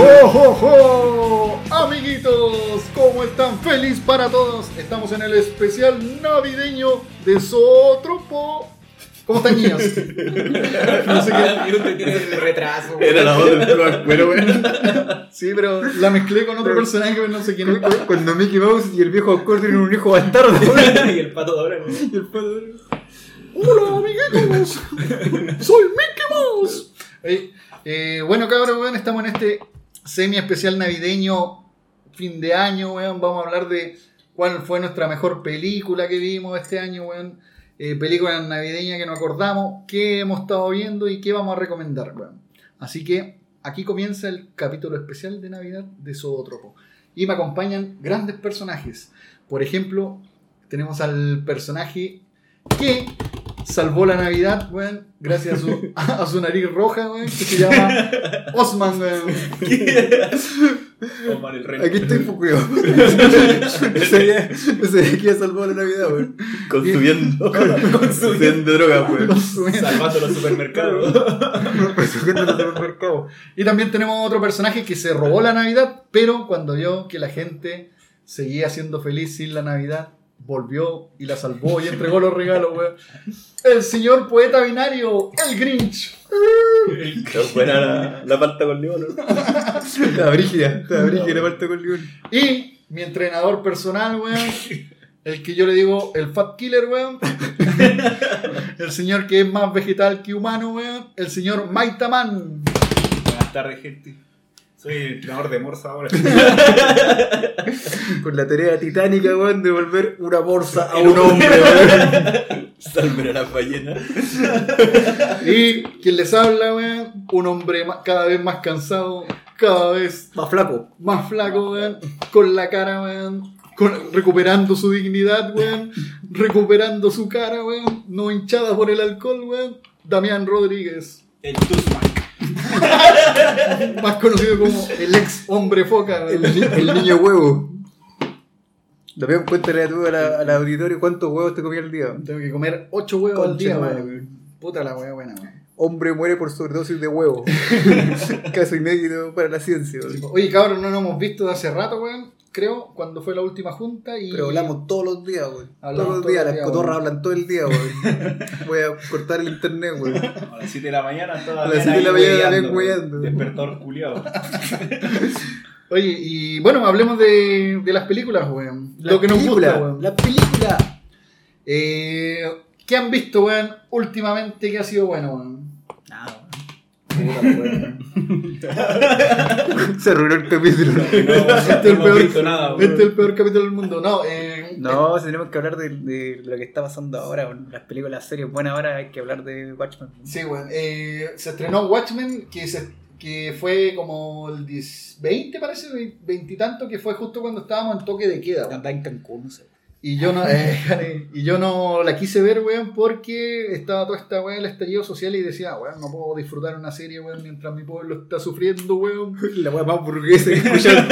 ¡Jo, jo, jo! Amiguitos, ¿cómo están? Feliz para todos. Estamos en el especial navideño de Zotropo. ¿Cómo están, niños? No sé qué. Retraso. Era la voz del Pero bueno. Sí, pero la mezclé con otro personaje, pero no sé quién es. Cuando Mickey Mouse y el viejo Oscar tienen un hijo bastardo. y el pato de ahora. ¿no? y el padre. ¡Hola, amiguitos! ¡Soy Mickey Mouse! Eh, bueno, cabrón, weón, estamos en este semi especial navideño, fin de año, weón. Vamos a hablar de cuál fue nuestra mejor película que vimos este año, weón. Eh, película navideña que nos acordamos, qué hemos estado viendo y qué vamos a recomendar, weón. Así que aquí comienza el capítulo especial de Navidad de Zootropo. Y me acompañan grandes personajes. Por ejemplo, tenemos al personaje que salvó la Navidad, weón, gracias a su, a su nariz roja, weón, que se llama Osman, weón. Omar el rey. Aquí estoy Fukuyo. ese día, salvó la Navidad, weón. Consumiendo. Consumiendo droga, pues. Salvando los supermercados. Resurgiendo en el supermercado. Y también tenemos otro personaje que se robó la Navidad, pero cuando vio que la gente seguía siendo feliz sin la Navidad, volvió y la salvó y entregó los regalos, weón. El señor poeta binario, el Grinch. Buena la, la palta con limón. Estaba brígida. Estaba brígida la parte con León. Y mi entrenador personal, weón. El que yo le digo el Fat Killer, weón. El señor que es más vegetal que humano, weón. El señor Maitaman. Buenas tardes, gente. Soy el entrenador de Morsa ahora. Con la tarea titánica, weón, de volver una bolsa a un hombre, weón. Salven a las ballenas. Y quien les habla, weón. Un hombre cada vez más cansado, cada vez Más flaco. más flaco, weón. Con la cara, weón. con- recuperando su dignidad, weón. Recuperando su cara, weón. No hinchada por el alcohol, weón. Damián Rodríguez. El Tuzman. Más conocido como el ex hombre foca, El, niño huevo. También cuéntale a tú a la- al auditorio cuántos huevos te comía al día. Tengo que comer 8 huevos al día, weón. Puta la wea buena, weón. Hombre muere por sobredosis de huevo. Caso inédito para la ciencia. Oye, cabrón, no nos hemos visto de hace rato, weón. Creo, cuando fue la última junta y... Pero hablamos todos los días, güey. Hablamos Todos los todos días, los las cotorras hablan todo el día, güey. Voy a cortar el internet, güey. A las 7 de la mañana toda A las 7 de la mañana también hueando. Despertador culiado. Oye, y bueno, hablemos de, de las películas, weón. Lo que nos gusta, weón. La película. Eh, ¿Qué han visto, weón, últimamente que ha sido bueno, weón? Nada, Puta, weón. Se arruinó el capítulo. no, Este es el peor, nada, este es el peor capítulo del mundo. No, eh, No, si tenemos que hablar de, de lo que está pasando ahora, con las películas, las series buenas ahora, hay que hablar de Watchmen. Sí, weón. Eh, se estrenó Watchmen, que, se, que fue como el 10 20, parece, veintitanto, que fue justo cuando estábamos en toque de queda, en Cancún, no sé. Y yo no, eh, y yo no la quise ver, weón, porque estaba toda esta weón, el estallido social y decía, weón, no puedo disfrutar una serie, weón, mientras mi pueblo está sufriendo, weón. La wea más burguesa que escuchar.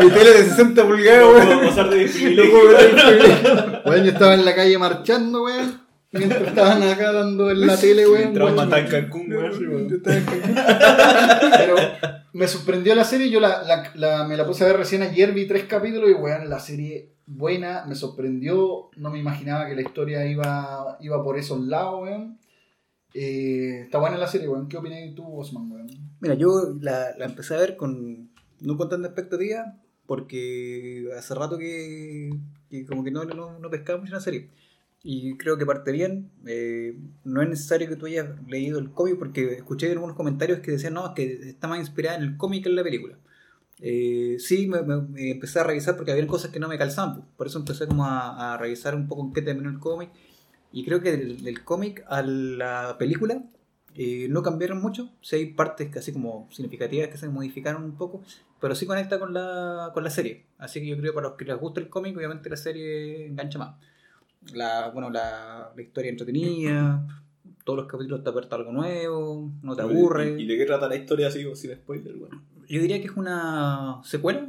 mi, mi tele de 60 pulgadas, No güey. puedo pasar de No. Weón, yo estaba en la calle marchando, weón, mientras estaban acá dando en la tele, weón. Mientras matan Cancún, weón. Yo estaba en Cancún. Pero me sorprendió la serie, yo la, la- la- me la puse a ver recién ayer, vi tres capítulos y weón, la serie buena, me sorprendió, no me imaginaba que la historia iba, iba por esos lados, weón. Eh, está buena la serie, weón. ¿Qué opinas tú, Osman, weón? Mira, yo la, la empecé a ver con no con tanta expectativa porque hace rato que, que como que no, no, no pescaba mucho la serie. Y creo que parte bien. eh, no es necesario que tú hayas leído el cómic porque escuché algunos comentarios que decían no, que está más inspirada en el cómic que en la película. Eh, sí, me, me- me empecé a revisar porque había cosas que no me calzaban. pues. Por eso empecé como a, a revisar un poco en qué terminó el cómic. Y creo que del, del cómic a la película eh, no cambiaron mucho. Sí hay partes casi como significativas que se modificaron un poco, pero sí conecta con la, con la serie. Así que yo creo que para los que les gusta el cómic, obviamente la serie engancha más. La, bueno, la, la historia entretenida, todos los capítulos te aporta algo nuevo, no te aburre. ¿Y, y de qué trata la historia así, sin spoiler, bueno? Yo diría que es una secuela.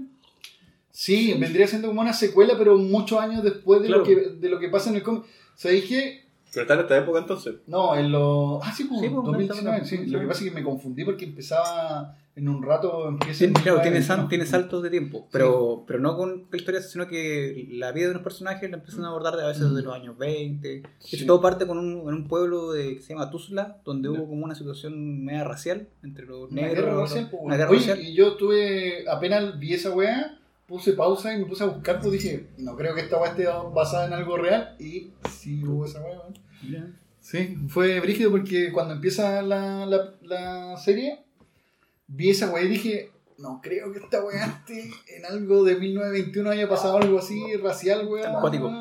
Sí, vendría siendo como una secuela, pero muchos años después de, Claro. lo, que, de lo que pasa en el cómic. ¿Sabéis qué? Pero está en esta época entonces. No, en los. Ah, sí, pues, Sí, pues, 2019. está- Sí. sí. Lo que pasa es que me confundí porque empezaba en un rato. Empieza Sí, en claro, tiene, 1921. sal- tiene saltos de tiempo, pero, pero no con historias, sino que la vida de unos personajes la empiezan a abordar a veces desde los años 20. De hecho, Sí. todo parte con un, en un pueblo de, que se llama Tuzla, donde hubo como una situación media racial entre los Una negros. guerra racial, pues, una weón. guerra Oye, racial. y yo tuve. Apenas vi esa weá, puse pausa y me puse a buscar, pues dije, no creo que esta weá esté basada en algo real. Y sí hubo esa weá, weón. Ya. Sí, fue brígido porque cuando empieza la, la, la serie, vi esa weá y dije, no creo que esta weá esté en algo de 1921 haya pasado algo así, racial, weón. Acuático.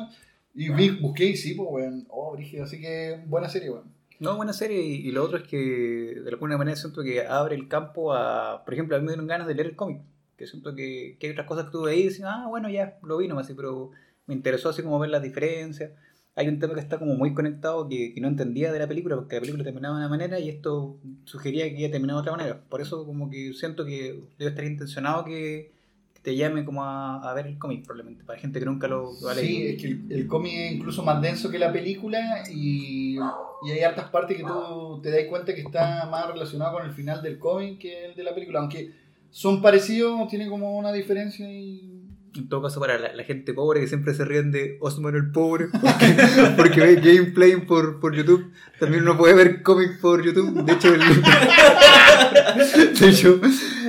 Y vi, busqué y sí, pues weón, oh, brígido, así que buena serie, weón. No, buena serie. Y, y lo otro es que de alguna manera siento que abre el campo a. Por ejemplo, a mí me dieron ganas de leer el cómic. Que siento que, que hay otras cosas que tuve ahí y ah, bueno, ya, lo vi nomás, así, pero me interesó así como ver las diferencias. Hay un tema que está como muy conectado que, que no entendía de la película, porque la película terminaba de una manera y esto sugería que iba a terminar de otra manera. Por eso como que siento que debe estar intencionado que, que te llame como a, a ver el cómic, probablemente, para gente que nunca lo, lo ha Sí, leído. es que el, el cómic es incluso más denso que la película y, y hay hartas partes que tú te das cuenta que está más relacionado con el final del cómic que el de la película, aunque son parecidos, tiene como una diferencia y... En todo caso, para la, la gente pobre que siempre se ríen de Osman el pobre, porque, porque ve gameplay por, por YouTube, también uno puede ver cómics por YouTube. De hecho, el- de hecho,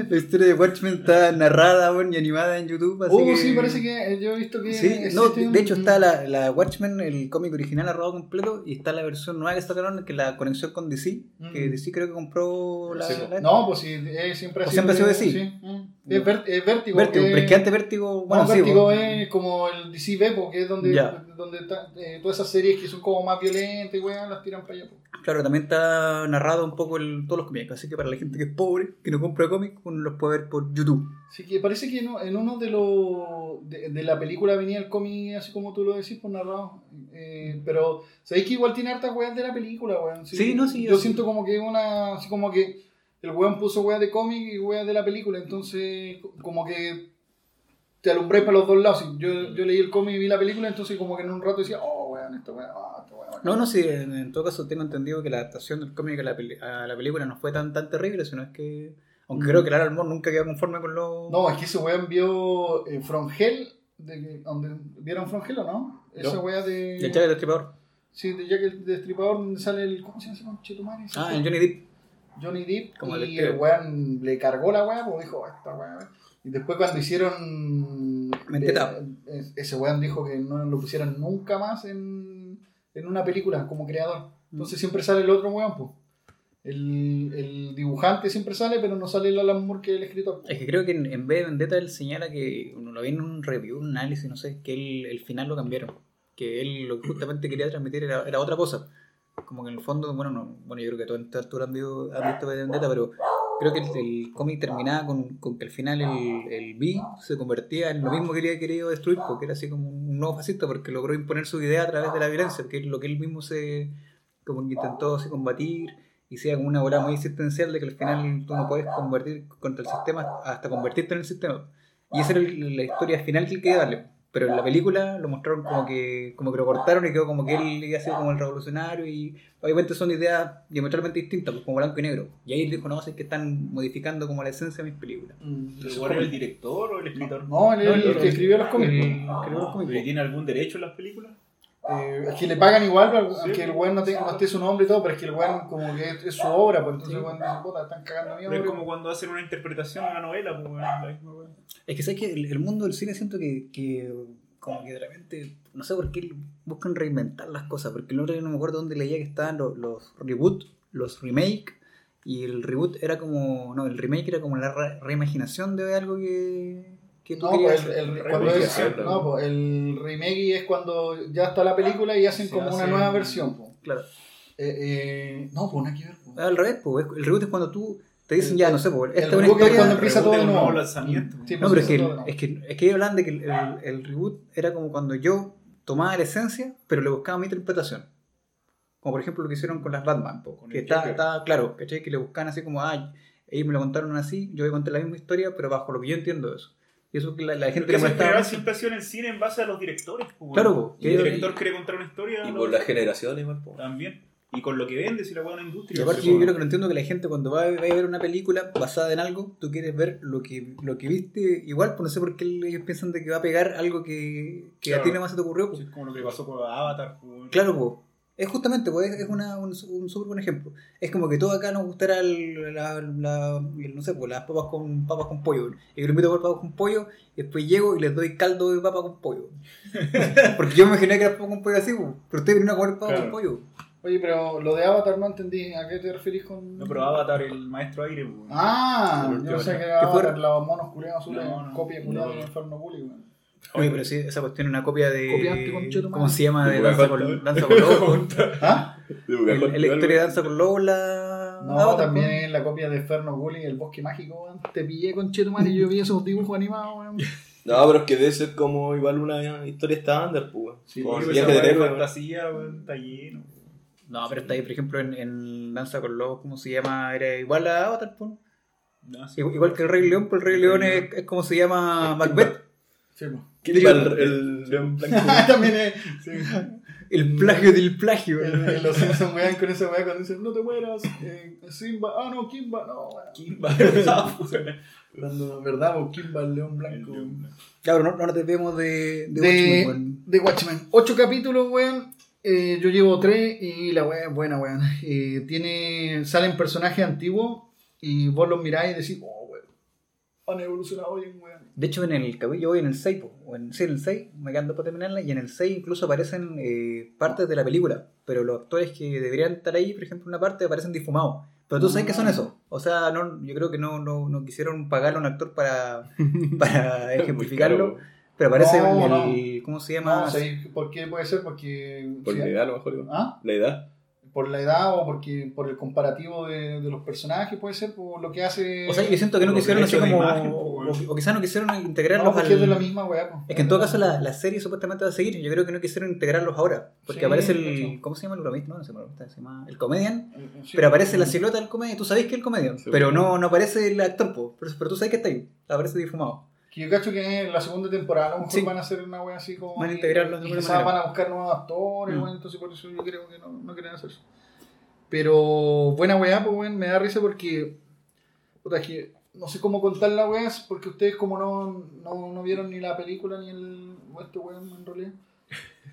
la historia de Watchmen está narrada bueno, y animada en YouTube. Así Oh, que- sí, parece que yo he visto que... Sí, no, de, un- de hecho está la, la Watchmen, el cómic original arrobado completo, y está la versión nueva que sacaron, que es la conexión con DC, que Mm. DC creo que compró la... Sí, la- No, pues sí, eh, siempre ha O sido... siempre ha sido DC. sí, mm. Es, Vértigo. Vértigo, que- pero es que antes Vértigo, bueno, no, sí, Vértigo bueno. es como el DC Beppo, que es donde, donde está, eh, todas esas series que son como más violentas y weón, las tiran para allá. po. Claro, también está narrado un poco el, todos los cómics, así que para la gente que es pobre, que no compra cómics, uno los puede ver por YouTube. Así que parece que en, en uno de los de, de la película venía el cómic así como tú lo decís, por narrado. Eh, pero sabéis que igual tiene hartas weas de la película, weón. Sí, no, sí, Yo siento como que una. Así como que el weón puso weas de cómic y weas de la película. Entonces, co- como que te alumbré para los dos lados. Sí, Yo, yo leí el cómic y vi la película, entonces como que en un rato decía, oh weón, esto weón, ah. No, no, sí, en, en todo caso tengo entendido que la adaptación del cómic a la, peli- a la película no fue tan, tan terrible, sino es que... Aunque Mm. creo que Lara Moore nunca quedó conforme con lo... No, es que ese weón vio eh, From Hell. De, donde, ¿Vieron From Hell o no? Esa No. wea de. El Jack el Destripador. Sí, de Jack el Destripador, donde sale el. ¿Cómo se llama ese conchetumare? Ah, el Johnny Depp. Johnny Depp. Como y estilo. el weón le cargó la weá, pues dijo, esta weá. Y después cuando hicieron. Vendetta. eh, ese weón dijo que no lo pusieran nunca más en, en una película como creador. Entonces siempre sale el otro weón, pues. El, el dibujante siempre sale, pero no sale el Alan Moore que el escritor. Es que creo que en, en vez de Vendetta él señala que, uno lo vi en un review, un análisis, no sé, que él, el final lo cambiaron. Que él lo que justamente quería transmitir era, era otra cosa. Como que en el fondo, bueno, no, bueno yo creo que esta altura han, visto- han visto Vendetta, pero creo que el, cómic terminaba con, con que al final el, el B se convertía en lo mismo que había querido destruir, porque era así como un nuevo fascista, porque logró imponer su idea a través de la violencia, que es lo que él mismo se como intentó así combatir y sea como una bola muy existencial de que al final tú no puedes convertir contra el sistema hasta convertirte en el sistema. Y esa era la historia final que él quería darle. Pero en la película lo mostraron como que, como que lo cortaron y quedó como que él iba a ser como el revolucionario y obviamente son ideas diametralmente distintas, pues como blanco y negro. Y ahí dijo, no, sé que están modificando como la esencia de mis películas. ¿Pero igual era el director o el escritor? No, él es el, el- que escribió los cómics. El- pues. luego los cómics, ¿Pero tiene algún derecho en las películas? Eh, es que le pagan igual, pero Sí. aunque el weón no, no esté su nombre y todo, pero es que el weón como que es, es su obra, pues entonces Sí. el weón dice, puta, están cagando mi Pero es como cuando hacen una interpretación a una novela, pues, weón. Es que sabes que el, el mundo del cine siento que, que como que de repente, no sé por qué buscan reinventar las cosas, porque el otro día no me acuerdo dónde leía que estaban los, los reboot, los remake, y el reboot era como, no, el remake era como la re- reimaginación de algo que, que tú No, querías pues el, hacer. el- cuando es, Remake, no, pues el remake es cuando ya está la película y hacen como una nueva versión. pues. Claro. Eh, eh, no, pues nada que ver. Al revés, pues, el reboot es cuando tú te dicen El- ya, no sé, pues, esta el es una historia... cuando empieza todo un nuevo. lanzamiento. Sí, No, pues, pero es que, el- de nuevo. es que, es que ellos hablan de que el, el- el reboot era como cuando yo tomaba la esencia, pero le buscaba mi interpretación. Como por ejemplo lo que hicieron con las Batman, po, Con que el está, está claro, ¿cachai? Que le buscan así como, ah, ellos me lo contaron así, yo voy a contar la misma historia, pero bajo lo que yo entiendo de eso. Y eso que la, la gente le en molestaba. general siempre ha sido en el cine en base a los directores. pues, Claro, po, Y el que- director quiere contar una historia. Y por las generaciones, igual, po. También. Y con lo que vende, si la es una Y industria. aparte, yo, yo lo que no entiendo es que la gente cuando va, va a ver una película basada en algo, tú quieres ver lo que, lo que viste igual, pues no sé por qué ellos piensan de que va a pegar algo que, que a ti nada más se te ocurrió. Sí, Pues. es como lo que pasó con Avatar. pues. Claro, pues. Es justamente, pues, es una, un, un súper buen ejemplo. Es como que todo acá nos gustara el- la, no sé, pues, las papas con papas con pollo. Y yo invito a comer papas con pollo, y después llego y les doy caldo de papa con pollo. Porque yo me imaginé que era papas con pollo así, pues, pero ustedes vinieron a comer papas Claro. con pollo. Oye, pero lo de Avatar no entendí. ¿A qué te referís con.? No, pero Avatar, el maestro aire. pues. Ah, El yo sé que era fue- Avatar, los monos culiados azules, No, no, copia culiada no. del Inferno Bully, weón. Oye, pero sí, esa cuestión es una copia de. Conchetumare. ¿Cómo se llama? De De Danza con, Danza con Lobos. ¿Ah? El- el- la historia de Danza con Lobos, la. No, Avatar, también pues. es la copia de Inferno Bully, el bosque mágico, weón. Te pillé con Chetumal y yo vi esos dibujos animados, weón. No, pero es que debe ser como igual una historia estándar, pues. Sí, esa viaje de héroe, weón. fantasía, weón, está lleno. No, pero está ahí, por ejemplo, en, en Danza con Lobos, ¿cómo se llama? Era igual a Avatar. No, sí. Igual, igual que el Rey León, pues el Rey León es, es como se llama Macbeth. Sí, pues. El, el león blanco. También es. Sí. El plagio del plagio. En los Simpsons, weón, con esa weá cuando dicen, no te mueras, eh, Simba, ah, no, Kimba, no, weón. Kimba. Cuando, ¿verdad? O Kimba, el león blanco. Claro, no, no nos desviemos de, de, De, Watchmen, weón. de Watchmen. Ocho capítulos, weón. Eh, yo llevo tres y la weá es buena, weón. Eh, tiene, salen personajes antiguos y vos los miráis y decís, oh, weón. Han evolucionado bien, weón. De hecho, en el yo voy en el 6, po, o en, sí, en el 6, me quedan dos para terminarla, y en el 6 incluso aparecen eh, partes de la película, pero los actores que deberían estar ahí, por ejemplo, en una parte, aparecen difumados. Pero tú sabes que son esos. O sea, no, yo creo que no, no, no quisieron pagarle a un actor para, para ejemplificarlo, pero aparece No, el, no. ¿cómo se llama? No, ¿sabéis por qué puede ser? Porque. Por sí, la edad, a lo mejor. ¿Ah? La edad. Por la edad o porque por el comparativo de, de los personajes, puede ser, por lo que hace. O sea, yo siento que no quisieron así como... imagen, po, o, quizás no quisieron no, integrarlos porque es de al... la misma weá. po. Es que en todo caso la, la serie supuestamente va a seguir. Yo creo que no quisieron integrarlos ahora. Porque Sí, aparece el. ¿Cómo se llama el bromista? No, no bromista, se llama el comedian. Sí. Pero aparece la silueta del comedian. Tú sabes que es el comedian. Sí. pero no, no aparece el actor, po. Pero, pero tú sabes que está ahí. Aparece difumado. Que yo cacho que en la segunda temporada a lo mejor Sí. van a hacer una wea así como. Van a integrarlos de quizás manera. van a buscar nuevos actores, Mm. entonces por eso yo creo que no, no quieren hacer eso. Pero buena weá, pues weón, me da risa porque. Puta, es que no sé cómo contar la weá, porque ustedes como no, no, no vieron ni la película ni el. o este weón en realidad.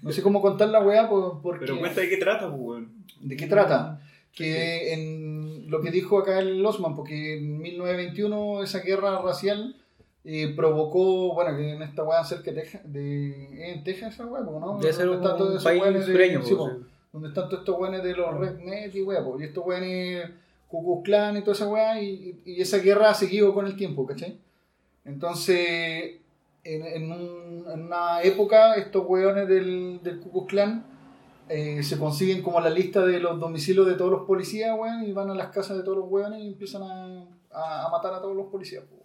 No sé cómo contar la weá, pues, porque. Pero cuenta de qué trata, pues, weón. ¿De qué trata? Que en lo que dijo acá el Osman, porque en 1921 esa guerra racial eh, provocó, bueno, que en esta weá cerca de Texas, de, en Texas esa weá, ¿no? Debe ser Donde están un todos esos país sureño. sí, donde están todos estos weones de los rednecks y weá, y estos weones Ku Klan y toda esa weá, y, y esa guerra ha seguido con el tiempo, ¿cachai? Entonces, en, en, un- en una época, estos weones del, del Ku Klan eh, se consiguen como la lista de los domicilios de todos los policías, weón, y van a las casas de todos los weones y empiezan a, a- a matar a todos los policías, pues, weón.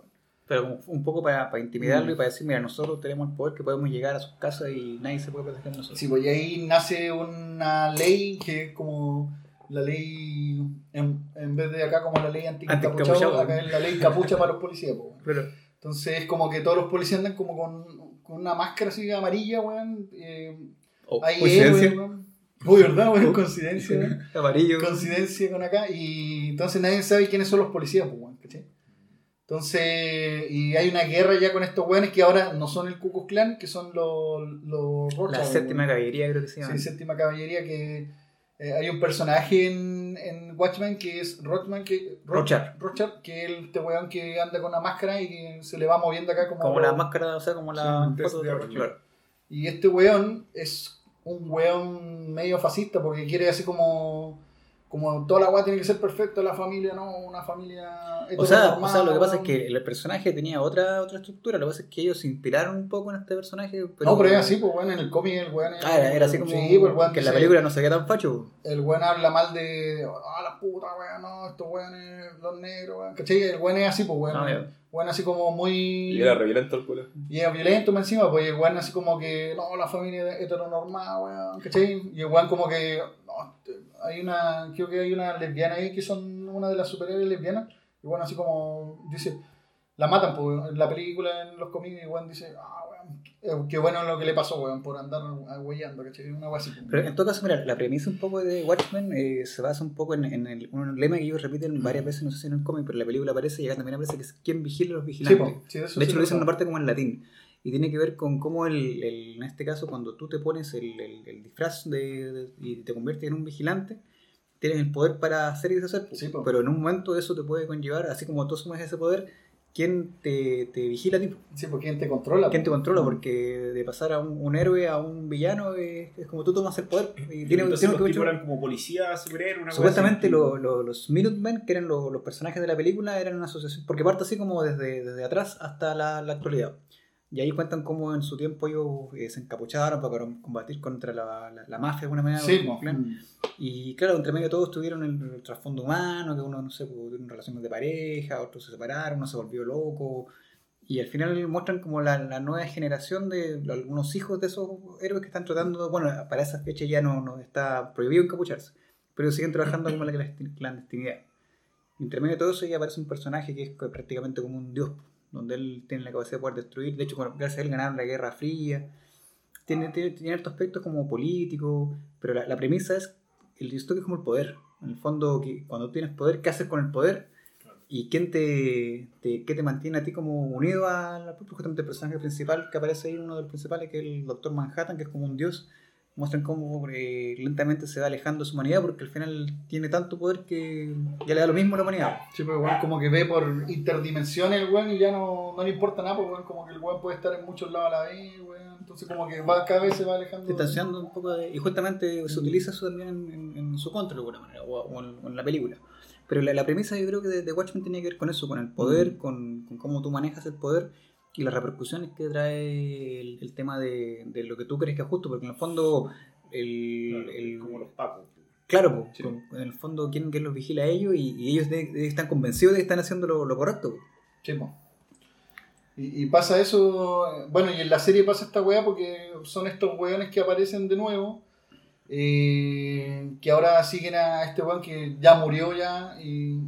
Pero un poco para, para intimidarlo Mm. y para decir, mira, nosotros tenemos el poder que podemos llegar a sus casas y nadie se puede proteger de nosotros. Sí, pues y ahí nace una ley que es como la ley, en, en vez de acá como la ley Anti-encapuchado. acá es la ley capucha para los policías, pues. Pero, Entonces es como que todos los policías andan como con, con una máscara así amarilla, weón. Eh, oh, coincidencia, héroes, weón. Uy, ¿verdad, weón? Coincidencia, weón. amarillo. coincidencia con acá y entonces nadie sabe quiénes son los policías, pues. Entonces, y hay una guerra ya con estos weones que ahora no son el Ku Klux Klan, que son los, los La séptima caballería creo que se llama. Sí, séptima caballería que eh, hay un personaje en, en Watchmen que es Rothman que Rochard. Rochard, que es este weón que anda con una máscara y que se le va moviendo acá como, como la máscara, o sea, como la Sí, foto de de Rochard. Claro. y este weón es un weón medio fascista porque quiere así como. Como toda la weá tiene que ser perfecta, la familia, ¿no? Una familia. O sea, o sea, lo que pasa es que el personaje tenía otra otra estructura. Lo que pasa es que ellos se inspiraron un poco en este personaje. No, pero es así, pues weón, en el cómic el weón. es- Ah, era, era así como Sí, pues weón. que en la película no se veía tan facho. El weón habla mal de. Ah, la puta, weón, no, estos weones, los negros, weón. ¿Cachai? El weón es así, pues weón. Ah, weón así como muy. Y era re violento el culo. Y es violento más encima, pues y el weón así como que, no, la familia heteronormada, weón, ¿cachai? Y el weón como que, no, hay una, creo que hay una lesbiana ahí que son una de las superiores lesbianas, y bueno, así como dice, La matan, pues, en la película, en los cómics, weón dice, ah, weón, eh, qué bueno lo que le pasó, weón, por andar huellando, ¿cachai? Una así. Pero en todo caso, mira, la premisa un poco de Watchmen eh, se basa un poco en, en el, un lema que ellos repiten varias veces, no sé si en el cómic, pero en la película aparece y acá también aparece que es quién vigila a los Sí, vigilantes. po, sí, eso de sí hecho, lo dicen una parte como en latín. Y tiene que ver con cómo, el, el- en este caso, cuando tú te pones el, el- el disfraz de, de- y te conviertes en un vigilante, tienes el poder para hacer y deshacer. po. Sí, po. Pero en un momento eso te puede conllevar, así como tú asumes ese poder, ¿quién te, te vigila a ti? po? Sí, porque ¿quién te controla? ¿Quién te controla? Porque de pasar a un, un héroe a un villano es, es como tú tomas el poder. Y tiene, Entonces tiene los que tipos eran como policías, superhéroes, una cosa Supuestamente así. lo- lo- los Minutemen, que eran lo- los personajes de la película, eran una asociación, porque parte así como desde, desde atrás hasta la, la actualidad. Y ahí cuentan cómo en su tiempo ellos eh, se encapucharon para combatir contra la, la- la mafia de alguna manera. Sí, po. clan. Y claro, entre medio todos tuvieron el, el trasfondo humano, que uno, no sé, pues, tuvieron relaciones de pareja, otros se separaron, uno se volvió loco. Y al final muestran como la, la nueva generación de algunos hijos de esos héroes que están tratando, bueno, para esa fecha ya no, no está prohibido encapucharse, pero siguen trabajando como la clandestin- clandestinidad. Entre medio de todo eso ya aparece un personaje que es prácticamente como un dios, donde él tiene la capacidad de poder destruir. De hecho, gracias a él ganaron la Guerra Fría. Tiene, tiene, tiene estos aspectos como político, pero la, la premisa es el que es como el poder. En el fondo, que cuando tienes poder, ¿qué haces con el poder? ¿Y quién te, te, qué te mantiene a ti como unido al justamente el personaje principal que aparece ahí, uno de los principales, que es el Doctor Manhattan, que es como un dios? Muestran cómo eh, lentamente se va alejando de su humanidad porque al final tiene tanto poder que ya le da lo mismo a la humanidad. Sí, pues weón como que ve por interdimensiones el weón y ya no, no le importa nada, weón, como que el weón puede estar en muchos lados a la vez, weón. Entonces como que va, cada vez se va alejando. distanciando un poco de, y justamente se utiliza eso también en, en- en su contra de alguna manera o, o en, la película pero la, la premisa yo creo que de, de Watchmen tenía que ver con eso con el poder con, con cómo tú manejas el poder y las repercusiones que trae el, el tema de, de lo que tú crees que es justo porque en el fondo el, Claro, el- como los pacos. claro po, Sí. con- en el fondo quién, quién los vigila a ellos y, y ellos de- de- están convencidos de que están haciendo lo, lo correcto. Sí, po. Y, y pasa eso, bueno, y en la serie pasa esta weá porque son estos weones que aparecen de nuevo, eh, que ahora siguen a este weón que ya murió ya y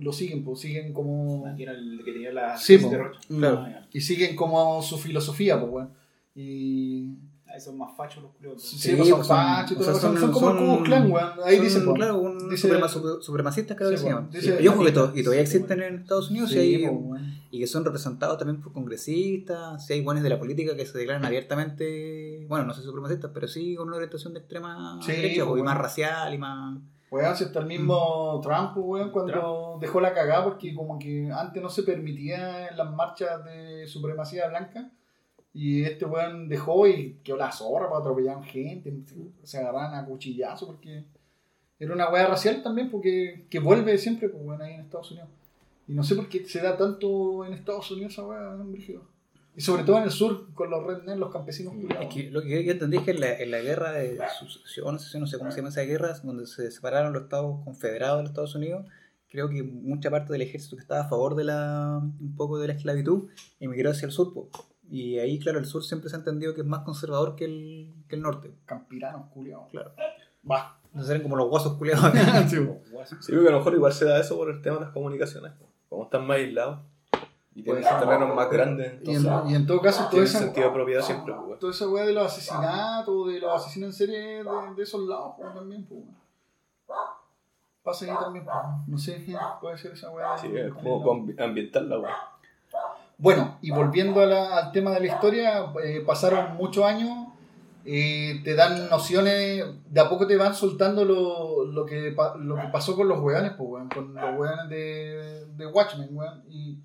lo siguen, pues siguen como... Aquí era el que tenía la Sí, tesis po. de Roche. Claro. Ah. Y siguen como su filosofía, pues weón. Y... Ah, esos más fachos los culiados. Sí, Sí, pues son pues son- fachos y o sea, son, son- son como son- Klux Klan, weón. Ahí Son, dice, po. claro un Dice- suprema- creo Sí, que se llaman Dice- y ojo que, to- y todavía existen en Estados Unidos y, Sí, hay- po, weón. y que son representados también por congresistas, si hay buenos de la política que se declaran abiertamente, bueno, no sé supremacistas, pero sí con una orientación de extrema Sí, derecha, pues, po, y más bueno. racial y más... Weón, si hasta el mismo Mm. Trump, weón, cuando dejó la cagada porque como que antes no se permitía en las marchas de supremacía blanca y este weón dejó y quedó la zorra para atropellar gente, se agarraban a cuchillazo porque era una weá racial también porque que vuelve siempre, pues, weón, ahí en Estados Unidos. Y no sé por qué se da tanto en Estados Unidos esa weá, weón, brígido. Y sobre todo en el sur, con los rednecks, los campesinos culiados. Es que lo que yo entendí es que en la, en la guerra de sucesión, no sé, no sé cómo se llama esa guerra, donde se separaron los estados confederados de los Estados Unidos, creo que mucha parte del ejército que estaba a favor de la un poco de la esclavitud emigró hacia el sur. po. Y ahí, claro, el sur siempre se ha entendido que es más conservador que el, que el norte. Campiranos, culiados. Claro. Va. Entonces eran como los guasos culeados. Sí. Sí, porque a lo mejor igual se da eso por el tema de las comunicaciones. Como están más aislados y tienen Pues, terrenos más grandes, Y en, entonces y en todo caso, tienen esa, sentido de propiedad siempre. pues, toda esa weá de los asesinatos, de los asesinos en serie de, de esos lados pues, también, pues. weón. Pasa ahí también, pues. No sé, puede ser esa weá. Sí, es como ambiental la weá. Bueno, y volviendo a la- al tema de la historia, eh, pasaron muchos años, eh, te dan nociones, de a poco te van soltando lo, lo, que, lo que pasó con los weones, pues, weón, con los weones de, de Watchmen, weón. Y,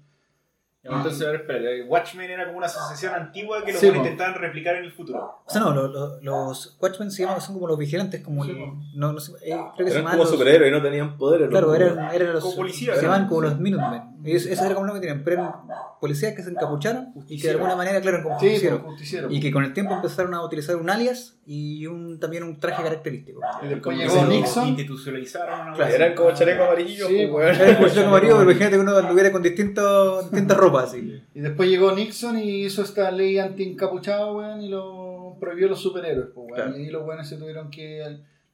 Entonces, a ver, espérate. Watchmen era como una asociación antigua que los Sí, intentaban replicar en el futuro. O sea, no, lo- lo- los Watchmen se llaman, son como los vigilantes, como Sí, el- no, no sé, eh, creo que se Eran llamaban como los- superhéroes y no tenían poderes. Claro, eran, eran los. Como policías, Se llamaban ¿no? como los Minutemen. Y eso, eso era como lo que tenían, pero eran policías que se encapucharon y que de alguna manera, claro, como sí, justicieros. pues. Y que con el tiempo empezaron a utilizar un alias y un, también un traje característico. Y después Como llegó Nixon. Institucionalizaron Claro. Eran como chalecos amarillos, Sí, pues, weón. Era el cuestión amarillo, pero imagínate que uno anduviera con distintos, distintas ropas así. Y después llegó Nixon y hizo esta ley anti-encapuchado, weón, y lo prohibió los superhéroes, pues, weón. Claro. Y ahí los weones se tuvieron que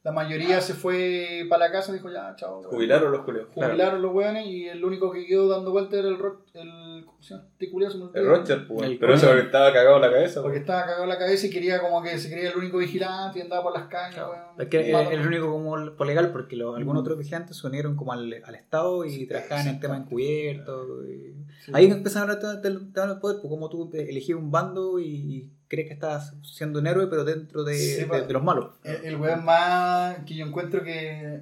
La mayoría se fue para la casa, dijo ya, chao. weón. Jubilaron los culios. Jubilaron los weones y el único que quedó dando vuelta era el, Ro- el ¿cómo se llama? Este culiao se me El. Roger, pues. El Pero eso porque estaba cagado en la cabeza. Porque estaba cagado en la cabeza y quería como que se creía el único vigilante y andaba por las calles, Claro. weón. Es que el único como por legal porque los, algunos otros vigilantes se unieron como al, al Estado y Sí, trabajaban en temas encubiertos. y- Sí. Ahí empezaron a hablar del poder, pues como tú elegías un bando y crees que estás siendo un héroe, pero dentro de, Sí, de- pa- de los malos. El, el weón más que yo encuentro que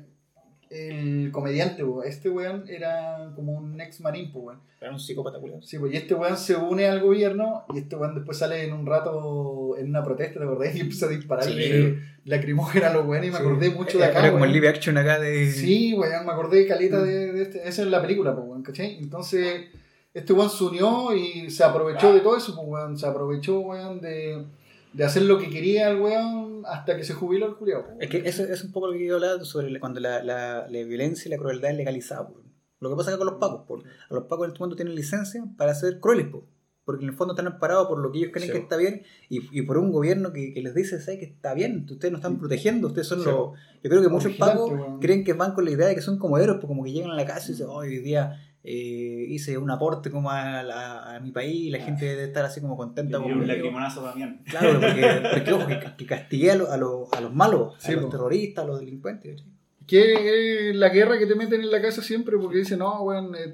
el comediante, weón, este weón era como un ex marín, pues, weón. Era un psicópata, culiao. Sí, pues y este weón se une al gobierno y este weón después sale en un rato en una protesta, ¿te acordás? Y empieza a dispararle lacrimógena a los weones y me Sí. acordé mucho de acá. Era como el weón. live action acá de. Sí, weón, me acordé de caleta de, de este. Esa es la película, pues, weón, ¿cachai? Entonces, este weón se unió y se aprovechó de todo eso, pues, weón. Se aprovechó, weón, de, de hacer lo que quería el weón hasta que se jubiló el culiao. pues, Es que eso es un poco lo que yo hablaba sobre cuando la, la, la violencia y la crueldad es legalizada. po. Lo que pasa acá con los pacos. po. A los pacos en este momento tienen licencia para ser crueles. po. Porque en el fondo están amparados por lo que ellos creen Sí. que está bien y, y por un gobierno que, que les dice ¿sabes? que está bien, ustedes nos están protegiendo, ustedes son Sí. los... Yo creo que muchos pacos weón. creen que van con la idea de que son como héroes, pues como que llegan a la casa y dicen, "Oh, hoy día eh, hice un aporte como a, la- a mi país y la gente debe estar así como contenta. Como un conmigo". lacrimonazo también. Claro, porque, porque, ojo, que, que castigué a, lo- a, lo- a los malos, Sí, a los po. terroristas, a los delincuentes. ¿cachai? Que es la guerra que te meten en la casa siempre porque dicen, no, weón, eh,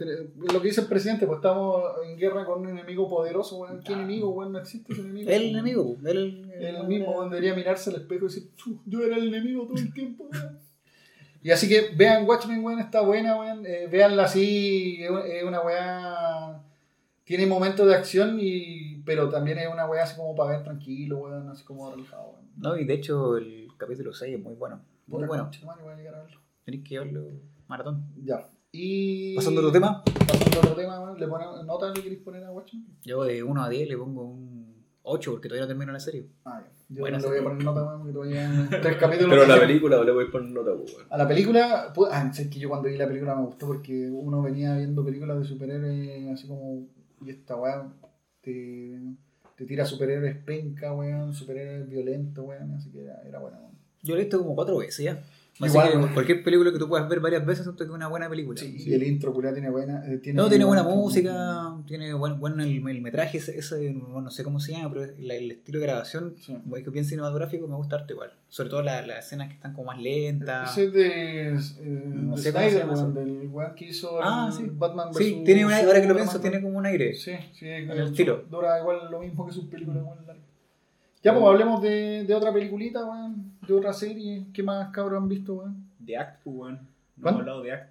lo que dice el presidente, pues estamos en guerra con un enemigo poderoso, weón. ¿Qué enemigo, weón? No existe ese enemigo. El enemigo, él, El mismo debería mirarse al espejo y decir, "Chu, yo era el enemigo todo el tiempo, weón". Y así que vean Watchmen, weón, está buena, weón. Eh, veanla así, es una weá. Tiene momentos de acción, y pero también es una weá así como para ver tranquilo, weón, así como relajado, weón. No, y de hecho el capítulo 6 es muy bueno. Muy bueno. concha de madre, voy a llegar a verlo. Tenéis que verlo maratón. Ya. Y. Pasando a otro tema, Pasando a otro tema, weón, ¿le ponemos nota le queréis poner a Watchmen? yo de 1 a 10 le pongo un 8 porque todavía no termino la serie. Ah, ya. Yo no le voy a poner nota, weón, porque todavía tres capítulos. Pero la que- película le voy a poner nota, weón. A la película, pues, ah, es que yo cuando vi la película me gustó porque uno venía viendo películas de superhéroes así como, y esta weá te, te tira superhéroes penca, weón, superhéroes violentos, weón, así que era, era buena, weón. Yo lo he visto como 4 veces ya. Igual, que weón. cualquier película que tú puedas ver varias veces siento que es una buena película. Sí, y el intro, culiao, tiene buena. eh, tiene No, tiene buena música, tiene buen, buen el, el metraje, ese, ese, no no sé cómo se llama, pero el estilo de grabación, Sí. como es que bien cinematográfico, me gusta harto igual. Sobre todo la- las escenas que están como más lentas. Ese es de, eh, No de sé cómo se llama del weón que hizo Ah, el sí. Batman vs. Sí, tiene una, ahora que lo pienso, tiene como un aire. Sí, sí, el estilo. Dura igual lo mismo que sus películas, weón, largas. Ya, pues hablemos de, de otra peliculita, weón, de otra serie. ¿Qué más cabros han visto, weón? De Act, pues, weón. No ¿Cuál? hemos hablado de Act.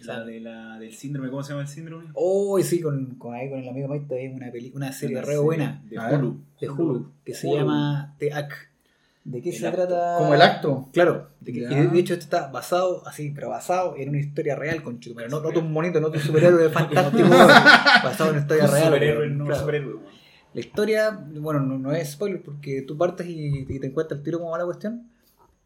Esa- La de la, del síndrome, ¿cómo se llama el síndrome? Oh, sí, con, con, ahí con el amigo Mike es una, peli, una serie Una re serie buena. de Hulu. De Hulu, que se llama The Act. ¿De qué El se acto. trata? Como el acto. Claro, de, que- y de, de hecho esto está basado, así, pero basado en una historia real, con pero no, no tu monito, no tu superhéroe fantástico, basado en una historia Un real. superhéroe, no claro. superhéroe, weón. La historia, bueno, no, no es spoiler porque tú partes y, y te encuentras el tiro como va la cuestión.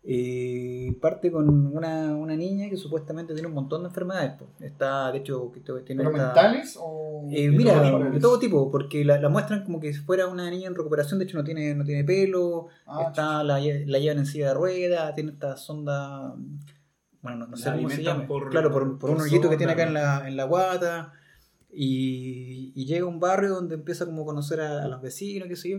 Eh, parte con una, una niña que supuestamente tiene un montón de enfermedades. po. Está, de hecho, que tiene ¿Pero esta- mentales o.? Eh, de mira, todo de todo tipo, porque la, la muestran como que si fuera una niña en recuperación, de hecho no tiene, no tiene pelo, Ah, está, la, la llevan en silla de ruedas, tiene esta sonda, bueno, no, no sé cómo se llama, por- claro, por, por un por hoyito que tiene acá en la, en la guata, y, y llega a un barrio donde empieza como a conocer a, a los vecinos, qué sé yo,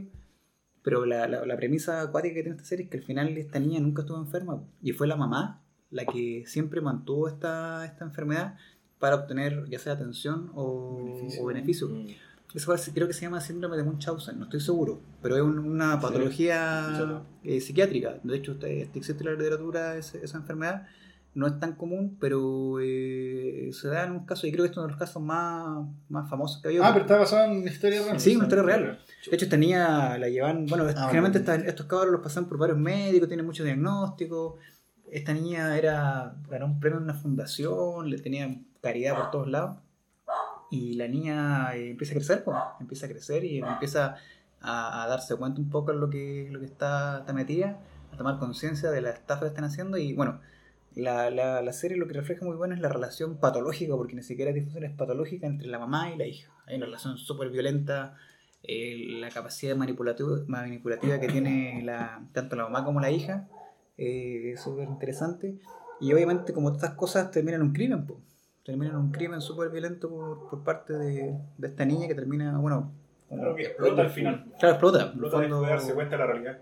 pero la, la, la premisa acuática que tiene esta serie es que al final esta niña nunca estuvo enferma, y fue la mamá la que siempre mantuvo esta, esta enfermedad para obtener ya sea atención o Beneficio. o beneficio. Mm. Eso creo que se llama síndrome de Munchausen, no estoy seguro, pero es un- una patología eh, psiquiátrica. De hecho, existe en la literatura ese- esa enfermedad. No es tan común, pero eh, se da en un caso, y creo que es uno de los casos más, más famosos que ha habido. Ah, pero está basado en una historia real. Sí, una historia real. De hecho, esta niña la llevan, bueno, Ah, generalmente bueno. esta- estos cabros los pasan por varios médicos, tienen muchos diagnósticos. Esta niña era, ganó un premio en una fundación, le tenía caridad por todos lados. Y la niña eh, empieza a crecer, pues, empieza a crecer y empieza a, a darse cuenta un poco en lo que, lo que está, está metida, a tomar conciencia de la estafa que están haciendo. Y bueno, la, la, la serie lo que refleja muy bueno es la relación patológica, porque ni siquiera es difusión, es patológica entre la mamá y la hija. Hay una relación súper violenta, eh, la capacidad manipulativa, que tiene la, tanto la mamá como la hija eh, es súper interesante. Y obviamente, como estas cosas, terminan en un crimen, po. terminan en un crimen súper violento por, por parte de, de esta niña que termina, bueno, Claro que explota al final. claro, explota. Explota después de darse cuenta de la realidad.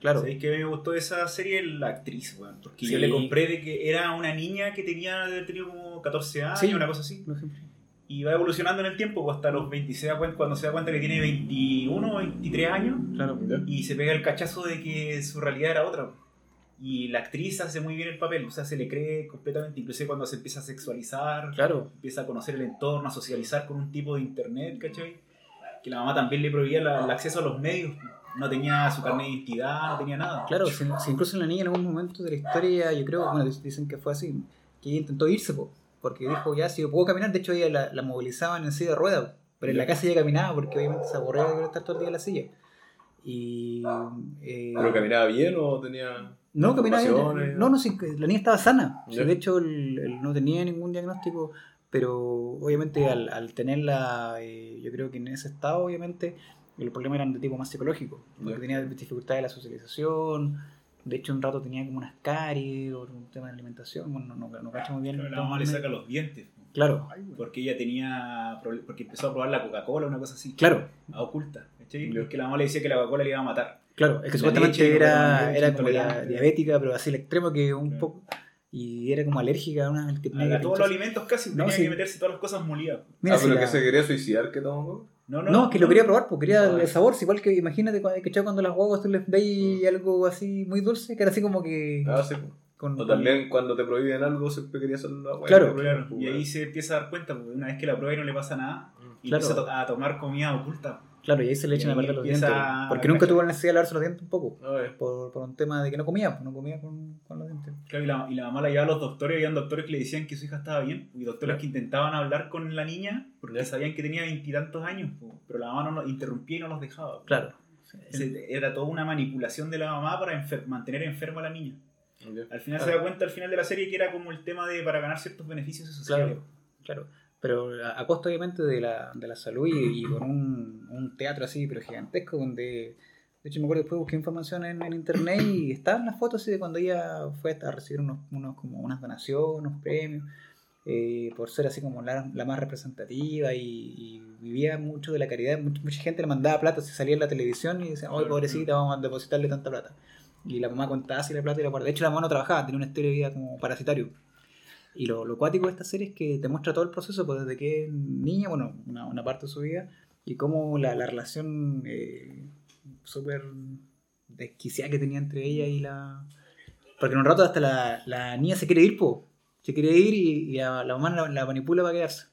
Claro, ¿Sabéis que me gustó de esa serie la actriz, weón? Porque Sí. yo le compré de que era una niña que tenía haber tenido como 14 años, Sí. una cosa así. no sé. Y va evolucionando en el tiempo, pues hasta los 26, se da cuenta- cuando se da cuenta que tiene 21 o 23 años, claro. y se pega el cachazo de que su realidad era otra. Y la actriz hace muy bien el papel, o sea, se le cree completamente, incluso cuando se empieza a sexualizar, Claro, empieza a conocer el entorno, a socializar con un tipo de internet, ¿cachai? Que la mamá también le prohibía la- el acceso a los medios, no tenía su carnet de identidad, no tenía nada. claro. Si, si incluso la niña en algún momento de la historia, yo creo, bueno, dicen que fue así, que ella intentó irse, po, porque dijo, ya, si yo puedo caminar, de hecho ella la, la movilizaban en silla de ruedas, pero en la casa ella caminaba porque obviamente se aburría de estar todo el día en la silla. Y... eh, ¿Pero caminaba bien o tenía.? No, caminaba bien. No, no, sí, que la niña estaba sana. De hecho, él, él no tenía ningún diagnóstico, pero obviamente al, al tenerla, eh, yo creo que en ese estado, obviamente, el problema era de tipo más psicológico, porque tenía dificultades de la socialización. De hecho, un rato tenía como unas caries o un tema de alimentación. Bueno, no, no, no cacho muy bien. Pero la mamá le saca los dientes, Claro, porque ella tenía, porque empezó a probar la Coca-Cola, una cosa así, claro, a oculta, ¿cachai? Ya. Porque la mamá le decía que la Coca-Cola le iba a matar. claro. Es que La supuestamente leche, era, era como diabética, pero así al extremo que un Claro. poco. Y era como alérgica a una que tenía A que todos los alimentos casi, No, tenía sí. que meterse todas las cosas molidas. Mira, ah, si pero la- que se quería suicidar, que tomó. No, No, no, es que lo quería probar, porque quería el sabor. si Igual que imagínate cuando, ¿cachai? cuando las guaguas tú les veis algo así muy dulce, que era así como que. Ah, sí. con- O también cuando te prohíben algo, siempre quería hacer la hueá. Claro. Claro, y ahí se empieza a dar cuenta, porque una vez que la prueba y no le pasa nada, y Claro. empieza a, to- a tomar comida oculta. Claro, y ahí se le echan a perder los dientes. Porque nunca tuvo la necesidad de lavarse los dientes un poco. Por, por un tema de que no comía, pues no comía con, con los dientes. Claro, y, la, y la mamá la llevaba a los doctores, y habían doctores que le decían que su hija estaba bien, y doctores que intentaban hablar con la niña, porque Ya. sabían que tenía veintitantos años, pero la mamá no los interrumpía y no los dejaba. Claro. Era toda una manipulación de la mamá para enfer- mantener enferma a la niña. Al final Claro. se da cuenta al final de la serie que era como el tema de para ganar ciertos beneficios sociales. Claro, claro. Pero a, a costa obviamente de la, de la salud y, y con un, un teatro así, pero gigantesco, donde... De hecho me acuerdo después busqué información en, en internet y estaban las fotos así de cuando ella fue a recibir unos, unos como unas donaciones, unos premios, eh, por ser así como la, la más representativa y, y vivía mucho de la caridad. Mucha, mucha gente le mandaba plata, se salía en la televisión y decía, oye pobrecita, vamos a depositarle tanta plata. Y la mamá contaba así la plata y la guardaba. De hecho la mamá no trabajaba, tenía una historia de vida como parasitario. Y lo, lo cuático de esta serie es que te muestra todo el proceso, pues desde que niña, bueno, una, una parte de su vida, y cómo la, la relación eh, súper desquiciada que tenía entre ella y la... Porque en un rato hasta la, la niña se quiere ir, po. Se quiere ir y, y la, la mamá la, la manipula para quedarse.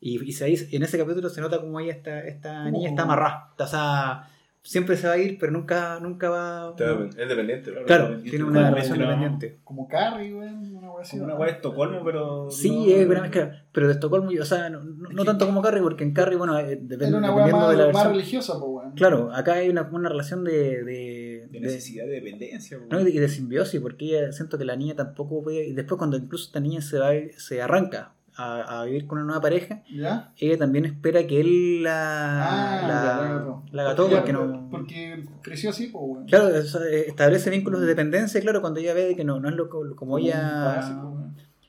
Y, y se, ahí- en ese capítulo se nota como ella está, esta niña está amarrada. O sea, siempre se va a ir, pero nunca, nunca va... Es dependiente. Claro. Claro, tiene una la relación mamá. independiente. Como Carrie, weón. Una así. Como una ¿no? weá de Estocolmo, pero. Sí, no- es mezcla, pero de Estocolmo, o sea, no, no- no tanto como Carrie, porque en Carrie, bueno, eh, depende, Era una wea dependiendo más, de la más religiosa, pues, weón. Claro, acá hay una, una relación de, de, necesidad de dependencia. no, y de, y de simbiosis, porque ella siento que la niña tampoco puede, y después cuando incluso esta niña se va, se arranca a, a vivir con una nueva pareja, ¿Ya? ella también espera que él la, Ah, la, la Ya, porque no... Porque creció así, pues. Claro, establece vínculos de dependencia, claro, cuando ella ve que no, no es lo, co- como ella...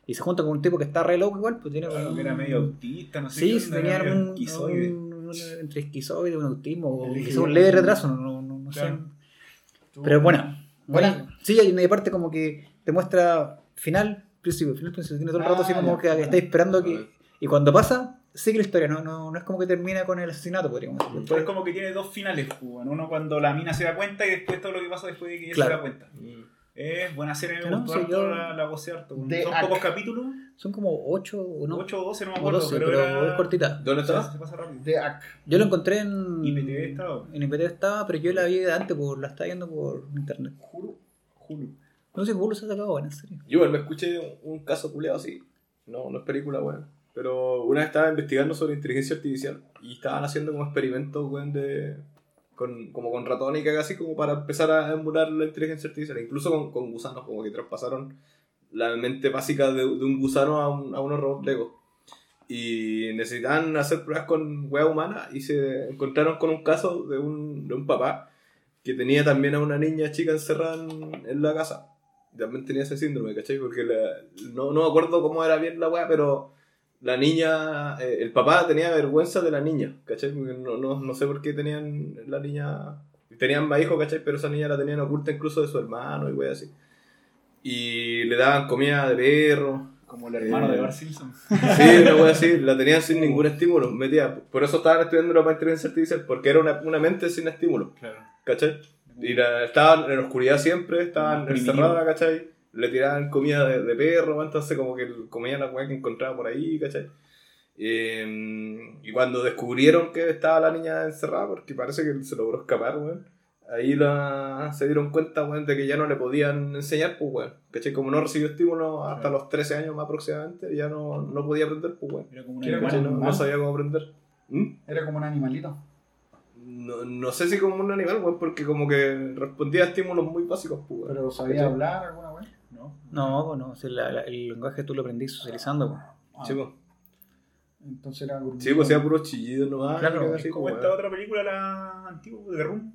Y se junta con un tipo que está re loco igual, pues tiene Claro, que era medio autista, no sé. Sí, qué sí onda, tenía un, esquizoide. un- un- entre esquizoide, un autismo, o El quizá un leve retraso, no, no, no- Claro. sé. Pero bueno, bueno, sí, hay una parte como que te muestra final, principio, final, principio, tiene todo el rato así Ah, como ya, que bueno. estáis esperando que... Y cuando pasa, sigue la historia, no, no, no es como que termina con el asesinato, podríamos decir. Pero es como que tiene dos finales, pues, bueno, uno cuando la mina se da cuenta y después todo lo que pasa después de que ella Claro. se da cuenta. Mm. Es buena serie, me No, gustó yo- la, la gocé harto. Son Act. pocos capítulos, Son como 8 o no, 8 o 12, no me acuerdo, 12, pero, pero, era... es cortita. ¿Dónde está? se pasa rápido. The Act. Yo lo encontré en... IPTV estaba. En IPTV estaba, pero yo la vi de antes, por, la estaba viendo por internet. Hulu. Hulu. No sé Hulu se ha sacado, en serio. Yo igual me escuché un, caso culeado así. No, no es película, weón. Pero una vez estaba investigando sobre inteligencia artificial y estaban haciendo como experimentos, weón, de. Con, como con ratones y casi como para empezar a emular la inteligencia artificial. Incluso con, con gusanos, como que traspasaron la mente básica de, un gusano a, un- a unos robots Lego. Y necesitaban hacer pruebas con hueá humana y se encontraron con un caso de un, de un papá que tenía también a una niña chica encerrada en, en la casa. También tenía ese síndrome, ¿cachai? Porque la- no, no me acuerdo cómo era bien la weá, pero la niña, eh, el papá tenía vergüenza de la niña, ¿cachai? Porque no, no, no sé por qué tenían la niña, tenían más hijos, ¿cachai? Pero esa niña la tenían oculta incluso de su hermano y weá así. Y le daban comida de perro. Como el hermano Eh, de Bart Simpson. Sí, una wea así, la tenían sin ningún estímulo, metida. Por eso estaban estudiando la inteligencia artificial, porque era una, una mente sin estímulo, Claro. ¿cachai? Y la- estaban en la oscuridad siempre, estaban encerradas, ¿cachai? Le tiraban comida de, de perro, entonces como que comían la weá que encontraban por ahí, ¿cachai? Eh, y cuando descubrieron que estaba la niña encerrada, porque parece que se logró escapar, weón, ahí la, se dieron cuenta, weón, de que ya no le podían enseñar, pues, weón. ¿Cachai? Como no recibió estímulo hasta los 13 años más aproximadamente, ya no, no podía aprender, pues, weón. Era como un animal. No, no sabía cómo aprender. ¿Mm? Era como un animalito. No, no sé si como un animal, weón, porque como que respondía a estímulos muy básicos, pues, weón. Pero sabía ¿Cachai? hablar alguna vez. ¿no? No, pues no, si la- la- el lenguaje tú lo aprendís socializando. pues. Ah, Sí, pues. Entonces era Sí, pues hacía puro chillido nomás. Claro, Es como pues, esta weón. otra película, la antigua, de Room.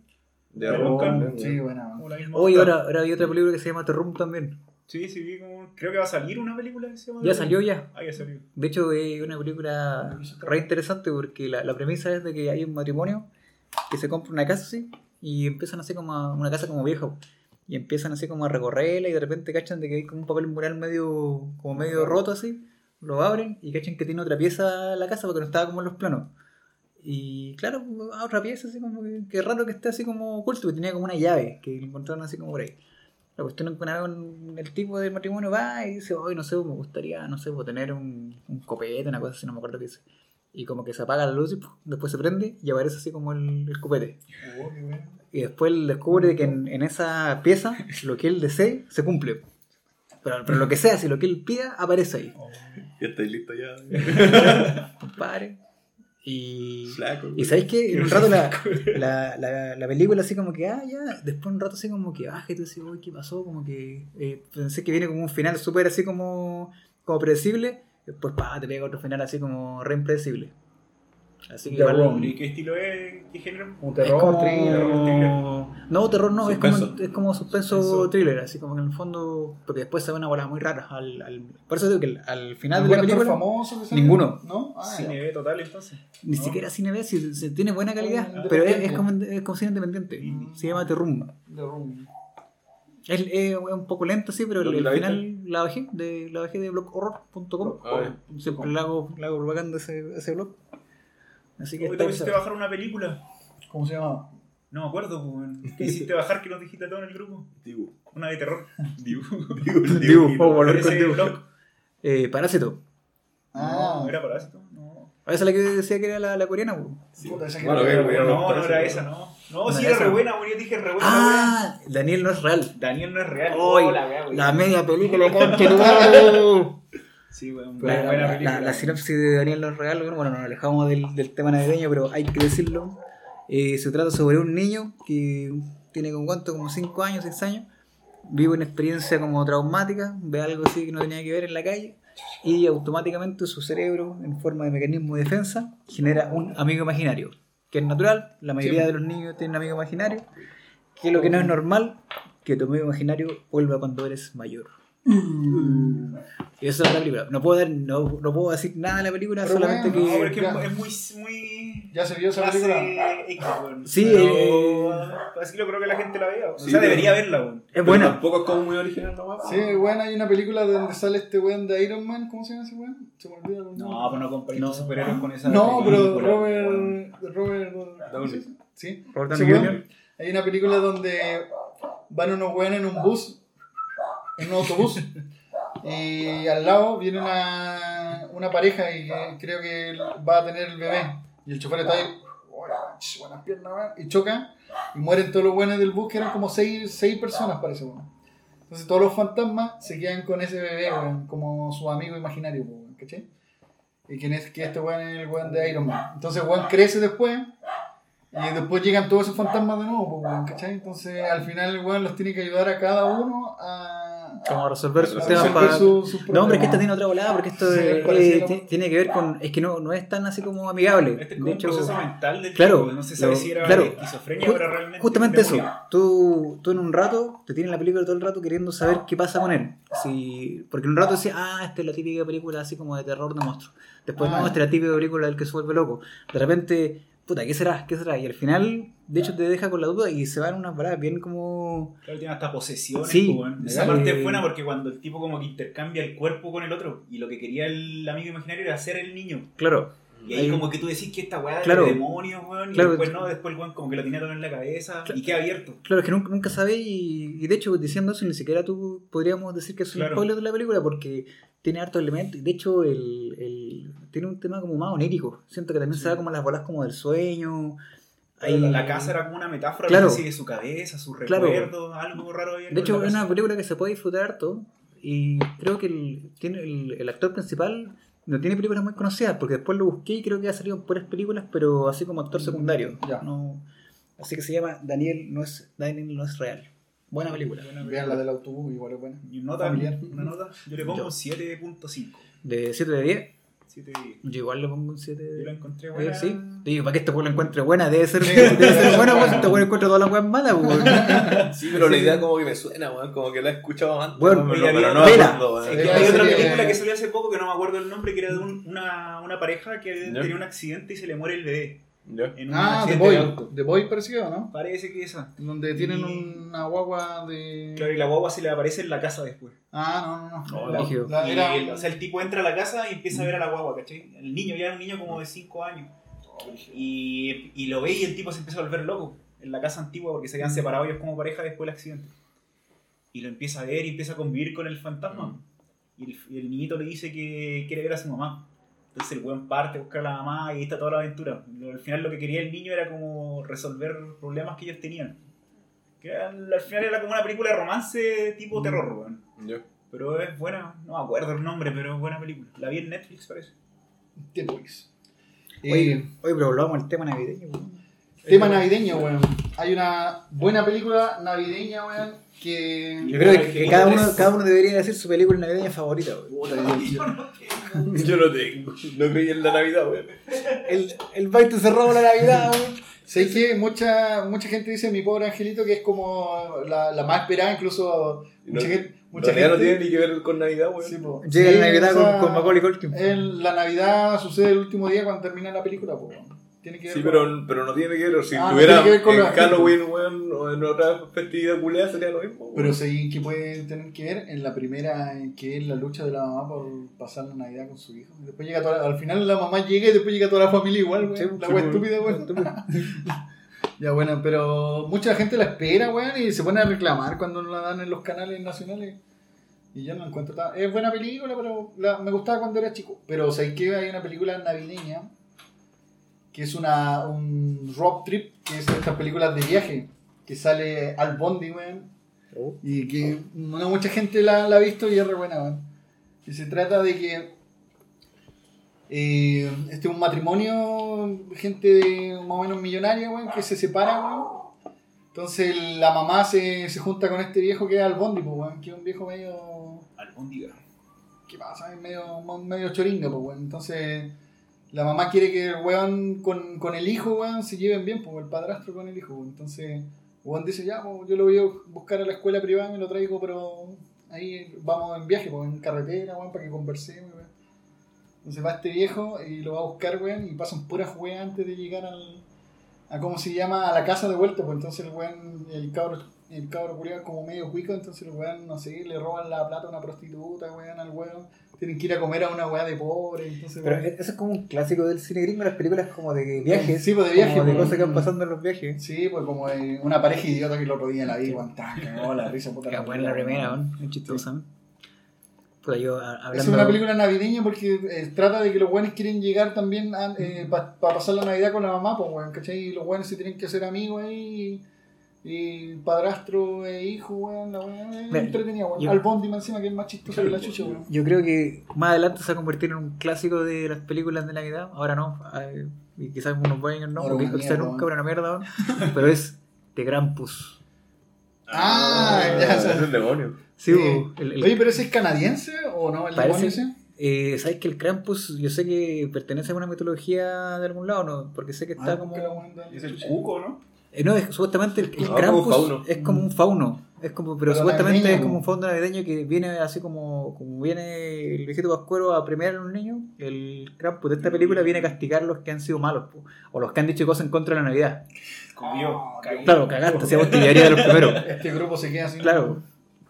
De weón. Sí, buena. Hoy ahora, ahora hay otra película que se llama The Room también. Sí, sí, vi como. Creo que va a salir una película que se llama. Ya The Room. salió ya. Ah, ya salió. De hecho, es una película re interesante porque la, la premisa es de que hay un matrimonio que se compra una casa así y empiezan así como a, una casa como vieja y empiezan así como a recorrerla y de repente cachan de que hay como un papel mural medio como medio roto así, lo abren y cachan que tiene otra pieza la casa porque no estaba como en los planos. Y claro, a otra pieza así como que, que raro que esté así como oculto, que tenía como una llave que encontraron así como por ahí. La cuestión es que una vez el tipo del matrimonio va y dice, hoy no sé, me gustaría, no sé, pues, tener un, un copete, una cosa así, no me acuerdo qué dice. Y como que se apaga la luz y después se prende y aparece así como el, el copete. Oh. Y después él descubre que en, en esa pieza lo que él desee se cumple. Pero, pero lo que sea, si lo que él pida, aparece ahí. Ya estáis listos ya. Compadre. Y, Flaco. y sabéis que en un rato la, la, la, la película así como que, ah, ya, después un rato así como que baja y tú dices, uy, ¿qué pasó? Como que eh, pensé que viene como un final súper así como, como predecible, después pa, te pega otro final así como re impredecible. Así que igual-. ¿Y qué estilo es? ¿Qué género? Un es terror, como... thriller. No, terror no, es como, Suspenso. es como suspenso, Suspenso. thriller, así como que en el fondo, porque después se ve una bola muy rara. Al, al- por eso digo que al, al final de ¿Algún la película, famoso que? Ninguno. ¿No? Ah, ya. Cine B total, entonces. ni ¿no? siquiera cine B, si, si tiene buena calidad, Ah, pero es, es como, es como cine independiente. Mm. Se llama The Room. The Room. Es, es un poco lento, sí, pero el, ¿Dónde el la final la bajé, de, la bajé de bloghorror.com. Ah, Siempre le hago, le hago propaganda ese, ese blog. Así que te hiciste bajar una película. ¿Cómo se llama? No me acuerdo. ¿Qué hiciste bajar que nos dijiste a todos en el grupo? Dibu. Una de terror. Dibu. Dibu, Dibu. Eh, Parásito. Ah, No, ¿Era parásito? No. A esa es la que decía que era la, la coreana, po. Puta, esa que Bueno, era- bien, bien. No, no era esa, no. No, No sí era esa. re buena, weón. Yo dije re buena. Ah, Daniel no es real. Daniel no es real. Oh, la wea. La media película. Sí, weón. La, buena la- película. la- la sinopsis de Daniel no es real, bueno, bueno, nos alejamos del, del tema navideño, pero hay que decirlo. Eh, se trata sobre un niño que tiene con cuánto, como 5 años, 6 años, vive una experiencia como traumática, ve algo así que no tenía que ver en la calle, y automáticamente su cerebro, en forma de mecanismo de defensa, genera un amigo imaginario, que es natural, la mayoría Sí. de los niños tienen un amigo imaginario, que lo que no es normal, que tu amigo imaginario vuelva cuando eres mayor. Y eso es la película. No puedo, dar, no, no puedo decir nada de la película, Pero solamente bueno, No, que. es que Ya. es muy, muy. ¿Ya se vio esa clase película? Sí, Pero, eh, Así que yo creo que la gente la vea. O Sí, sea, pero- debería verla, weón. Es buena. Tampoco es como muy original, ¿no? weón? Sí, bueno, hay una película donde sale este weón de Iron Man. ¿Cómo se llama ese weón? Se me olvida el. No, pues no comparéis No. superhéroes con esa. No, pero Robert. Robert. Downey. Sí. Robert Downey. Jr. Hay una película donde van unos weones en un bus, en un autobús, y al lado viene una, una pareja y creo que va a tener el bebé. Y el chofer está ahí, "Oye, ch, buenas piernas, weón", y choca, y mueren todos los buenos del bus, que eran como seis, seis personas, parece, weón. Entonces todos los fantasmas se quedan con ese bebé, weón, como su amigo imaginario, weón, ¿cachai? Y que, es, que este weón es el weón de Iron Man. Entonces weón crece después y después llegan todos esos fantasmas de nuevo, pues, ¿cachai? Entonces al final el weón los tiene que ayudar a cada uno a, Como a resolver sus temas para. su- sus No, hombre, es que esta tiene otra volada porque esto Sí, eh, tiene que ver con. Es que no, no es tan así como amigable. Este es De un hecho, proceso mental del claro, tipo, No se sabe lo- si era claro. esquizofrenia realmente. Justamente eso. Tú, tú en un rato te tienes la película todo el rato queriendo saber qué pasa con él. Si, porque en un rato decís, ah, esta es la típica película así como de terror de monstruos. Después, Ah, no, esta es la típica película del que se vuelve loco. De repente, puta, ¿qué será? ¿Qué será? Y al final, de hecho, te deja con la duda y se van unas paradas bien como. Claro, tiene hasta posesiones. Sí. weón. Esa parte es buena porque cuando el tipo como que intercambia el cuerpo con el otro y lo que quería el amigo imaginario era ser el niño. Claro, Y ahí Ahí- como que tú decís que esta weá Claro. es de demonios, weón. Y Claro. después no, después el weón como que lo tenía todo en la cabeza Claro. y queda abierto. Claro, es que nunca, nunca sabes y, y de hecho diciendo eso ni siquiera tú podríamos decir que es un spoiler de la película porque tiene hartos elementos y de hecho el, el- tiene un tema como más onírico. Siento que también se da como las bolas como del sueño. Hay- La, la casa era como una metáfora Claro. de su cabeza, sus Claro. recuerdos, algo raro había De hecho es una película que se puede disfrutar harto y creo que el, tiene el, el actor principal no tiene películas muy conocidas porque después lo busqué y creo que ha salido en puras películas pero así como actor secundario. Ya. No, así que se llama Daniel no es, Daniel no es real. Buena película. Buena Vean película. la del autobús, igual es buena. Y nota, Familiar. una nota, yo le pongo Yo. un 7.5. De 7 de 10. 7 Yo igual le pongo un 7 Yo la encontré Eh, buena. sí, digo, para que este pueblo lo encuentre buena, debe ser, debe ser buena, pues este pueblo encuentra todas las weas malas, weón. Sí, pero la idea como que me suena, weón. Como que la he escuchado antes. Bueno, pero, pero no acuerdo. Es que hay otra película que salió hace poco que no me acuerdo el nombre, que era de un- una, una pareja que tenía un accidente y se le muere el bebé. En un Ah, The Boy. The Boy parecido, ¿no? Parece que esa. Donde tienen Y- una guagua de. Claro, y la guagua se le aparece en la casa después. Ah, no, no, no. No, La- la- era el, o sea, el tipo entra a la casa y empieza a ver a la guagua, ¿cachai? El niño, ya era un niño como de 5 años. Y, y lo ve y el tipo se empieza a volver loco en la casa antigua porque se habían separado ellos como pareja después del accidente. Y lo empieza a ver y empieza a convivir con el fantasma. Y el, y el niñito le dice que quiere ver a su mamá. Entonces el weón parte a buscar a la mamá y ahí está toda la aventura. Al final lo que quería el niño era como resolver problemas que ellos tenían. Que al, al final era como una película de romance tipo terror, weón. Pero es buena, no me acuerdo el nombre, pero es buena película. La vi en Netflix, parece. The Boys. Oye, Eh, oye, pero volvamos al tema navideño, weón. tema navideño, weón. Hay una buena película navideña, weón, que. Yo creo que, que cada, uno, cada uno debería decir su película navideña favorita, yo- yo- Yo no tengo. No creí en la Navidad, weón. El, el baile cerrado la Navidad, weón. ¿Sabes que mucha, mucha gente dice mi pobre angelito que es como la, la más esperada, incluso mucha gente. En Mucha realidad no gente tiene ni que ver con Navidad, weón. Sí, po. Llega Sí, la Navidad o sea, con, con Macaulay Culkin. el- la Navidad sucede el último día cuando termina la película. Tiene que ver Sí, con- pero, pero no tiene que ver. Si Ah, no estuviera tiene que ver con en Halloween, weón, o en otra festividad culiada, sería lo mismo. weón. Pero sí que puede tener que ver en la primera, que es la lucha de la mamá por pasar la Navidad con su hijo. Después llega toda, al final la mamá llega y después llega toda la familia igual, güey. Sí, la sí, pues. estúpida, güey. ya bueno, pero mucha gente la espera, güey, y se pone a reclamar cuando la dan en los canales nacionales. Y yo no la encuentro tan... Es buena película, pero la- me gustaba cuando era chico. Pero ¿sabes que Hay una película navideña que es una, un road trip, que es de estas películas de viaje, que sale Al Bondi, weón. Oh. Y que no mucha gente la, la ha visto y es re buena, weón. Y se trata de que eh, este es un matrimonio, gente de más o menos millonaria, weón, que se separa, weón. Entonces la mamá se, se junta con este viejo que es Al Bondi, pues, weón, que es un viejo medio Albóndiga. ¿qué pasa? Es medio, medio choringa, pues, weón. Entonces, la mamá quiere que el weón con, con el hijo, weón, se lleven bien, pues, el padrastro con el hijo, weón. Entonces, weón dice, ya, yo lo voy a buscar a la escuela privada, me lo traigo, pero ahí vamos en viaje, pues, en carretera, weón, para que conversemos, weón. Entonces va este viejo y lo va a buscar, weón, y pasan puras weas antes de llegar al, a, ¿cómo se llama? A la casa de vuelta, pues, entonces el weón, el cabro, el cabro culiao es como medio cuico, entonces el weón, no sé, le roban la plata a una prostituta, weón, al weón. Tienen que ir a comer a una weá de pobre, entonces... Pero weón, eso es como un clásico del cine gringo, las películas como de viajes. Sí, pues, de viaje, como de pues. cosas que van pasando en los viajes. Sí, pues como eh, una pareja idiota que el otro día la vi, cagó la risa, puta. Que buena la primera. Muy chistosa. ¿no? Puta, yo hablando. Es una película navideña porque eh, trata de que los buenos quieren llegar también para pasar la Navidad con la mamá, pues, weón, ¿cachai? Y los buenos se tienen que hacer amigos ahí. Y, y padrastro e hijo, weón, la weón, es Mira, entretenida, weón. yo- Al Bondi más encima que es más chistoso que la chucha, weón. Yo creo que más adelante se va a convertir en un clásico de las películas de Navidad. Ahora no. Y quizás unos buenos no, porque quizás mierda, nunca weón. una mierda, weón. Pero es The Krampus. Ah, ya, es el demonio. Sí, el- el- Oye, pero ese es canadiense o no? ¿El Parece- demonio ese? eh, ¿Sabes que el Krampus, yo sé que pertenece a una mitología de algún lado, ¿no? Porque sé que está Ah, como... Es el cuco, ¿no? Eh, no, es, supuestamente el, el No, como Krampus un es como un fauno. Es como, pero, Pero supuestamente navideño, es como un fauno navideño que viene así como, como viene el viejito Pascuero a premiar a los niños. El Krampus de esta película viene a castigar a los que han sido malos po, o los que han dicho cosas en contra de la Navidad. Comió. Ah, cagué. Claro, cagaste, si a vos de los primeros. Este grupo se queda así. Claro.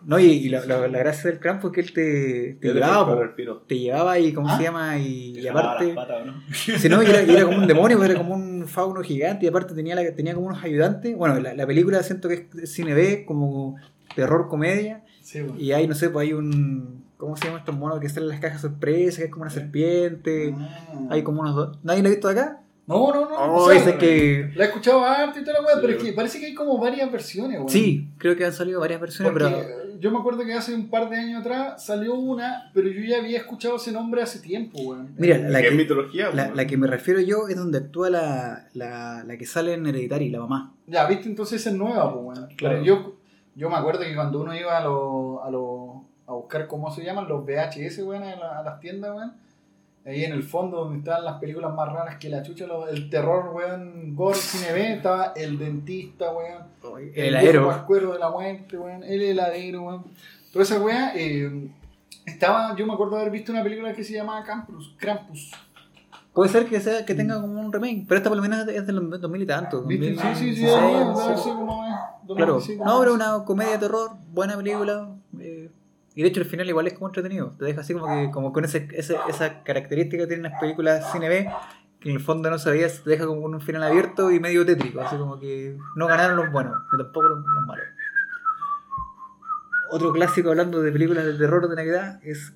No, y, y la, la- la gracia del Krampus es que él te, te llevaba, te llevaba y, ¿cómo ¿Ah? se llama? Y, y aparte... las patas, ¿o ¿no? Si no, y era, y era como un demonio, era como un fauno gigante y aparte tenía, la, tenía como unos ayudantes. Bueno, la, la película siento que es cine B, como terror comedia. Sí, bueno. Y hay, no sé, pues hay un... ¿Cómo se llama estos monos que salen en las cajas sorpresa? Que es como una serpiente. Ah. Hay como unos dos... ¿Nadie lo ha visto de acá? No, no, no. Oh, o sea, ese que... La he escuchado harto y toda la weá, Sí, pero es que parece que hay como varias versiones, weón. Sí, creo que han salido varias versiones, Porque pero... yo me acuerdo que hace un par de años atrás salió una, pero yo ya había escuchado ese nombre hace tiempo, weón. Mira, la ¿Qué es que, mitología? la, que me refiero yo es donde actúa la, la, la que sale en Hereditary, la mamá. Ya, viste, entonces esa es nueva, pues, weón. Claro. Yo, yo me acuerdo que cuando uno iba a los a los a buscar, ¿cómo se llaman? Los VHS, weón, a, la- a las tiendas, weón. Ahí en el fondo donde estaban las películas más raras que la chucha, lo- el terror, weón, gore, cine B, estaba el dentista, weón. El heladero. pascuero de la muerte, weón. El heladero, weón. Toda esa weá, eh, estaba, yo me acuerdo de haber visto una película que se llamaba Campus, Krampus. Puede ser que sea que tenga como un remake, pero esta por lo menos es de los 2000 y tanto. ¿Viste? Sí, sí, sí, 2016, ahí, sí. no sé cómo es. Claro, 2016, no, cómo pero es. una comedia de terror, buena película. eh, y de hecho, el final igual es como entretenido. Te deja así como que como con ese, ese- esa característica que tienen las películas cine B, que en el fondo no sabías, te deja como con un final abierto y medio tétrico. Así como que no ganaron los buenos, ni tampoco los, los malos. Otro clásico hablando de películas de terror de Navidad es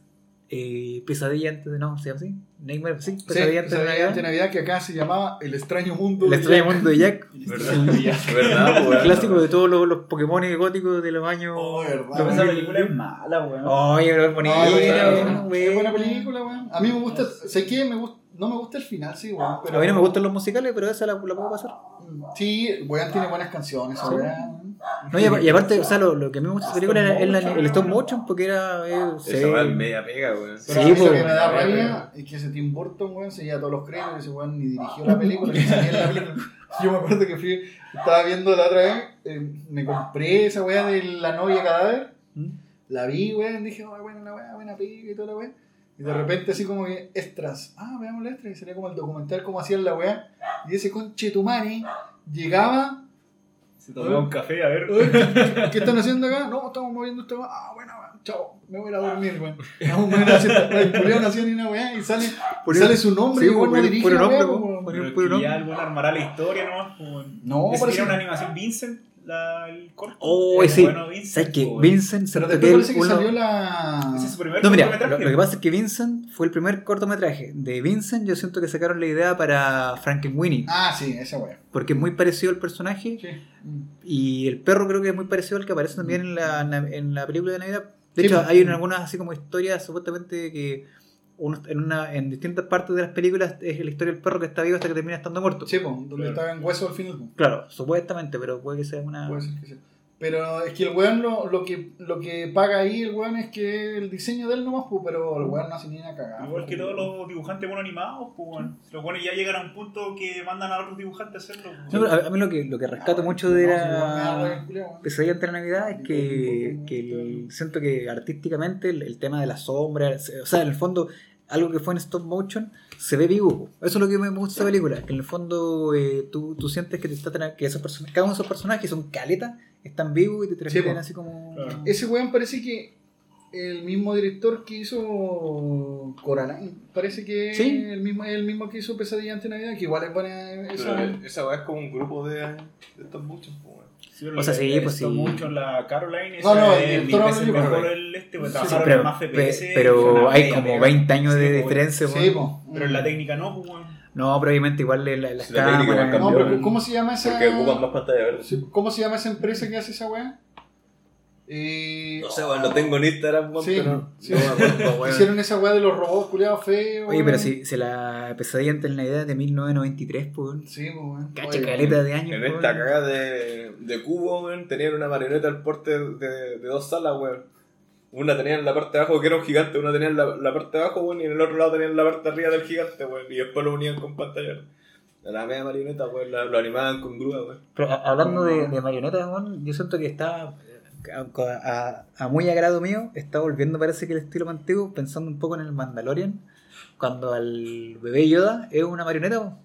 eh, Pesadilla antes de. No, ¿se llama así? Nightmare, sí, Sí, Pesadilla antes de Pesadilla antes de Navidad. Que acá se llamaba El extraño mundo El de extraño Jack. mundo de Jack. ¿Verdad? ¿Verdad? El clásico de todos los, los Pokémon góticos de los años. Oh, verdad. Pero esa película es mala, weón. Oye, pero es bonita, es buena, weón, es weón. buena película, weón. A mí me gusta, sé que me gusta, no me gusta el final, sí, weón. Pero A mí no me gustan los musicales, pero esa la, la puedo pasar. Sí, weón tiene buenas canciones, Sí. weón. No, y, y aparte, o sea, lo, lo que a mí me gusta de esa película es la- el stop motion, porque era. eh, Esa sí. weá es media pega, weón. Sí, mí lo que me da rabia es que ese Tim Burton, weón, se lleva todos los créditos y ese weón ni dirigió la película, ni la película. Yo me acuerdo que fui, estaba viendo la otra vez, eh, me compré esa weá de la novia cadáver. ¿Mm? La vi, weón, dije, oh, buena la weá, buena pica y toda la weá. Y de repente así como que extras, ah, veamos la extra, y sería como el documental cómo hacían la weá. Y ese conche tu mani llegaba, Se tomó un café, a ver. "Oye, ¿qué, qué están haciendo acá? No, estamos moviendo esta weá. Ah, bueno, chao, me voy a ir a dormir, weón. No, weón, así, el culiao no hacía ni una weá y sale, sale su nombre sí, y weón no ponía- dirige ponía la weá, nombre, weón. puro nombre. ya algo armará la historia nomás. No, parece- era una animación Vincent, la, el corto. Oh, El sí. bueno Vincent, ¿Sabes qué? pues. Vincent se después el parece que uno- salió la... Ese es su primer No, mira, lo, que pasa es que Vincent fue el primer cortometraje. De Vincent, yo siento que sacaron la idea para Frankenweenie, Ah, sí, esa weá. porque es muy parecido al personaje. Sí. Y el perro creo que es muy parecido al que aparece también en la, en la, en la película de Navidad. De Sí, hecho, pues. hay en algunas así como historias supuestamente que en, una, en distintas partes de las películas es la historia del perro que está vivo hasta que termina estando muerto. Sí, po, donde Claro. estaba en hueso al final. Claro, supuestamente, pero puede que sea una... Puede ser que sí. Pero es que el weón lo, lo que lo que paga ahí el weón es que el diseño de él nomás, pues, pero el weón no hace ni una cagada. Igual que todos los dibujantes bueno animados, pues bueno. Los buenos ya llegan a un punto que mandan a otros dibujantes a hacerlo. pues. No, pero a, mí lo que, lo que rescato mucho de No, la pesadilla la Navidad es que, que el- siento que artísticamente el, el tema de la sombra, o sea, en el fondo, algo que fue en stop motion, se ve vivo. Eso es lo que me gusta de esa película, que en el fondo eh, tú, tú sientes que, te está tra- que esos personajes, cada uno de esos personajes son caletas, están vivos y te transmiten así como... Claro. Ese weón parece que el mismo director que hizo Coraline, parece que Sí. el mismo el mismo que hizo Pesadilla ante Navidad, que igual es buena esa. Pero esa weá es como un grupo de, de estos muchos. Sí, O sea, sí, pues sí. motion, la Caroline, No, no, el mejor el este, pues Sí, pero, más FPS. pero hay media como pega. 20 años Sí, de pues, diferencia. Sí, po. Pero en la técnica no, pues bueno. No, pero obviamente igual la, la, las la cámaras... No, pero ¿cómo se llama esa Porque ocupan más pantalla verde. ¿Cómo se llama esa empresa que hace esa weá? Eh, No sé, weón, lo tengo en Instagram, weón, Sí, pero sí. no. Hicieron esa weá de los robots culiados feos. Oye, pero si, si la pesadilla ante la Navidad es de 1993, pues. Sí, pues. Cacha Oye, caleta de años. En esta cagada de, de cubo, weón, tenían una marioneta al porte de, de dos salas, weón. Una tenía en la parte de abajo que era un gigante, una tenía en la, la parte de abajo, weón, y en el otro lado tenían la parte de arriba del gigante, weón. Y después lo unían con pantalla. La media marioneta, weón, lo animaban con grúa, weón. Pero a- hablando de, de marionetas, weón, yo siento que está, a, a- muy agrado mío, está volviendo parece que el estilo antiguo, pensando un poco en el Mandalorian, cuando al bebé Yoda es una marioneta.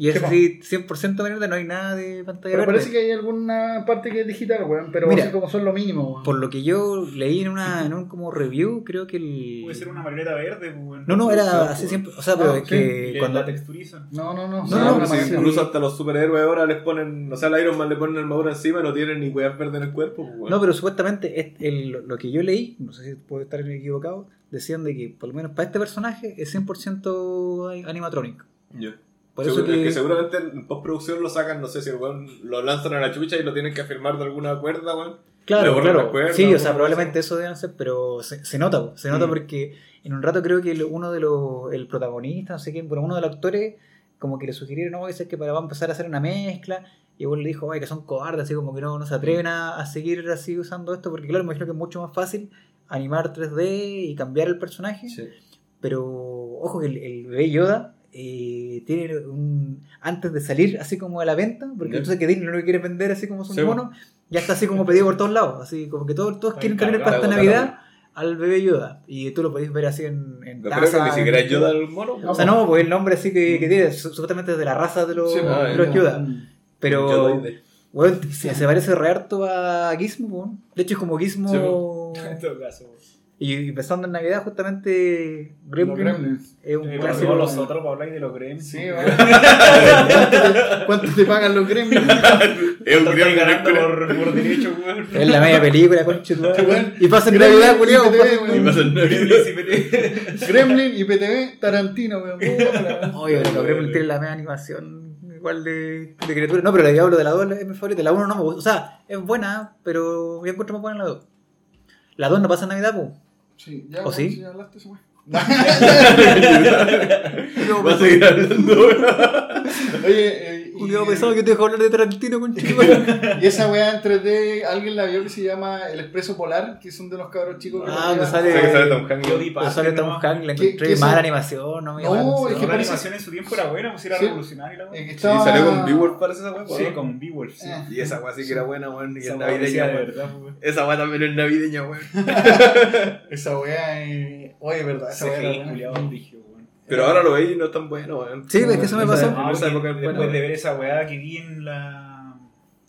Y es ¿Qué así 100% marioneta, no hay nada de pantalla Pero verde. parece que hay alguna parte que es digital, weón. Pero Mira, así como son lo mínimo, weón. Por lo que yo leí en una en un como review, creo que el... Puede ser una marioneta verde, pues, weón. No, no, era sí, así pues. siempre, o sea, pero Ah, es sí. que cuando... la texturizan. No, no, no. No, no, incluso hasta los superhéroes ahora les ponen, o sea, al Iron Man le ponen armadura encima y no tienen ni weas verdes en el cuerpo, pues, weón. No, pero supuestamente es el- lo que yo leí, no sé si puedo estar equivocado, decían de que por lo menos para este personaje es 100% animatronic. Ya. Por Seguro- eso que, es que seguramente en postproducción lo sacan, no sé si el weón lo lanzan a la chucha y lo tienen que afirmar de alguna cuerda, weón. Claro, cuerda, sí, o sea, probablemente eso deben ser, pero se, se nota, po, se nota Mm. porque en un rato creo que uno de los, el protagonista, no sé quién, bueno, uno de los actores, como que le sugirieron, no, que que para va a empezar a hacer una mezcla, y igual le dijo, ay, que son cobardes, así como que no, no se atreven a, a seguir así usando esto, porque claro, me imagino que es mucho más fácil animar 3D y cambiar el personaje, Sí. pero ojo que el, el bebé Yoda eh, tiene un. Antes de salir así como a la venta, porque entonces que Disney no lo quiere vender así como son Sí, monos, ya está así como pedido por todos lados. Así como que todos, todos quieren tener para esta. Navidad al bebé Yoda. Y tú lo podéis ver así en, en No creo que taza, ni siquiera es Yoda el mono. No, O sea, no, pues el nombre así que, que tiene, su- supuestamente es de la raza de los, Sí, ah, de los ya. Yoda. Pero, weón, se, se parece re harto a Gizmo, weón. De hecho, es como Gizmo. En todo caso. Y, pensando en Navidad, justamente, Los Gremlin Gremlins. es un Eh, clásico. los otros para hablar de los Gremlins. Sí. ¿Cuánto, te, cuánto te pagan los Gremlins? Es un gremlin, por, por derecho, weón. Es la media película, conche tu. Y pasa en Navidad, y culiao, pasa en. Y pasa el Navidad. Gremlin y PTV, Tarantino, weón. Oye, los Gremlins tienen la media animación igual de, de criatura. No, pero la Diablo de la 2 es mi favorita. La 1 no me gusta. O sea, es buena, pero yo encuentro más buena la 2. La 2 no pasa en Navidad, pues. Sí, ya, ¿O sí? ya hablaste, weón. Va a seguir hablando. Oye, eh, Un día pensaba que te dejo hablar de Tarantino, tu madre. y esa weá en 3D, alguien la vio que se llama El Expreso Polar, que son de los cabros chicos. que Ah, vean. sale- que sale Tom Hanks. Paso, sale Tom ¿no? Hanks, la ¿Qué- encontré qué mala animación, no me No, es que La parece- animación en su tiempo era buena, pues era Sí. revolucionaria la que Sí, salió con Beowulf, parece esa weá. Sí, con Beowulf, sí. Eh. Y esa weá sí que era buena, weón. Y Esa es weá navideña, de weón. Esa weá también es navideña, weón. Esa weá, eh, oye, verdad, esa weá. Pero ahora lo veis y no es tan bueno, weón. Sí, es que eso me pasó. en Ah, esa época es después buena, de ver esa weá que vi en la.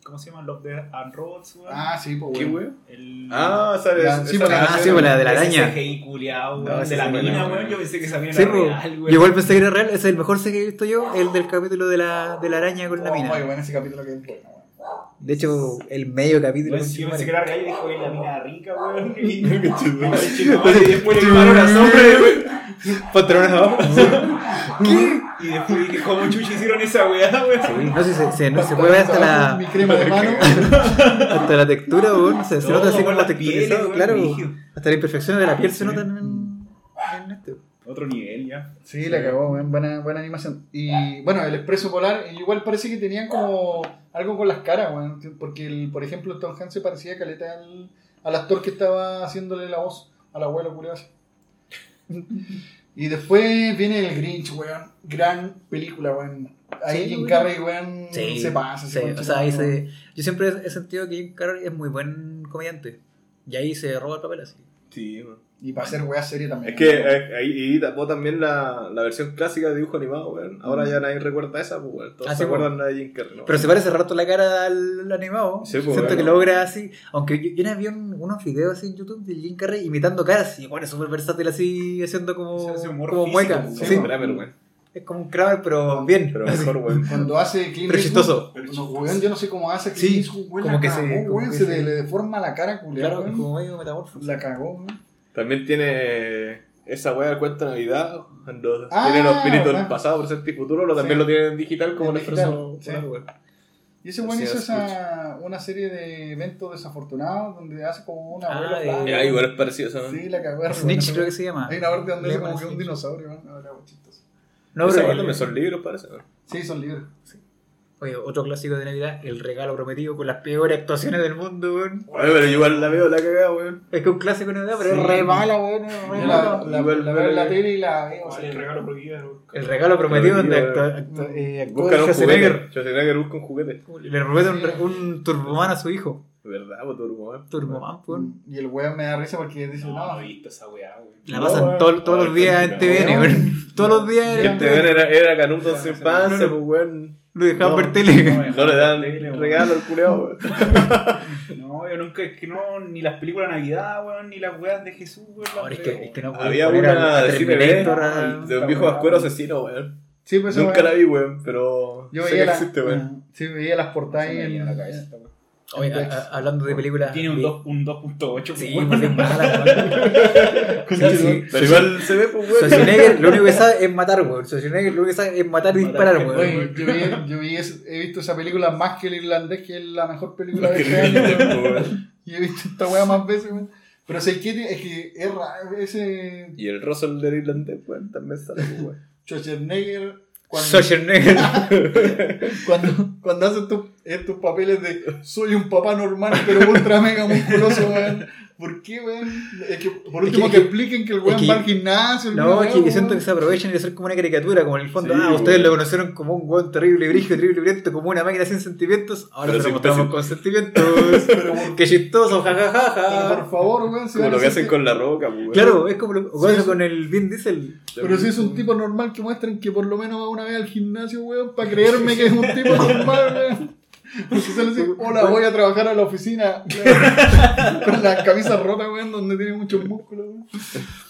¿Cómo se llama? Love, Death and Robots, weón. Ah, sí, pues ¿Qué weón. El... Ah, sale. Ya, esa- sí, pues, ah, sí, pues, la de la araña. CGI culiao, No, weón. ese de la mina, weón. Yo pensé que esa mina Sí, era pues. real, Yo weón. igual pensé que era real. Es el mejor que he visto yo, el del capítulo de la, de la araña con la Oh, mina. Muy bueno ese capítulo que es bueno. De hecho, el medio capítulo. Si yo pensé que era real y dijo, "Oye, la mina rica, weón. Y después le quemaron la sombra, weón. Pantalones abajo. Y después dije, ¿cómo chuchi hicieron esa weá, weón? No sé, se, se, no, se puede ver hasta la, Mi crema de mano. hasta la textura, weón. No sé, se No, nota así como pieles, weón, claro. Hasta las imperfecciones de la piel se notan en, en este. Otro nivel, ya. Sí, la cagó, weón. Buena, buena animación. Y bueno, el Expreso Polar, igual parece que tenían como algo con las caras, weón. Porque, el, por ejemplo, Tom Hanks se parecía caleta al, al actor que estaba haciéndole la voz al abuelo culiao así. Y después viene el Grinch, weón. Gran película, weón. Ahí Sí, Jim. Carrey, weón, Sí, se pasa. sí, se o concha sea, ahí se, yo siempre he sentido que Jim Carrey es muy buen comediante. Y ahí se roba el papel así. Sí. Y para hacer weá serie también. Es que eh, ahí y tapó también la, la versión clásica de dibujo animado, weón. Ahora ya nadie recuerda esa, pues, weón. Todos Ah, se sí, acuerdan de Jim Carrey, ¿no? Pero se parece rato la cara al animado. Sí, pues, Siento que logra así. Aunque yo, yo una vez vi un- unos videos así en YouTube de Jim Carrey imitando caras. Y bueno, es súper versátil así, haciendo como, humor como físico, mueca. Sí, Sí. Es como un Kramer, pero bien. Pero Así. mejor, weón. Cuando hace Clint Pero chistoso. No, weón, yo no sé cómo hace Sí, Clint Eastwood, weón, como que se- cagó, como weón, que se, se- le, deforma la cara, culiao, Claro, weón. como medio metamorfosis. La cagó, weón. También tiene esa weá del cuento de Navidad. Cuando Ah, tiene los espíritus del pasado, presente y futuro. Lo también Sí. lo tienen en digital como En el digital, expreso sí. Y ese weón Sí, hizo esa, una serie de eventos desafortunados donde hace como una Ah. Ya, igual es parecido eso, ¿no? Sí, la cagó. Snitch creo que se llama. Hay una parte donde hace como que un dinosaurio, ¿no? No, pero me son libros, parece. ¿no? Sí, son libres. Oye, otro clásico de Navidad, El regalo prometido con las peores actuaciones del mundo, weón. Oye, pero igual la veo la cagada, weón. Es que un clásico de Navidad, pero Sí. es re mala, weón. la, la, la veo en la tele y la veo. ¿Cuál así. es el regalo prohibido? El regalo prometido donde actúa, eh, un Schwarzenegger. juguete. Schwarzenegger busca un juguete. Le promete un, un turboman a su hijo. ¿Verdad, pues turbo, weón? Turboman, pues. Y el weón me da risa porque dice, No, no, he visto esa weá, weón. La No, pasan todo- todos los días en TVN, weón. Todos los días en TVN. era, era canuto en su infancia, pues weón. Lo dejaban No. ver tele. No le dan regalo al culeado, weón. No, yo nunca, es que no, ni las películas de Navidad, weón, ni las weas de Jesús, weón. las Ahora es que, veo. es que no puedo Había una de cine de un viejo vascuero asesino, weón. Sí, pues Nunca la vi, weón, pero Yo sé veía, que la, existe, weón. sí, veía las portadas me en, la cabeza. Oye, a- a- hablando de películas. Tiene un, vi- dos- un 2.8. Sí, pues es mala, igual se ve, pues, weón. Schwarzenegger lo único que sabe es matar, weón. Schwarzenegger lo único que sabe es matar y disparar, weón. Yo, vi, yo vi es- he visto esa película más que el irlandés, que es la mejor película de este año. weón. Y he visto esta weá más veces, weón. Pero sé que es que es raro ese Y el Russell del irlandés, weón, también sale, pues, weón. Schwarzenegger cuando, Schwarzenegger. cuando, cuando hace estos, estos papeles de soy un papá normal pero ultra mega musculoso, weón. ¿Por qué, weón? Es que por último que- que, expliquen que el weón es que- va al gimnasio. No, es que siento que se aprovechan de hacer como una caricatura, como en el fondo, Sí, ah, ustedes lo conocieron como un weón terrible, brígido, terrible, violento, como una máquina sin sentimientos, ahora Pero se lo mostramos con sentimientos. Pero Qué chistoso, jajajaja. por favor, weón. si Como lo que hacen con la roca, pues, weón. Claro, es como lo o Sí, con el Vin Diesel. Pero si es un tipo normal que muestran que por lo menos va una vez al gimnasio, weón, para creerme que es un tipo normal, weón. Porque sale así, hola, voy a trabajar a la oficina con la camisa rota, weón, donde tiene muchos músculos, weón.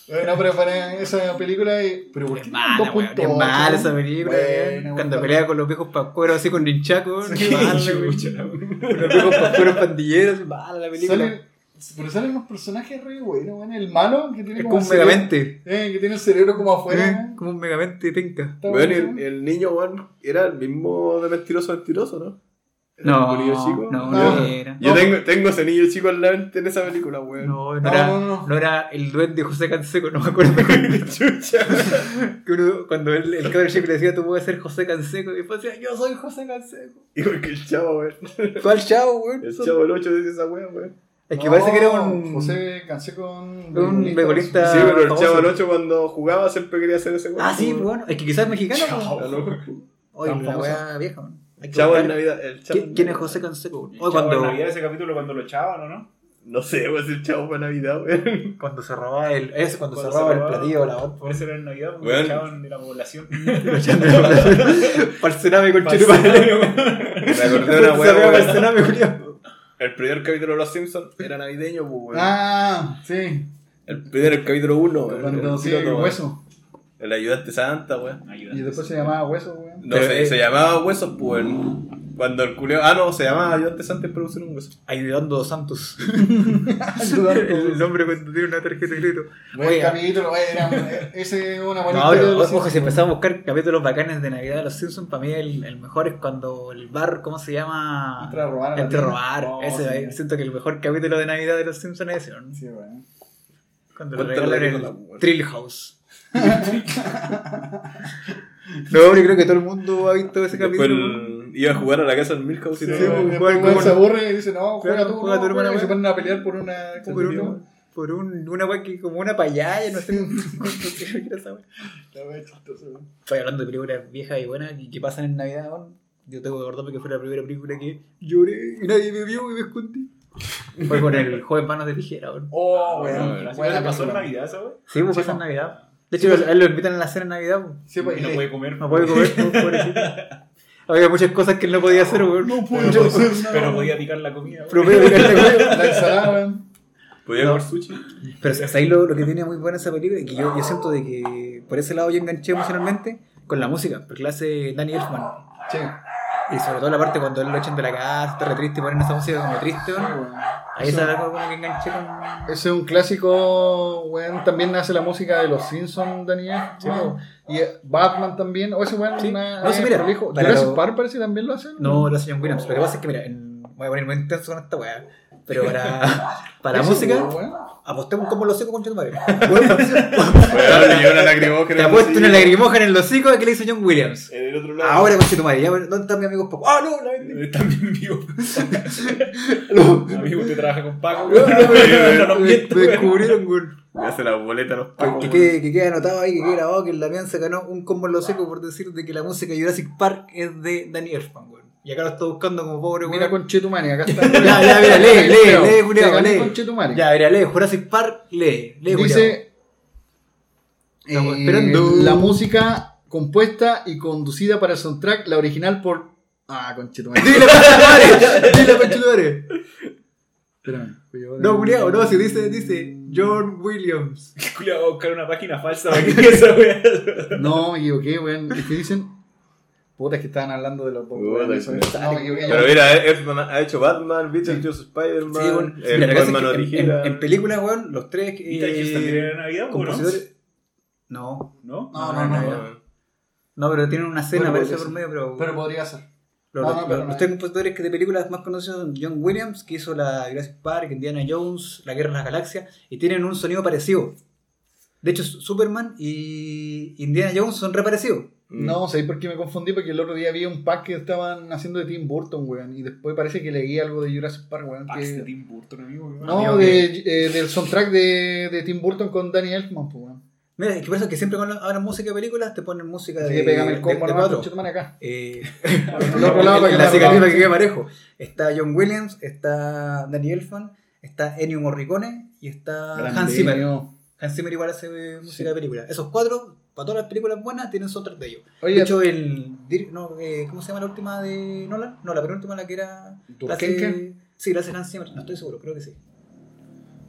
Bueno, pero para esa película, eh, pero ¿por Es qué mala, weón, es mala esa película, weón. Bueno, Cuando pelea con los viejos pascueros así con ninchaco, Sí, es mala. Con los viejos pascueros pandilleros, mala la película. Salen, pero salen unos personajes re buenos, weón. El malo, que tiene Es como, como un megamente. Eh, que tiene el cerebro como afuera, Eh. Como un megamente penca. Bueno, el, el niño, weón, era el mismo de mentiroso mentiroso, ¿no? No, un chico. no, No. no era. Yo tengo, tengo ese niño chico en la mente en esa película, weón. No, no, No, era, no, no. no era el duende José Canseco, no me acuerdo. Chucha. Que uno- cuando el, el cabrón chico le decía, tú puedes ser José Canseco, y después decía, yo soy José Canseco. Igual que el chavo, weón. Al chavo, weón. El chavo del 8 dice esa weá, weón. Es que parece que era un. José cansé con. un beisbolista. Sí, pero el famoso. chavo del 8 cuando jugaba siempre quería hacer ese weón. Ah, sí, bueno. Es que quizás es mexicano. Chavo. Ah, no. Oye, la wea vieja, man. Hay El que chavo en. Navidad. El chavo ¿Quién, es. José Canseco? Chavo, cuando, en Navidad ese capítulo cuando lo echaban, ¿o no? No sé, si el chavo fue a Navidad, weón. cuando se robaba el. Es cuando, Cuando se robaba el robaba- platillo, la otra. Por eso era en Navidad, porque Weón. lo echaban de la población. Parcename con Para chile el cenario. Me acordé de una weá. Parcename, Julián. El primer capítulo de Los Simpsons era navideño, pues, weón. Ah, sí. El primer, el capítulo 1, weón. Cuando el sí, weón. hueso. El ayudante santa, weón. Y después se llamaba hueso, weón. No, se, eh, se llamaba Huesos, pues, weón. Cuando el culeo. Ah, no, se llamaba ayudante santa en producir un hueso. Ayudando a Santos. El nombre cuando tiene una tarjeta de crédito. Buen Oye, capítulo, era- Ese es una buena No, historia ojo, si empezamos a buscar capítulos bacanes de Navidad de los Simpsons, para mí el, el mejor es cuando el bar, ¿cómo se llama? Entra a robar a Entra a robar. Oh, Ese, sí. ahí, siento que el mejor capítulo de Navidad de los Simpsons es ese, ¿no? Sí, weón. Cuando le regalan el. Trill House. no, yo creo que todo el mundo ha visto ese capítulo. el- iba a jugar a la casa del Milhouse y Sí, no. sí, weón como se aburre y dice, no, juega tú, juega no, tu hermana, y se ponen a pelear por una... por, un, por un, una weá que como una payaya, no sé. La chistosa. Estoy hablando de películas viejas y buenas y que pasan en Navidad, weón. Yo tengo que acordarme que fue la primera película que lloré y nadie me vio y me escondí. Fue con el joven manos de tijera, weón. Oh, Bueno, weón. bueno. ¿Así Buena le pasó en. Navidad, esa? Sí, pues pasa en po. Navidad. De hecho, a él lo invitan a la cena en Navidad, pues. Sí, pues, Y no puede comer. No puede comer, pues, pobrecito. Había muchas cosas que él no podía hacer, weón. No puedo hacer nada. Pero podía picar la comida. Pero podía weón. La ensalada, weón. Podía No. comer sushi. Pero ¿sabes ahí lo, lo que tiene muy buena esa película? Y que yo, yo siento de que por ese lado yo enganché emocionalmente con la música, porque la hace Danny Elfman. Sí. Y sobre todo la parte cuando él lo echan de la casa, está re triste y ponen esa música como triste, weón. Ahí está algo como que enganché con. Ese es un clásico, weón. También hace la música de los Simpsons, Daniel. weón. Y eh, Batman también. O ese weón, Sí. una- No, sí, es mira, Jurassic Park parece que también lo hace. No, lo hace John Williams. Lo que pasa es que, mira, en- voy a poner muy intenso con esta weá. Pero para, para música, apostemos como lo seco con tu madre. Una lacrimógena. Te apuesto una lagrimógena en el hocico que le hizo John Williams. En el otro lado. Ahora, con tu madre, ¿dónde están mis amigos Paco? ¡Ah, no! La vendí. Está bien vivo. No, Amigo, usted trabaja con Paco. me, descubrieron. Le hace la boleta a los Que, pacos. que quede, que quede anotado ahí, que quede grabado que el Damián se ganó un combo en los secos por decir de que la música de Jurassic Park es de Danny Elfman. Y acá lo estoy buscando como pobre, weón. Mira con Chetumani, acá está. Ya, ya, mira, lee, lee, lee, Julián, lee. con Chetumani. Ya, mira, lee, Jurassic Park, lee, lee. Dice Estamos eh, esperando. la música compuesta y conducida para el soundtrack, la original por. Ah, con Chetumani. Dile, madre, dile, conchetumare. Espérame. cuidado. No, Julián, no, si dice, dice John Williams. Culeado, voy a buscar una página falsa para que esa. No, me equivoqué, weón. Es que dicen. Puta, es que estaban hablando de los es. No. Pero mira, ha hecho Batman, Beetlejuice, Spider-Man, Sí, bueno, el mira, cosa es Batman que en, original. en, en películas, weón, los tres eh, ¿Y Beetlejuice también era Navidad no? compositores. No, ¿No? No, no, no. Ah, no, pero tienen una escena, Bueno, parece por medio, pero. Pero podría ser. Los, No, los- no, los no tres es. compositores que de películas más conocidos son John Williams, que hizo la Jurassic Park, Indiana Jones, La Guerra de las Galaxias, y tienen un sonido parecido. De hecho, Superman y Indiana Jones son reparecidos. Mm. No, ¿sabéis por qué me confundí? Porque el otro día vi un pack que estaban haciendo de Tim Burton, weón. Y después parece que leí algo de Jurassic Park, weón. De. Tim Burton, amigo. weón. No, de, eh, del soundtrack de, de Tim Burton con Danny Elfman, pues, weón. Mira, es que por eso es que siempre cuando hablan música de películas te ponen música de, que pégame el combo de- de conchetumare, acá. Eh, lado para que la cicatriz que quede parejo. Está John Williams, está Danny Elfman, está Ennio Morricone y está Grande, Hans Zimmer. Hans Zimmer igual hace música de películas. Esos cuatro, para todas las películas buenas, tienen soundtrack de ellos. Oye, de hecho, el. No, eh, ¿Cómo se llama la última de Nolan? No, la penúltima, la que era. ¿Durkenke? Sí, la hace Zimmer. No estoy seguro, creo que sí.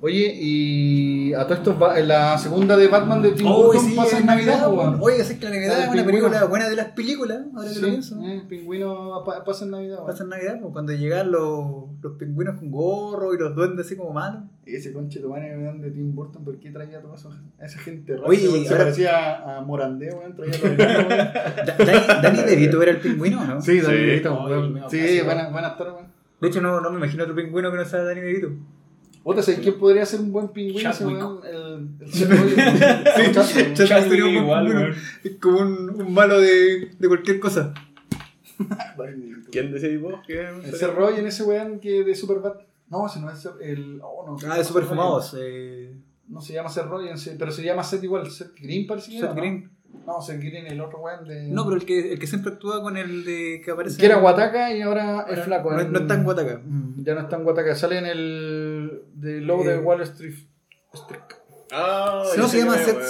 Oye, y a todo esto, la segunda de Batman de Tim Oh, Burton sí, pasa en Navidad, weón. Oye, es que la Navidad es una pingüino. película buena de las películas, ahora que Sí, lo pienso. eh, el pingüino pa- pasa en Navidad, weón. Pasa en Navidad, pues, cuando llegan los, los pingüinos con gorro y los duendes así como malos. Ese conche weón, de Tim Burton, ¿por qué traía a toda esa, gente rara? Oye, Weón, se ahora- parecía a Morandé, weón, traía a todo el mundo, weón. Da- Dani, Dani DeVito era el pingüino, ¿no? Sí, Dani Sí. DeVito, Sí, buenas buenas tardes, weón. De hecho, no, no me imagino otro pingüino que no sea Dani DeVito. Otra, ¿sabes quién podría ser un buen pingüino? Ese el, el. Sí, Chadwick. Sería un buen pingüino. Es como un, un malo de, de cualquier cosa. ¿Quién decís vos? que El Seth Rogen, ese weón que de Superbad. No, ese no es el. Oh, no, Ah, de super Seth Rogen. fumados. Eh, No se llama Seth pero se llama Seth igual. Seth Green parece que Seth. Green. No, Seth Green, el otro weón de. No, pero el que, el que siempre actúa con el de que aparece. Que era en- Guataca y ahora es flaco. No, en- no está en Guataca. Ya no está en Guataca. Sale en el. De Low de Eh. Wall Street. Street. Ah, Si no se llama Seth,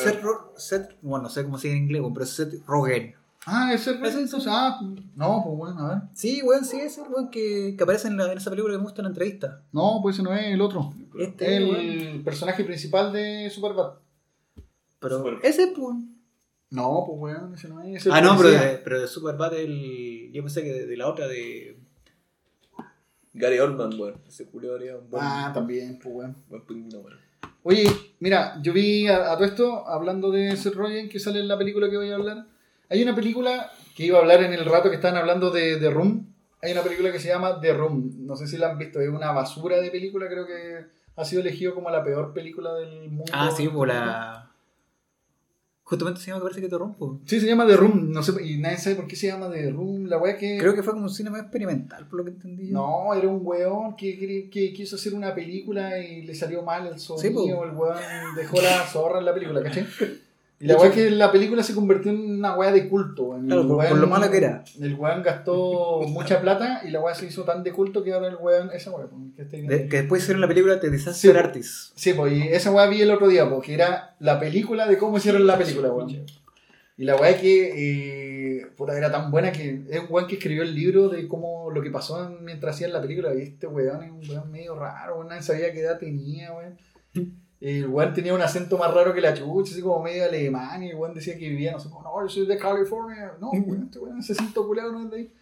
Seth, bueno, no sé cómo se dice en inglés, pero es Seth Rogen. Ah, ese es entonces. Ah, no, pues bueno, a ver. Sí, weón, sí, ese weón que, que aparece en, la- en esa película que me gusta en la entrevista. No, pues ese no es el otro. Este, el weón. personaje principal de Superbad. Pero Super- ese, pues. No, pues weón, ese no es. ese Ah, el no, pero de, pero de Superbad, el, yo pensé que de, de la otra de. Gary Oldman, weón. Ese Julio buen, Ah, también, pues weón. buen pingüino, weón. Oye, mira, yo vi a, a todo esto, hablando de Seth Rogen, que sale en la película que voy a hablar. Hay una película que iba a hablar en el rato que estaban hablando de The Room. Hay una película que se llama The Room. No sé si la han visto, es una basura de película, creo que ha sido elegido como la peor película del mundo. Ah, sí, por la. Justamente se llama parece que te rompo. Sí, se llama The Room, no sé, y nadie sabe por qué se llama The Room. La weá que. Creo que fue como un cine más experimental, por lo que entendí. No, era un weón que, que, que quiso hacer una película y le salió mal el sonido, Sí, po. el weón dejó la zorra en la película, ¿cachai? Y la De weá que la película se convirtió en una weá de culto. weón. Claro, El por- por lo mala que era. El weón gastó mucha plata y la weá se hizo tan de culto que ahora el weón, esa weá, pues, que. De- que después hicieron la película The Disaster Sí. Artist. Sí, pues y esa weá vi el otro día, porque era la película de cómo hicieron la película, weón. Y la weá es que eh, puta, era tan buena que es un weón que escribió el libro de cómo lo que pasó en- mientras hacían la película. Y este weón es un weón medio raro, weón, nadie sabía qué edad tenía, weón. El weón tenía un acento más raro que la chucha, así como medio alemán, y el weón decía que vivía, no sé, como, no, yo soy de California. No, weón, este weón, ese acento culeado no es de ahí.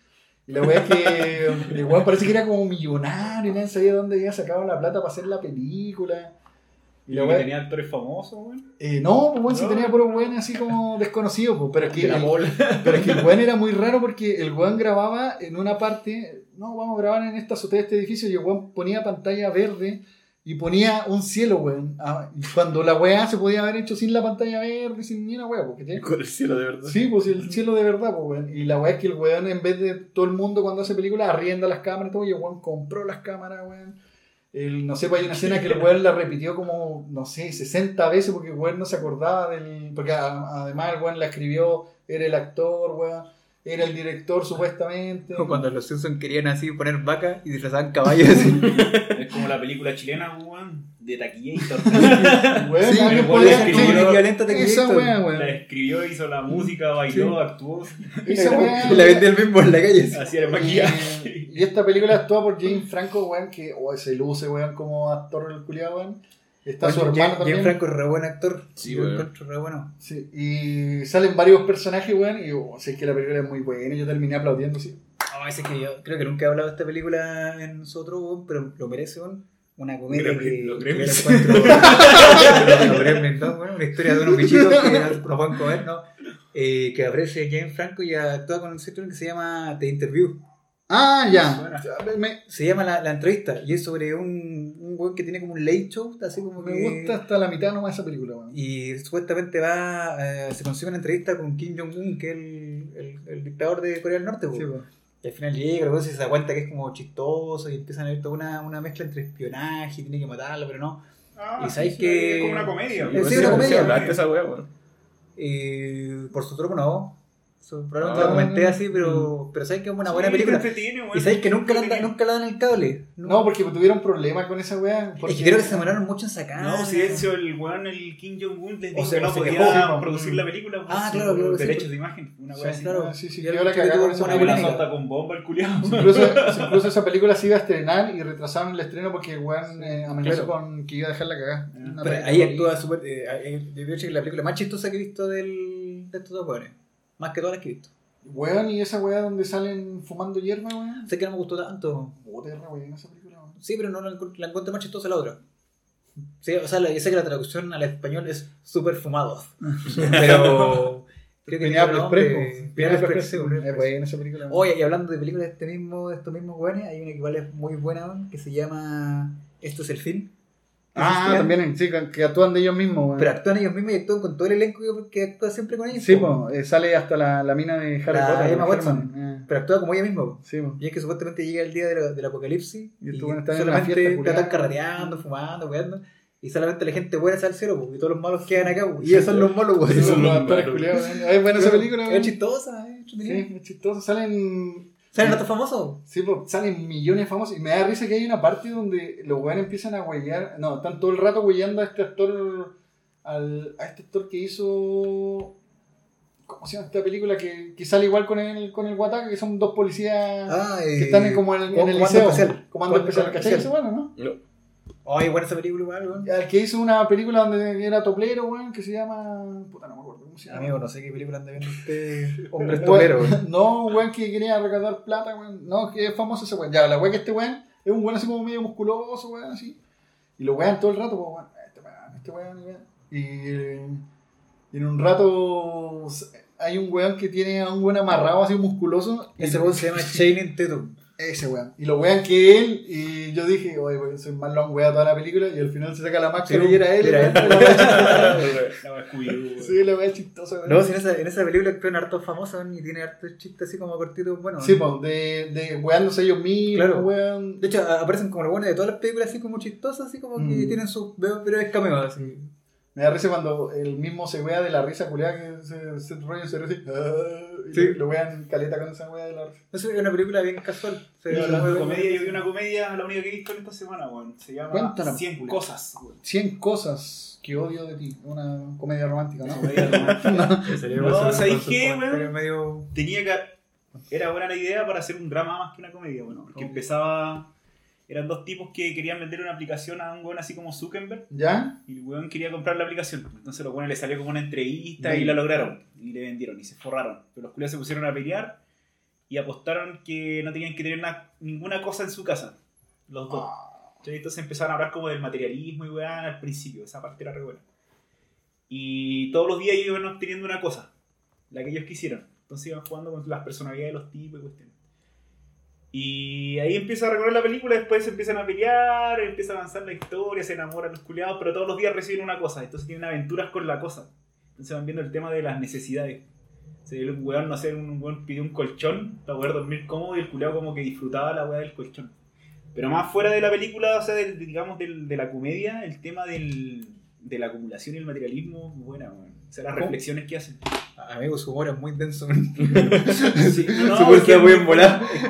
Y la weá es que el weón parece que era como millonario, y nadie sabía dónde había sacado la plata para hacer la película. Y la weá. tenía actores famosos, weón. Eh, no, pues weón, No. tenía puros weones así como desconocidos, pues, pero es que el-. Pero es que el weón era muy raro porque el weón grababa en una parte, no, vamos a grabar en esta azotea de este edificio y el weón ponía pantalla verde y ponía un cielo, weón. Ah, cuando la weá se podía haber hecho sin la pantalla verde, sin ni una weá, porque tiene- Con el cielo de verdad. Sí, pues el cielo de verdad, pues weón. Y la weá es que el weón en vez de todo el mundo cuando hace películas arrienda las cámaras y todo, y el weón compró las cámaras, weón. El, no sé, pues hay una escena que el weón la repitió como, no sé, 60 veces porque el weón no se acordaba del... Porque además el weón la escribió, era el actor, weón, era el director supuestamente. Como Cuando los Simpsons querían así poner vaca y disfrazaban caballos así. Es como la película chilena, weón, de Taquillator. Weón, Sí, el podía weón escribir esa weá, la weón. escribió, hizo la música, bailó, actuó, Esa weá. Y la vendía el mismo en la calle. el Y, maquillaje. y esta película actúa por James Franco, weón, que oh, se luce, weón, como actor el culiado, weón. Está su Bueno, hermano Jane- también. Es re buen actor. Sí, lo bueno. encuentro re bueno. Sí, y salen varios personajes, weón, y oh, sé que la película es muy buena, yo terminé aplaudiendo, sí. No, ese que yo creo que nunca he hablado de esta película en nosotros, weón, pero lo merece, weón. Una comedia Gremlin, que, los que yo encuentro. Los Gremlins, ¿no? Bueno, una historia de unos bichitos que no pueden comer, ¿no? Eh, que aparece Jane Franco y actúa con un sitio que se llama The Interview. Ah, ya. Suena. Ya, Me, Se llama la, la entrevista y es sobre un weón que tiene como un late show, así como me que. gusta hasta la mitad nomás esa película, weón. Y supuestamente va, eh, se consigue una entrevista con Kim Jong-un, que es el, el, el dictador de Corea del Norte. Sí, weón. Y al final llega, luego se da cuenta que es como chistoso y empiezan a ver toda una, una mezcla entre espionaje y tiene que matarlo, pero no. Ah, Y sabéis sí, que- Es como una comedia. Sí, sí, una comedia. esa weá, weón. Eh, por su tropo no. So, probablemente Ah, lo comenté así, pero, pero sabéis que es una buena Sí, película. Y sabéis que nunca la, dan- nunca la dan el cable. No, porque tuvieron problemas con esa weá. Es porque- que creo que se demoraron mucho en sacar. No, si de hecho el weón, el Kim Jong-un, les O dijo sea, que no se podía quejó, sí, po. producir la película por Ah, claro, claro, sí, derechos de imagen. Una Sí, weá así. claro, sí, sí, la que cagada con esa película. amenaza con bomba el culiado. Incluso, incluso esa película se iba a estrenar y retrasaron el estreno porque el weón eh, amenazó Claro. con que iba a dejar la cagada. Ah. Pero ahí actúa súper. Eh, yo creo que es la película más chistosa que he visto del, de estos dos jóvenes. Más que todas las que he visto. Weón, y esa weá donde salen fumando hierba, weón. Sé que no me gustó tanto. Puta, es re buena esa película, weón. Sí, pero no la, encont- la encontré más chistosa la otra. Sí, o sea, la- yo sé que la traducción al español es súper fumado. Pero. creo que Express. Pineapple Pineapple Express, sí, Express, Pineapple Es buena esa película. weón. Oye, y hablando de películas de este mismo, de estos mismos güeyes, hay una que igual es muy buena, weón, que se llama Esto es el fin. Ah, también, sí, que- actúan de ellos mismos, weón. Pero actúan ellos mismos y actúan con todo el elenco que, actúa siempre con ellos. Sí, po. eh, sale hasta la, la mina de Harry La Potter. Emma de Watson. Eh. Pero actúa como ella misma. po. Sí, po. Y es que supuestamente llega el día del, del apocalipsis Y una solamente están carreteando, fumando, weando. Y solamente la gente buena sale al cielo, po, y todos los malos quedan acá. po. Y ellos son los malos, weón. Sí, son los actores. Es buena esa película, Es chistosa, eh. Sí, es chistoso. Salen. ¿Salen otros famosos? Sí, pues salen millones de famosos. Y me da risa que hay una parte donde los weones empiezan a huellar. No, están todo el rato huellando a este actor. Al, a este actor que hizo. ¿Cómo se llama esta película? Que, que sale igual con el, con el Guataca, que son dos policías Ah, que están en, como en, el- en el Comando liceo. Especial. Comando Comando especial, ¿cachai? Bueno, ¿no? No. Ay, buena esa película igual, weón. El que hizo una película donde era toplero, weón, que se llama. Puta, no me acuerdo cómo se llama. Amigo, no sé qué película anda viendo usted. Hombre Weón, topero, weón. No, weón, que quería recaudar plata, weón. No, que es famoso ese weón. Ya, la weón que este weón es un weón así como medio musculoso, weón, así. Y lo wean todo el rato, pues, weón. Este weón, este weón, y weón. Y, y en un rato hay un weón que tiene a un weón amarrado así musculoso. Ese weón se llama Channing Tatum. Ese weón. Y lo wean que él. Y yo dije, oye, weón, soy más long weón toda la película. Y al final se saca la máscara Sí, y era él. era él. La wea. Sí, la weá chistosa. No, si en esa, en esa película actúan hartos famosos y tiene hartos chistes así como cortitos, bueno. Sí, pues, de, de weándose ellos mismos, Claro. weón. De hecho, a- aparecen como los buenos de todas las películas así como chistosas, así como que Mm. tienen sus breves breves cameos así. Me da risa cuando el mismo se wea de la risa culiada que se, se rollo se ríe ah, y Sí. lo wean caleta con esa wea de la risa. Eso es una película bien casual. Se Y ve hablando muy de buena. comedia, yo vi una comedia, la única que he visto en esta semana, weón. Se llama Cuéntanos, 100 Julio. cosas, weón. 100 cosas que odio de ti. Una comedia romántica, ¿no? Comedia romántica. Sería No, con su- ¿sabéis con sus qué, weón? medio- Tenía que. Era buena la idea para hacer un drama más que una comedia, bueno. Porque empezaba. Eran dos tipos que querían vender una aplicación a un weón así como Zuckerberg. ¿Ya? Y el weón quería comprar la aplicación. Entonces los weones le salió como una entrevista y la lograron. Y le vendieron y se forraron. Pero los culiados se pusieron a pelear. y apostaron que no tenían que tener na- ninguna cosa en su casa. Los dos. Ah. Entonces empezaron a hablar como del materialismo y weá al principio, esa parte era re buena. Y todos los días iban obteniendo una cosa, la que ellos quisieran. Entonces iban jugando con las personalidades de los tipos y cuestiones. Y ahí empieza a recorrer la película, después se empiezan a pelear, empieza a avanzar la historia, se enamoran los culiados, pero todos los días reciben una cosa, entonces tienen aventuras con la cosa. Entonces van viendo el tema de las necesidades. O sea, el weón, no sé, un weón pidió un colchón para poder dormir cómodo y el culiado como que disfrutaba la weá del colchón. Pero más fuera de la película, o sea, del- digamos, del- de la comedia, el tema del, de la acumulación y el materialismo, buena, weón. O sea, las ¿Cómo? reflexiones que hacen. Amigo, su humor es muy denso. Sí, no, Su es que está muy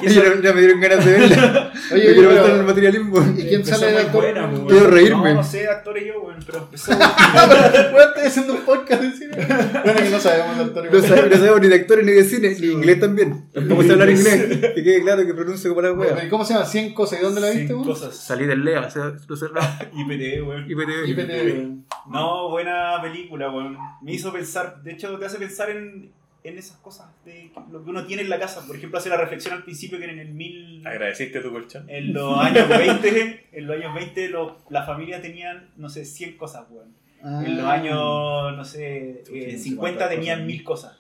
que Ya, ya me dieron ganas de verla. Oye, oye, quiero estar en el materialismo. ¿Y quién empezó sale de actor? buena, weón. Quiero reírme. No, no sé de actores yo, weón, pero empezó. Weón, estoy haciendo un podcast de cine. Bueno, que no sabemos de actores. No sabemos, no sabemos ni de actores ni de cine, ni inglés también. Tampoco sé hablar inglés. Que quede claro que pronuncio como la Bueno, wea. ¿y ¿Cómo se llama? ¿100 cosas? ¿Y dónde la viste, cosas. Salí del LEA, o sea, lo cerrado. IPTV, weón. IPTV. IPTV. No, buena película, weón. Me hizo pensar, de hecho, te hace pensar en, en esas cosas de lo que uno tiene en la casa. Por ejemplo, hace la reflexión al principio que en el mil. ¿Agradeciste tu colchón? En los años 20, en los años 20, lo- la familia tenían, no sé, 100 cosas, weón. Ah. En los años, no sé, eh, 50 50 tenían. 1000 cosas.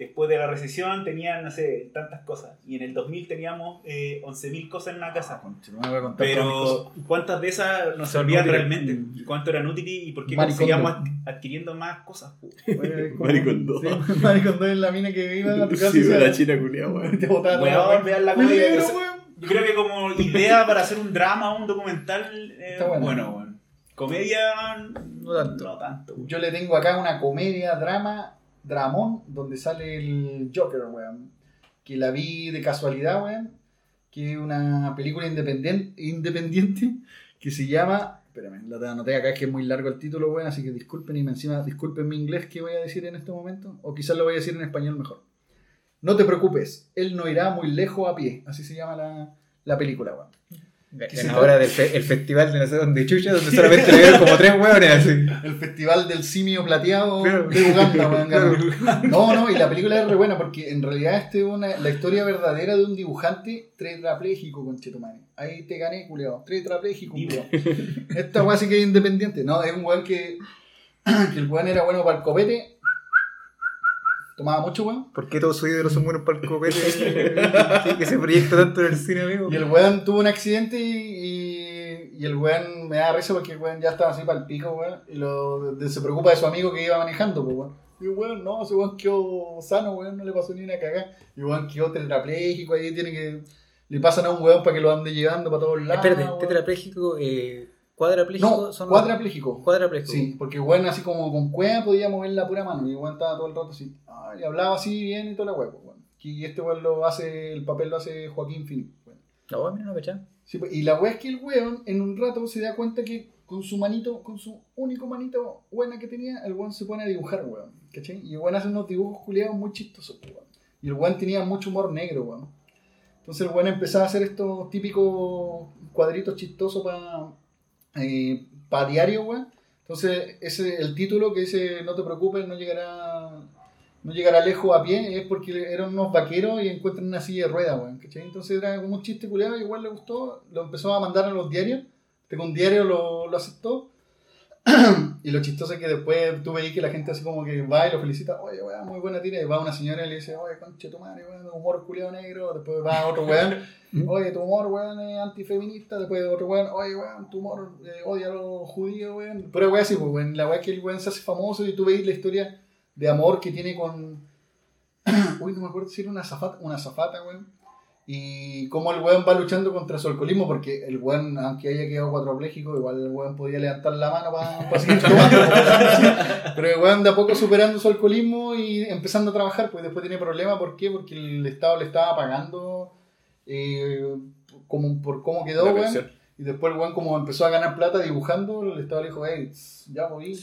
Después de la recesión tenían, no sé, tantas cosas. Y en el 2000 teníamos eh, 11.000 cosas en una casa. Concha, no me voy a contar todas mis cosas. Pero, ¿cuántas de esas nos Son servían útiles. realmente? ¿Y cuánto eran útiles? ¿Y por qué conseguíamos ad- adquiriendo más cosas? Maricondo. Sí, Maricondo es la mina que iba a tu casa Sí, la china culia, weón. te botaba la Weón, la comedia. Yo creo que como idea para hacer un drama o un documental, eh, Está bueno. bueno, weón. Comedia, No tanto. No tanto. Yo le tengo acá una comedia, drama, dramón, donde sale el Joker, weón. Que la vi de casualidad, weón. Que es una película independiente, independiente que se llama. Espérame, la anoté acá, es que es muy largo el título, weón. Así que disculpen y encima disculpen mi inglés que voy a decir en este momento. O quizás lo voy a decir en español mejor. No te preocupes, él no irá muy lejos a pie. Así se llama la, la película, weón. Se Ganadora del fe- el festival de no sé dónde chucha, donde solamente le vieron como tres hueones así. El festival del simio plateado Claro. de Uganda, weón, ganó. No, no, y la película es re buena porque en realidad este es una, la historia verdadera de un dibujante tetrapléjico, conchetumare. Ahí te gané, culeado. Tetrapléjico, culeado. Esta weá sí que es independiente. No, es un weón que, que el weón era bueno para el copete. Tomaba mucho, weón. ¿Por qué todos sus ídolos son buenos para el copete? Sí, que se proyecta tanto en el cine, amigo. Y el weón tuvo un accidente y, y, y el weón me da risa porque el weón ya estaba así para el pico, weón. Y lo, se preocupa de su amigo que iba manejando, pues, weón. Y el weón, no, ese weón quedó sano, weón, no le pasó ni una cagada. Y el weón quedó tetrapléjico, ahí tiene que. Le pasan a un weón para que lo ande llevando para todos lados. Espérate, weón. tetrapléjico, eh, cuadrapléjico No, son cuadrapléjico. Cuadrapléjico. Sí, porque el weón así como con cueva podía mover la pura mano. Y el weón estaba todo el rato así. ah, y hablaba así bien y toda la weón, weón. Y este weón lo hace, el papel lo hace Joaquín Phoenix, weón. No, mira, no cachá. Sí, pues, y la weá es que el weón en un rato se da cuenta que con su manito, con su único manito buena que tenía, el weón se pone a dibujar, weón. ¿Cachai? Y el weón hace unos dibujos culiados muy chistosos, pues, weón. Y el weón tenía mucho humor negro, weón. Entonces el weón empezaba a hacer estos típicos cuadritos chistosos para para diario, weón. Entonces ese, el título que dice No te preocupes, no llegará no llegará lejos a pie es porque eran unos vaqueros y encuentran una silla de ruedas. ¿cachai? Entonces era como un chiste culiado, igual le gustó, lo empezó a mandar a los diarios, tengo un diario lo, lo aceptó. y lo chistoso es que después tú veis que la gente así como que va y lo felicita, oye, weón, muy buena tira, y va una señora y le dice, oye, conche tu madre, weón, humor culiado negro, después va otro weón, oye, tu humor, weón, es antifeminista, después otro weón, oye, weón, tu humor eh, odia a los judíos, weón. Pero weón, sí, pues, weón, la weón es que el weón se hace famoso y tú veis la historia de amor que tiene con. Uy, no me acuerdo si era una zafata, una zafata, weón. Y cómo el weón va luchando contra su alcoholismo, porque el weón, aunque haya quedado cuadrapléjico, igual el weón podía levantar la mano para seguir tomando. Pero el weón de a poco superando su alcoholismo y empezando a trabajar, pues después tiene problemas. ¿Por qué? Porque el Estado le estaba pagando eh, como por cómo quedó, weón. Y después el weón como empezó a ganar plata dibujando, el Estado le dijo, hey, ya voy,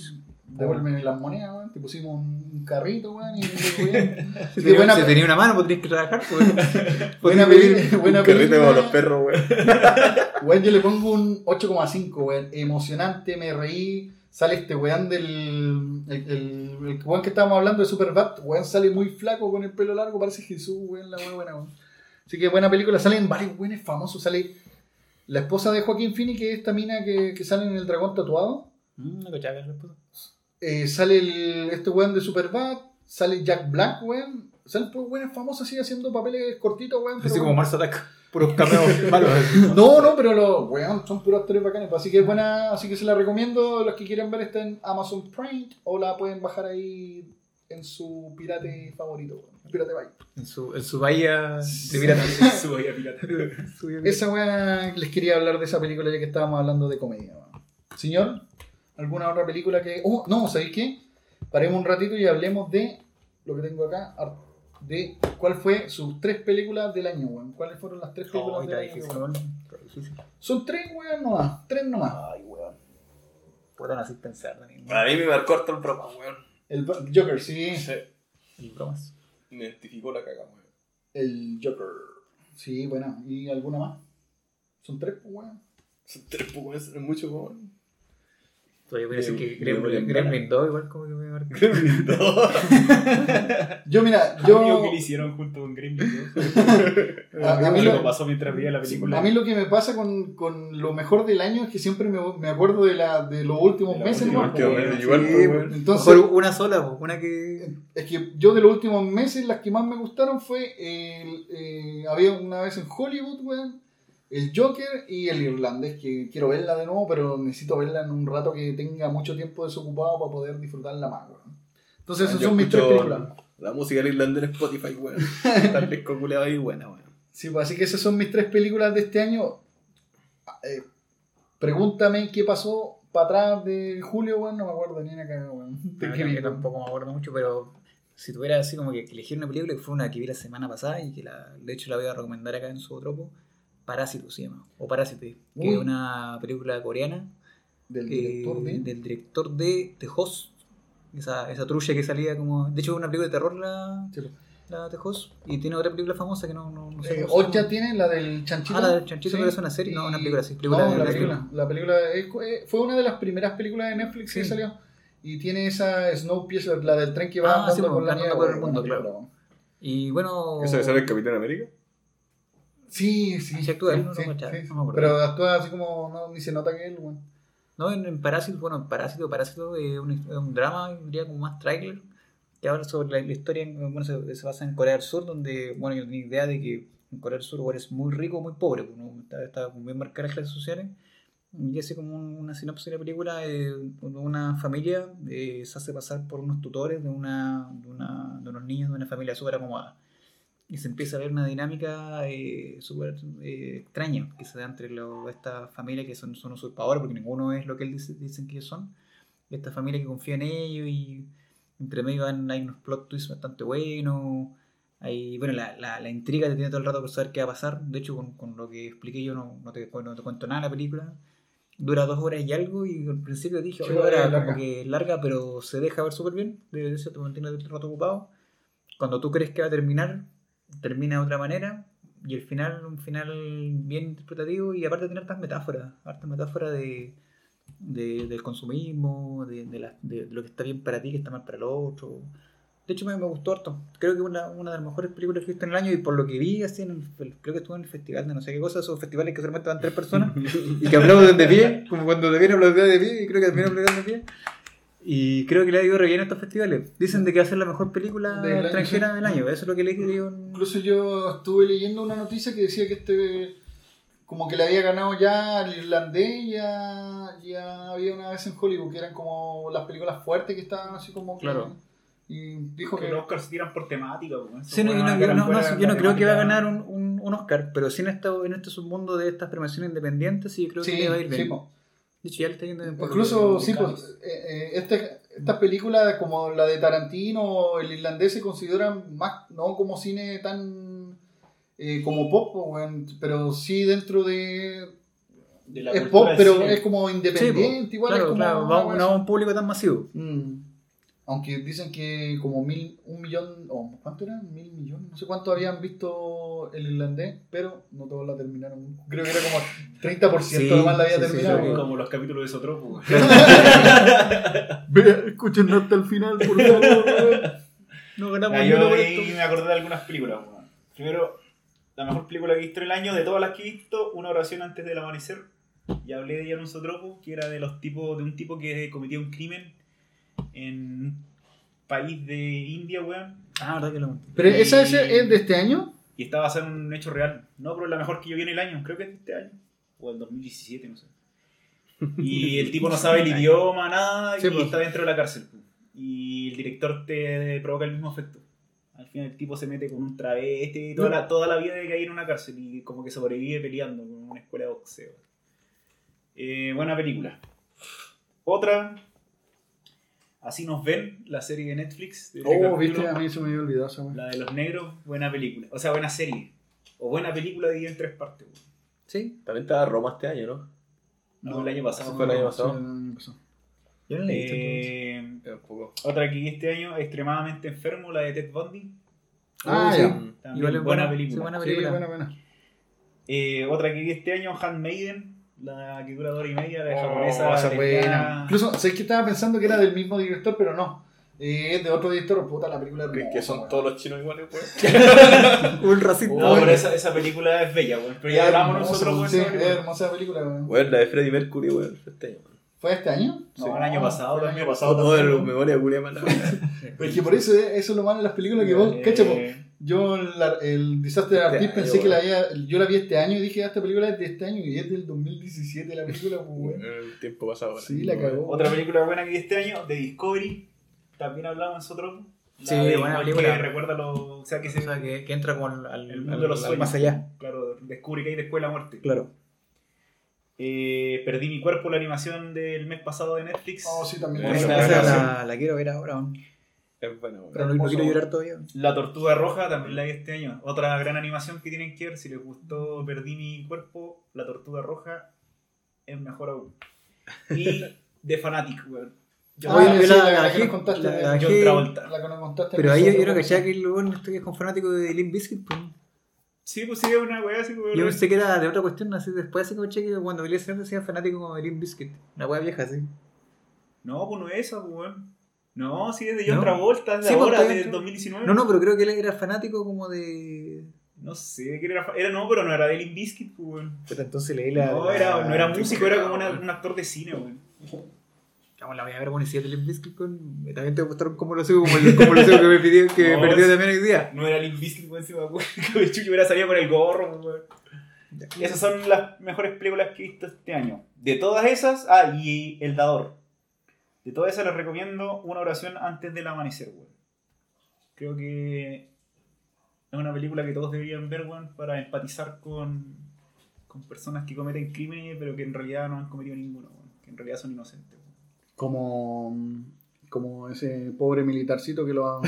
devuélveme las monedas, weón. Te pusimos un carrito, weón, y weón. Si tenía, buena una mano, tenías que trabajar. Pues. buena, vivir. buena Un carrito como los película. perros, weón. Weón, yo le pongo un 8,5, weón. Emocionante, me reí. Sale este weón del. El, el, el weón que estábamos hablando de Superbad, weón, sale muy flaco con el pelo largo, parece Jesús, weón, la weón buena, weón. Así que buena película. Salen varios buenos famosos. Sale la esposa de Joaquín Phoenix, que es esta mina que, que sale en El Dragón Tatuado. Mm, no era la esposa. Eh, sale el, este weón de Superbad. Sale Jack Black, weón. Salen pues buenos famosos así haciendo papeles cortitos, weón. Así como. Mars Attack. Puros cameos malos. No, no, pero los weón son puros actores bacanes. Así que es buena, así que se la recomiendo. Los que quieran ver está en Amazon Prime o la pueden bajar ahí en su pirate favorito, weón. Pirate Bay. En su, en su bahía de piratas. Su bahía pirata. Esa weá les quería hablar de esa película ya que estábamos hablando de comedia. weón. Señor, ¿alguna otra película que.? Oh, no, ¿sabéis qué? Paremos un ratito y hablemos de lo que tengo acá. De cuál fue sus tres películas del año, weón. ¿Cuáles fueron las tres películas Oh, del está año? difícil, weón? weón. Está difícil. Son tres, weón, nomás. Tres nomás. Ay, weón. Puedo no así pensar también. A mí me marcó harto el broma, weón. El Joker, sí. Y bromas. Me identificó la caga, weón. El Joker. Sí, buena. ¿Y alguna más? Son tres, pues, weón. Son tres pocos, es mucho, weón. Todavía voy a decir que Gremlin. Gremlin 2 igual como que me marcó. Yo, mira, Amigo, ¿qué yo. le hicieron junto con Gremlin? A, a mí lo, pasó mientras veía la película. a mí lo que me pasa con, con lo mejor del año es que siempre me, me acuerdo de, la, de los últimos De la meses. última vez. igual, Sí, pues, weón. Entonces, Mejor una sola, pues, una que. es que yo de los últimos meses, las que más me gustaron fue. el, eh, había una vez en Hollywood, weón. El Joker y el irlandés, que quiero verla de nuevo, pero necesito verla en un rato que tenga mucho tiempo desocupado para poder disfrutarla más, weón. Entonces, esas Yo son mis tres películas. La música del irlandés en Spotify, weón. Disco culeado ahí, buena, weón. Sí, pues así que esas son mis tres películas de este año. Eh, pregúntame qué pasó para atrás de julio, weón, no me acuerdo ni una cagada, weón. Ah, qué yo tampoco me acuerdo mucho, pero si tuviera así como que elegir una película que fue una que vi la semana pasada y que la, de hecho la voy a recomendar acá en su tropo, Parásito se llama, o Parásite, que es una película coreana Del eh, director de. del director de The Host, esa, esa trulla que salía como... De hecho es una película de terror la, Sí, la The Host, y tiene otra película famosa que no, no, no sé Eh, Ocha tiene la del chanchito. Ah, la del chanchito, Sí. pero es una serie, no, una película, sí, película no, de la película. La película es- eh, fue una de las primeras películas de Netflix que salió. Y tiene esa Snowpiercer, la del tren que va Ah, andando sí, por la andando nieve. por el mundo, claro. Y bueno... ¿Eso sale el Capitán América? Sí, sí. Sí, actúa sí, no, sí, no, me. Pero actúa así como, no, ni se nota que él, weón. No, en, en Parásito, bueno, en Parásito, Parásito es un, es un drama, diría como más trailer, que habla sobre la, la historia, en- bueno, se, se basa en Corea del Sur, donde, bueno, yo tenía idea de que en Corea del Sur o eres muy rico o muy pobre, pues, ¿no? está, está bien marcadas las clases sociales, y así como un- una sinopsis de la película, eh, una familia eh, se hace pasar por unos tutores de, una, de, una, de unos niños de una familia súper acomodada. Y se empieza a ver una dinámica eh, súper eh, extraña que se da entre lo- esta familia que son, son usurpadores, porque ninguno es lo que él dice, dicen que ellos son. Y esta familia que confía en ellos y entre medio van- hay unos plot twists bastante buenos. Hay, bueno, la, la, la intriga te tiene todo el rato por saber qué va a pasar. De hecho, con, con lo que expliqué yo no, no, te, no te cuento nada de la película. Dura dos horas y algo y al principio dije, oye, ahora larga. como que larga, pero se deja ver súper bien. De eso te mantiene el rato ocupado. Cuando tú crees que va a terminar, termina de otra manera. Y el final, un final bien interpretativo y aparte tiene hartas metáforas, hartas metáforas de, de- del consumismo, de, de la- de lo que está bien para ti, que está mal para el otro. De hecho, me, me gustó harto. Creo que una, una de las mejores películas que he visto en el año y por lo que vi, así en el- creo que estuvo en el festival de no sé qué cosa, esos festivales que solamente van tres personas y que aplauden de pie, como cuando debían aplaudir de pie y creo que también aplaudieron de pie. Y creo que le ha ido re bien a estos festivales. Dicen de que va a ser la mejor película Del extranjera sí. del año. Eso es lo que le digo. en- Incluso yo estuve leyendo una noticia que decía que este como que le había ganado ya al irlandés ya, ya había una vez en Hollywood que eran como las películas fuertes que estaban así como que- Claro. y dijo Que que los Oscars se tiran por temática. pues, Sí, no, yo no, yo no- no, yo no creo que va a ganar un, un, un Oscar, pero sí en, esta, en este submundo de estas premiaciones independientes, sí creo que sí, le va a ir sí, bien. po. De hecho, ya le está yendo bien. por incluso sí pues eh, eh, este- estas películas como la de Tarantino o el irlandés se consideran más no como cine tan eh, como pop po, weón, pero sí dentro de De la es pop pero es como Sí, independiente igual claro, es como claro, va- no a un público tan masivo. Mm. Aunque dicen que como mil, un millón, o ¿cuánto era? Mil millones, no sé cuánto habían visto el irlandés, pero no todos la terminaron. Creo que era como 30% Sí, nomás la había sí, terminado. sí. Como los capítulos de Sotropo. Ve, escuchen hasta el final, por favor. No ganamos yo ahí me acordé de algunas películas. Primero, la mejor película que he visto en el año, de todas las que he visto, Una oración antes del amanecer. Ya hablé de ella en un sotropo, que era de los tipos, de un tipo que cometía un crimen en un país de India, weón. Ah, verdad que lo. ¿Pero Y- esa es, de este año? Y está basada en un hecho real. No, pero es la mejor que yo vi en el año, creo que es de este año. O el 2017, no sé. Y el tipo no sabe el idioma, nada, Sí, y pues. está dentro de la cárcel. pues. Y el director te provoca el mismo efecto. Al final el tipo se mete con un travesti toda la, toda la vida de que hay en una cárcel y como que sobrevive peleando con una escuela de boxeo. Eh, buena película. Otra, Así nos ven, la serie de Netflix. de Oh, viste, a mí se me había olvidado esa. La de los negros, buena película. O sea, buena serie. O buena película dividida en tres partes. weón. Sí, También estaba Roma este año, ¿no? No, el año pasado. fue el año Sí, pasado. el año pasado. yo no la he visto. Eh, otra que este año, extremadamente enfermo, la de Ted Bundy. Ah, Oh, ya. sí. También buena, buena- película. sí, buena Sí, película. buena, buena. Eh, otra que vi este año, Handmaiden, la que dura dos horas y media, la de Oh, japonesa. esa buena. Incluso, sé que estaba pensando que era del mismo director, pero no. Eh, es de otro director, puta, la película es Que, hermosa, que son weón. todos los chinos iguales, pues. Un racista. No, pero esa, esa película es bella, weón. Pero ya hablamos Hermosa, nosotros, weón. Sí, es hermosa película, weón. Bueno, la de Freddie Mercury, weón, fue este año. weón. ¿Fue este año? No, el año pasado el año pasado Todo de también. la memoria culia mala. Pero es que por eso, eh, eso es lo malo de las películas que vos, Eh, cacha, po, Yo la- el Disaster Este Artist año, pensé que la había, yo la vi este año y dije, ah, esta película es de este año y es del 2017 la película, pues. El tiempo pasado. Sí, la cagó. Otra película buena que vi este año, de Discovery. También hablamos nosotros. La Sí, de buena película. Que recuerda lo. O sea, que se. O sea, que, que entra como al, al, el mundo al- de los sueños. más allá. Claro, descubre que hay después de la muerte. Claro. Eh, Perdí mi cuerpo, la animación del mes pasado de Netflix. Oh, sí, también. La, la quiero ver ahora, aún. Es bueno, weón. pero no, quiero llorar todavía. La Tortuga Roja también la vi este año. Otra gran animación que tienen que ver. Si les gustó Perdí mi cuerpo, La Tortuga Roja es mejor aún. Y The Fanatic, weón. Ah, sí, yo la- la, la la que nos contaste. la- de- la John dejé- Travolta. la que nos contaste. Pero ahí yo, creo que ya que el weón este que es con fanático de Limp Bizkit, pues. Sí, pues sí, es una weá así, weón. Yo pensé que era de otra cuestión, así después así como cheque cuando el escenario decía fanático como de Limp Bizkit. Una wea vieja, así. No, pues no es esa, pues, weón. No, sí, es de John No. Travolta, de Sí, pues, ahora, de bien. 2019. No, no, pero creo que él era fanático como de. No sé, ¿qué era? Era no, pero no era de Limp Bizkit, pues, weón. Pero entonces leí la. No, la- era, no era músico, era como una- un actor de cine, weón. Vamos, la voy a ver bueno, y si es de Limp Bizkit con. También te gustaron como lo sé, como, el- como lo sé que me pidió, que No, me perdió también hoy día. No era Limp Bizkit, weón, encima, weón. Que Chucky hubiera salido con el gorro, weón. Esas son las mejores películas que he visto este año. De todas esas, ah, y El Dador. De todas esas les recomiendo una oración antes del amanecer, weón. Creo que es una película que todos deberían ver, weón, para empatizar con, con personas que cometen crímenes, pero que en realidad no han cometido ninguno, weón. Que en realidad son inocentes, weón. Como, como ese pobre militarcito que lo,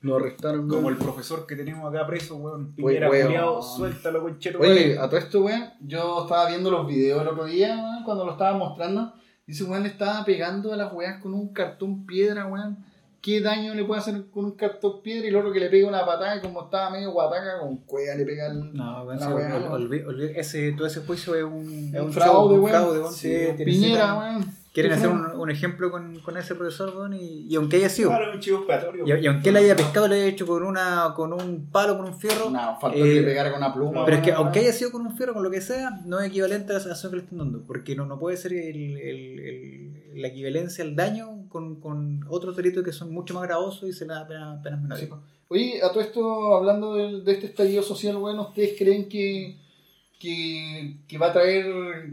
lo arrestaron. Como el profesor que tenemos acá preso, weón. Piñera, weón. culiao, suéltalo, concheto, Oye, a todo esto, weón, yo estaba viendo los videos el otro día, weón, cuando lo estaba mostrando. Y ese weón le estaba pegando a las weas con un cartón piedra, weón. ¿Qué daño le puede hacer con un cartón piedra? Y el otro que le pega una patada y como estaba medio guataca, con cueva le pega el... No, weón, La wea, ol- ese, todo ese juicio es un, Es un un fraude, weón. Sí, Sí, Piñera, weón. Quieren ¿Qué hacer un, un ejemplo con, con ese profesor, weón, y, y aunque haya sido. Claro, un chivo expiatorio. Y, y aunque él haya pescado, lo haya hecho con una con un palo, con un fierro. No, faltó Eh, que le pegara con una pluma. Pero es que aunque haya sido con un fierro, con lo que sea, no es equivalente a la acción que le están dando. Porque no, no puede ser el- el- el- la equivalencia al daño con, con otros delitos que son mucho más gravosos y se le da pena- penas menores. Sí. Oye, a todo esto, hablando del- de, este estallido social, bueno, ¿ustedes creen que, que, que va a traer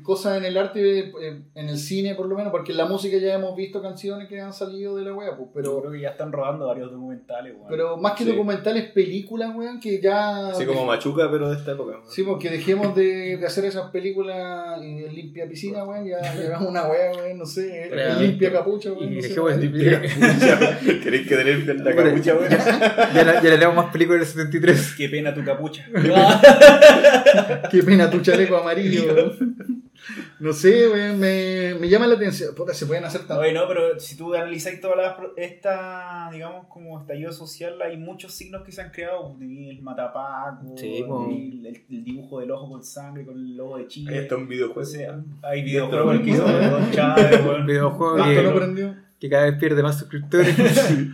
cosas en el arte, eh, en el cine por lo menos? Porque en la música ya hemos visto canciones que han salido de la wea, pues, Pero pero, creo que ya están rodando varios documentales, weón. pero más que Sí. documentales, películas, weón, que ya... Así como Machuca, pero de esta época. weón. Sí, porque dejemos de, de hacer esas películas y el limpia piscina, weón, ya llevamos una wea, weón, no sé, Pero- limpia capucha, weón, Y no sé, dejemos weón. de- ¿Queréis que tener la capucha, weón? ya, ya, le- ya le leemos más películas del 73. Qué pena tu capucha. Qué pena tu chaleco amarillo. No sé, weón, me, me llama la atención. Puta, se pueden hacer tantas. Oye, no, pero si tú analizáis toda la, esta, digamos, como estallido social, hay muchos signos que se han creado. El matapaco, Sí, el, el- el dibujo del ojo con sangre, con el logo de Ahí Chile. está un videojuego. O sea, hay videojuegos que hizo Don Chávez, weón. videojuego ¿Cuánto que, no prendió? que cada vez pierde más suscriptores.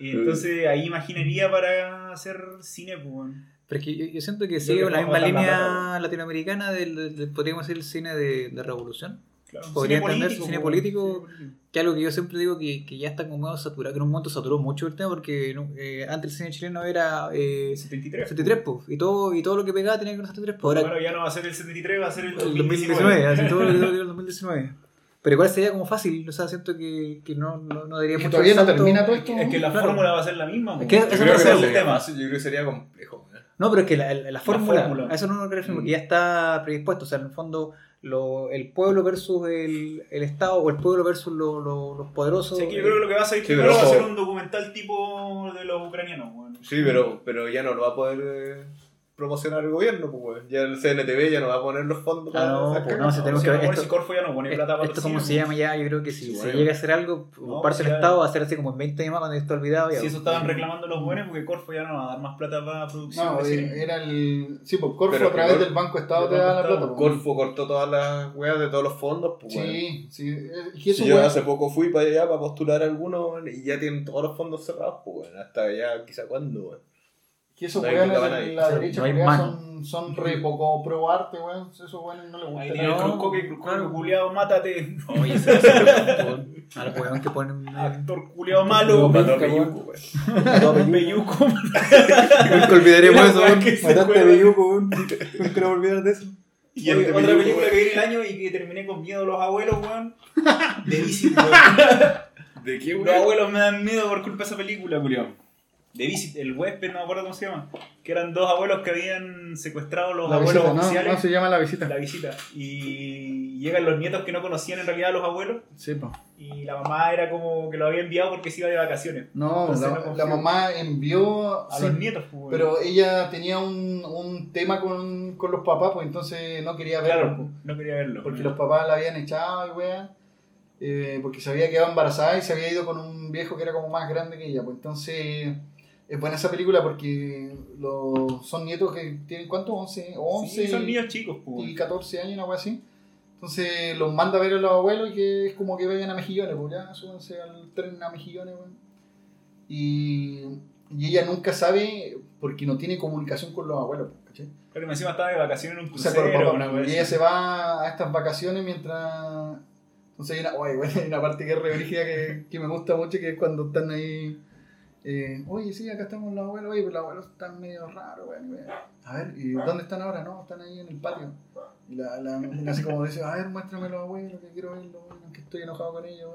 Y entonces ahí imaginaría para hacer cine, pues. Pero es que yo, yo siento que sigue creo la misma la línea plata, latinoamericana del, del- del- podríamos decir, el cine de, de revolución. Claro, Podría cine entender político, cine po, político. político. Que algo que yo siempre digo que, que ya está como medio saturado, que en un momento saturó mucho el tema porque eh, antes el cine chileno era eh, 73. 73, pues, y todo, y todo lo que pegaba tenía que con 73, pues, ahora Bueno, ya no va a ser el 73, va a ser el el 2019. 2019, así todo lo que el 2019. Pero igual sería como fácil, o sea, siento que, que no, no, no daría que mucho todavía no termina todo esto. Es que la Claro. fórmula va a ser la misma. po. Es que Yo creo que sería yo creo que sería complejo. No, pero es que la, la- la fórmula, a eso no me refiero, Mm. porque ya está predispuesto. O sea, en el fondo, lo, el pueblo versus el, el Estado o el pueblo versus lo- lo- los poderosos. Sí, que yo creo que lo que va a hacer Sí, primero pero va a ser ojo. un documental tipo de los ucranianos. weón. Sí, pero, pero ya no lo va a poder eh, promocionar el gobierno, pues. Ya el CNTV ya no va a poner los fondos Ah, no, pues, cagas. no, si tenemos si que ver no, esto- si Corfo ya no pone plata para Esto como se llama ya, yo creo que si Sí, se bueno. llega a hacer algo por No, parte pues del Estado va a ser así como en 20 años más cuando esté olvidado. Ya, Si eso estaban reclamando los buenos porque Corfo ya no va a dar más plata para producción No, de eh, era el. Sí, pues Corfo Pero a través Cor- del Banco Estado te da la plata. Pues. Corfo cortó todas las weas de todos los fondos, pues, weón. Sí, sí. y eso, Si yo hace poco fui para allá para postular algunos y ya tienen todos los fondos cerrados, pues, weón. Hasta ya, quizá cuándo, weón. Que esos no weones de la derecha no coreana son, son re poco pro arte, weón. Esos weones no les gusta. Ahí tiene Cruzco que Cruzco claro. culiado, mátate. Oye, se hace A los weones que ponen. eh, Actor culiado malo. Mató a a Peyuco, weón. Peyuco. Nunca olvidaremos eso, weón. Mataste a Beyuco, weón. Nunca lo olvidar de eso. Y Oye, otra película weón. que viene el año y que terminé con miedo los abuelos, weón. De Visit, weón. ¿De qué, Los weón? abuelos me dan miedo por culpa de esa película, culiao. De Visit, el huésped, no me acuerdo cómo se llama. Que eran dos abuelos que habían secuestrado a los La abuelos visita, oficiales. No, se llama la visita. La visita. Y llegan los nietos que no conocían en realidad a los abuelos. Sí, pues. Y la mamá era como que lo había enviado porque se iba de vacaciones. No, Entonces la, no la confío. mamá envió. A sí, los nietos, pues, pero ella tenía un, un tema con, con los papás, pues entonces no quería verlo. Claro, pues, no quería verlo. porque los papás la habían echado y weá. eh, porque se había quedado embarazada y se había ido con un viejo que era como más grande que ella. Pues entonces es buena esa película porque los, son nietos que tienen ¿cuánto? 11, 11 Sí, son niños chicos, pues. y 14 años, wea así. Entonces los manda a ver a los abuelos y que es como que vayan a Mejillones, pues ya súbanse al tren a Mejillones, weón. Y, y ella nunca sabe porque no tiene comunicación con los abuelos, pues, ¿cachai? Pero que encima estaba de vacaciones en un O sea, crucero. los una Y ella se va a estas vacaciones mientras. Entonces hay una, oye, bueno, hay una parte que es re que, que me gusta mucho, que es cuando están ahí. Eh, oye, sí, acá estamos los abuelos, oye, pero los abuelos están medio raros, weón. A ver, ¿y dónde están ahora? No, están ahí en el patio. Y la, la así como dice, a ver, muéstrame los abuelos, que quiero verlos, que estoy enojado con ellos.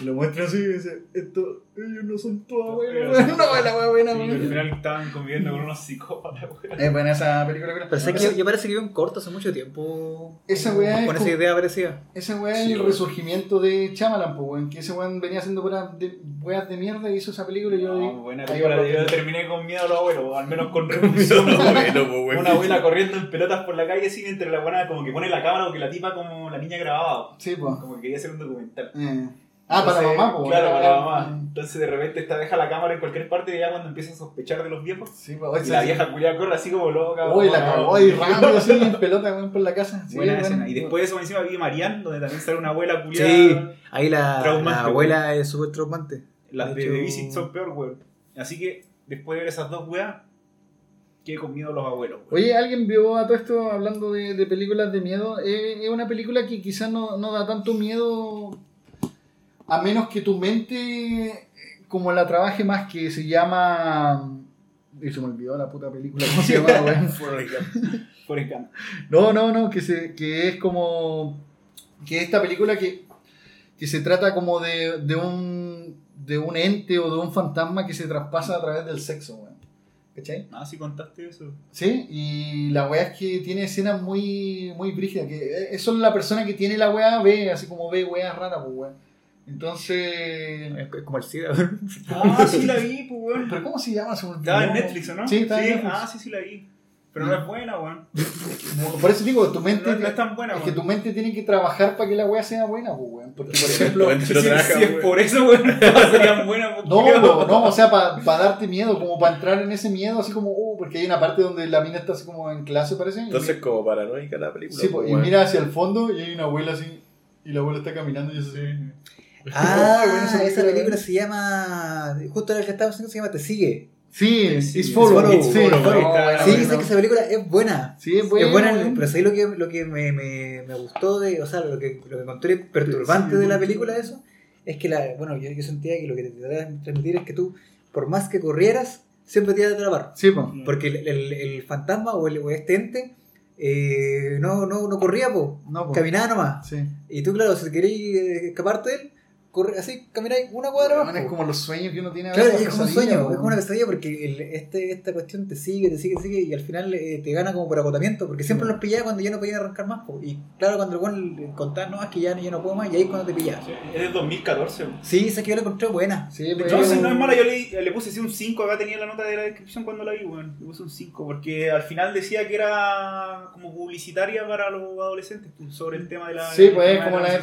Y lo muestra así y dice, esto, ellos no son tus abuelos, weón. No, la weá buena, Sí, al final estaban conviviendo con unos psicópatas, weón. Es buena esa película. Pero sé Esa- que yo parece que vio en corto hace mucho tiempo. Esa weá es Con esa como- idea parecida. Weón Sí, es el weón. resurgimiento de Chamalan, pues weón, que ese weón venía haciendo puras de, weas de mierda y hizo esa película y yo No, digo, buena ahí película. va, Yo terminé con miedo a los abuelos, o al menos con repulsión. Weón. Una abuela corriendo en pelotas por la calle así mientras la buena como que pone la cámara o que la tipa como la niña grababa. Sí, pues. Como que quería hacer un documental. Eh. Ah, para la mamá, pues. Claro, para la mamá. Entonces de repente esta deja la cámara en cualquier parte y ya cuando empieza a sospechar de los viejos. Sí, pues. Y la vieja culiada corre así como loca. Uy, la cagó y rápido así en pelota, por la casa. Sí, Buena escena. Y después de eso encima vi Marianne, donde también sale una abuela culiada. Sí, ahí la, abuela es súper traumante. Las De de, de hecho- Visit son peor, weón. Así que después de ver esas dos weas, quedé con miedo a los abuelos, weón. Oye, ¿alguien vio a todo esto hablando de, de películas de miedo? Eh, es una película que quizás no, no da tanto miedo a menos que tu mente eh, como la trabaje más que se llama... Y se me olvidó la puta película. ¿Cómo se llama, weón? Forrest. No, no, no, que, se, que es como. Que esta película que, que se trata como de, de, un, de un ente o de un fantasma que se traspasa a través del sexo, weón. ¿Cachai? Ah, sí contaste eso. Sí, y la weá es que tiene escenas muy, muy brígidas. Que es solo la persona que tiene la weá ve, así como ve weas raras, pues weón. Entonces. Es como el SIDA. Ah, sí la vi, pues, weón. ¿Pero cómo se llama? Estaba en Netflix, ¿o no? Sí, estaba en Netflix. Ah, sí, sí la vi. Pero no es buena, weón. Por eso digo, tu mente. No, no es tan buena, es que tu mente tiene que trabajar para que la weá sea buena, pues weón. Porque, por ejemplo. Pero Si, trabaja, si es por eso, weón, todas serían buenas. pues, No, no, no, o sea, para darte miedo, como para entrar en ese miedo, así como, uh, porque hay una parte donde la mina está así como en clase, parece. y Entonces, como paranoica la película. sí, pues, y mira hacia el fondo y hay una abuela así, y la abuela está caminando y es así. Ah, bueno, esa película, película se llama. Justo la que estaba haciendo se llama Te Sigue. Sí, Sí, It's Follow. It's Follow, Sí, Follow, Follow. sé que esa película es buena. Sí, es buena. es buena, pero ¿sabes lo que, lo que me, me, me gustó de, o sea, lo que, lo que encontré perturbante Sí, de la película eso? Es que la, bueno, yo, yo sentía que lo que te trataba de transmitir es que tú, por más que corrieras, siempre te ibas a atrapar. Sí, po. Porque el, el, el fantasma o, el, o este ente eh, no, no, no corría, po, No, po. caminaba nomás. Sí. Y tú, claro, si queréis eh, escaparte de él, corre, así camináis una cuadra más. Bueno, es como los sueños que uno tiene a Claro, es como un sueño, es como una pesadilla porque el- este, esta cuestión te sigue, te sigue, te sigue y al final eh, te gana como por agotamiento porque siempre los pillaba cuando ya no podían arrancar más. po. Y claro, cuando el weón contaba, no, es que ya, ya no puedo más y ahí es cuando te pillaba. Es de 2014. weón. Sí, esa que yo la encontré buena. Sí, pues, No, sí, no es mala, yo le, le puse así un 5, acá tenía la nota de la descripción cuando la vi, weón. Le puse un 5, porque al final decía que era como publicitaria para los adolescentes, pues, sobre el tema de la... Sí, pues como la.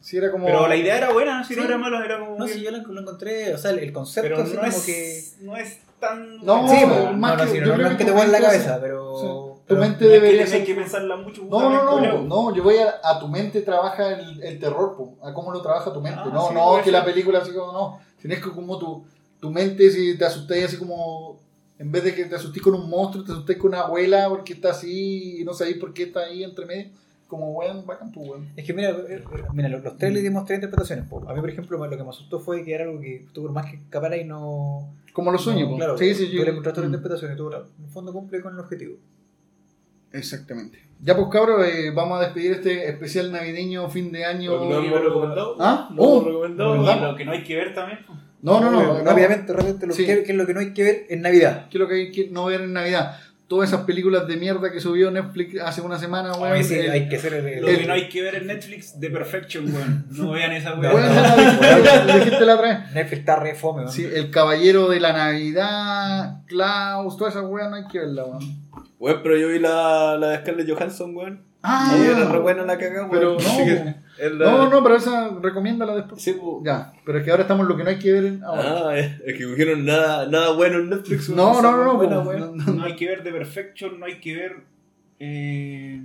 Sí, era como. Pero la idea era buena, si no Sí. era malo, era como... No, bien. si yo la, lo encontré, o sea, el, concepto pero así no como es, que... no es tan... No, sí, no, más no, no, que- si yo no, no creo es que que te tu vuelva la cabeza, pero... sí. Tu mente No debería ser. que pensarla mucho. No, no, no, no, yo voy a, a tu mente trabaja el, el terror, po, a cómo lo trabaja tu mente. Ah, no, sí, no, que la película así como no. Tienes que como tu, tu mente, si te asustáis así como, en vez de que te asustéis con un monstruo, te asustéis con una abuela porque está así y no sabéis por qué está ahí entre medio. Como weón, bacán tu weón. Es que mira, eh, eh, mira los, los trailers dimos tres interpretaciones. po. A mí, por ejemplo, lo que me asustó fue que era algo que tú, por más que escapara y no. Como los sueños, no, claro, Sí, sí, tú yo- le encontraste mm. interpretación y tú, en el fondo, cumple con el objetivo. Exactamente. Ya pues cabros, eh, vamos a despedir este especial navideño, fin de año. ¿No hemos recomendado? ¿Ah? ¿No Oh, hemos recomendado? lo que no hay que ver también. pues. No, no, no. no. rápidamente, rápidamente, lo Sí. que, que es lo que no hay que ver en Navidad. ¿Qué es lo que hay que no ver en Navidad? Todas esas películas de mierda que subió Netflix hace una semana, weón. Oye, sí, el- hay que hacer el. Lo El- que no hay que ver en Netflix, The Perfection, weón. No vean esa weón. Bueno. Netflix está re fome, weón. Sí, el caballero de la Navidad, Klaus, todas esas weas no hay que verla, weón. Weón, pero yo vi la, la de Scarlett Johansson, weón. Ah, Y era re buena la cagada, Pero no, la- No, no, pero esa recomiéndala después. Sí, po. Ya, pero es que ahora estamos en lo que no hay que ver en- ahora. Ah, es, que cogieron nada, nada bueno en Netflix. no, no, no, no, buena, weón. No, no. No hay que ver The Perfection, no hay que ver. Eh,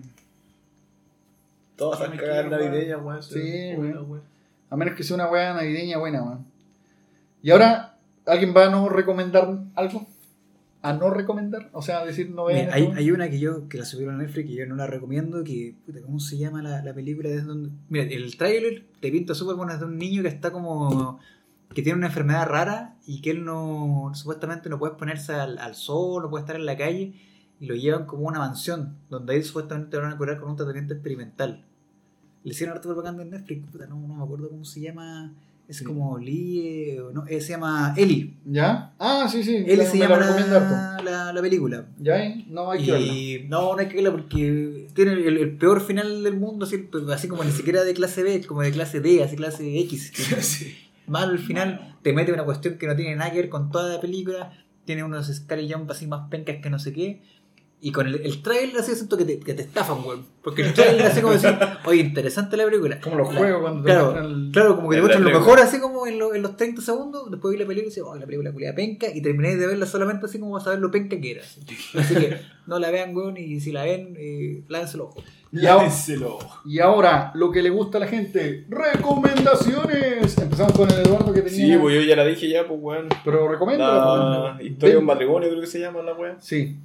Todas esas cagadas navideñas, weón. Sí, buena, weón. A menos que sea una wea navideña buena, weón. Y ahora, ¿alguien va a no recomendar algo? ¿A no recomendar? O sea, decir no vean hay, hay una que yo que la subieron a Netflix que yo no la recomiendo que puta, ¿cómo se llama la, la película? ¿Desde donde? Mira, el tráiler te pinta súper bueno es de un niño que está como que tiene una enfermedad rara y que él no supuestamente no puede ponerse al, al sol, no puede estar en la calle y lo llevan como a una mansión donde ahí supuestamente lo van a curar con un tratamiento experimental. Le hicieron harto propaganda en Netflix, puta, no, no me acuerdo cómo se llama. Es Sí. como Lie, o no, eh, se llama Eli. ¿Ya? Ah, sí, sí. Eli la- se llama la la, la, la película. ¿Ya? eh? No hay que verla. Y no, no hay que verla porque tiene el, el peor final del mundo, así, pues, así como ni siquiera de clase B, como de clase D, así clase X. Mal al final, te mete una cuestión que no tiene nada que ver con toda la película, tiene unos Scary Jump así más pencas que no sé qué. Y con el, el trailer así siento que te, que te estafan, weón. Porque el trailer así como decir, oye, interesante la película. Como los La- juegos cuando te claro, muestran el- Claro, como que te muestran lo mejor así como en, lo- en los 30 segundos, después vi la película y dices, oh, la película culia penca, y terminé de verla solamente así como vas a ver lo penca que era. Así, Así que no la vean, weón, y si la ven, eh, lávense el ojo. Y ahora, Lávenselo. y ahora, lo que le gusta a la gente, recomendaciones. Empezamos con el Eduardo que tenía. Sí, pues yo ya la dije ya, pues, weón. Pero recomienda. La historia de un matrimonio, creo que se llama la weón. Sí.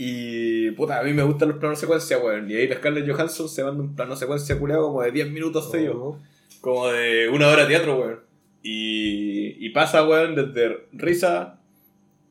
Y puta, a mí me gustan los planos secuencia, weón. Y ahí Scarlett Johansson se manda un plano secuencia culeado como de 10 minutos seguidos. Oh. Como de una hora de teatro, weón. Y, y pasa, weón, desde risa,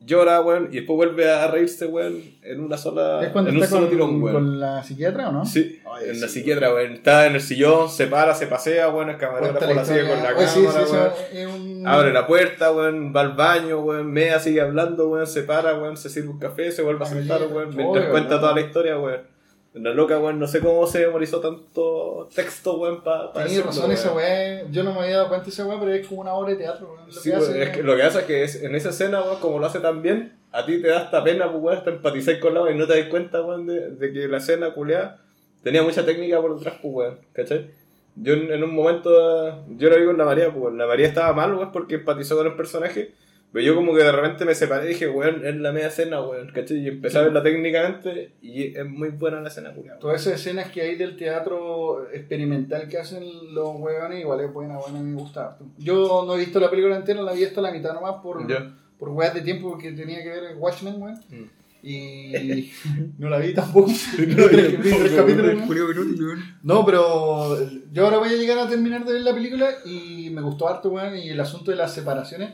llora, weón, y después vuelve a reírse, weón, en una sola. ¿Es cuando en un solo con, tirón, weón. con la psiquiatra o no? Sí, Ay, en la sí, psiquiatra, weón. Está en el sillón, se para, se pasea, weón, el camarógrafo la sigue con la Oye, sí, cámara, sí, weón. eso es un... Abre la puerta, weón, va al baño, weón, mea, sigue hablando, weón, se para, weón, se sirve un café, se vuelve a sentar, weón, mientras Obvio, cuenta ¿no? toda la historia, weón. La loca, weón, no sé cómo se memorizó tanto texto, weón, para pa decirlo, razón, weón. esa. Yo no me había dado cuenta de esa weá, pero es como una obra de teatro. weón. Lo Sí, que weón, hace- es que lo es que es- en esa escena, weón, como lo hace tan bien, a ti te da esta pena, pues, weón, hasta empatizar con la weón y no te das cuenta, weón, de, de que la escena culeada tenía mucha técnica por detrás, pues, weón, ¿cachai? Yo en, en un momento, yo lo vi con la María, pues, weón, la María estaba mal, weón, porque empatizó con el personaje, pero yo como que de repente me separé y dije, weón, es la media escena, weón, ¿cachai? Y empecé a verla técnicamente y es muy buena la escena, culeada. Todas esas escenas que hay del teatro experimental que hacen los weones, igual es buena, buena, me gusta harto. Yo no he visto la película entera, la vi hasta la mitad nomás por, Ya. por weas de tiempo que tenía que ver Watchmen, weón. Mm. Y no la vi tampoco. Weón. Weón. No, pero yo ahora voy a llegar a terminar de ver la película y me gustó harto, weón. Y el asunto de las separaciones.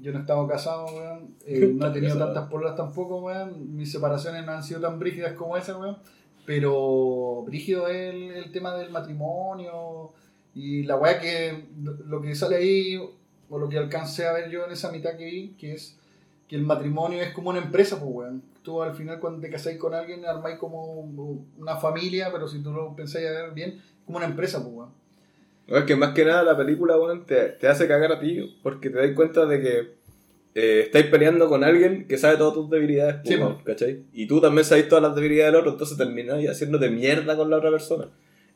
Yo no estaba casado, weón. eh, no he tenido Casado. tantas pololas tampoco, weón. Mis separaciones no han sido tan brígidas como esa, weón. Pero brígido es el, el tema del matrimonio y la weá que lo que sale ahí, o lo que alcancé a ver yo en esa mitad que vi, que es que el matrimonio es como una empresa, pues, weón. Tú al final cuando te casáis con alguien armáis como una familia, pero si tú lo pensáis a ver bien, como una empresa, pues, weón. No, es que más que nada la película, weón, te, te hace cagar a ti porque te das cuenta de que eh, estáis peleando con alguien que sabe todas tus debilidades, pues, Sí, po. ¿cachai? Y tú también sabes todas las debilidades del otro, entonces termináis haciéndote mierda con la otra persona.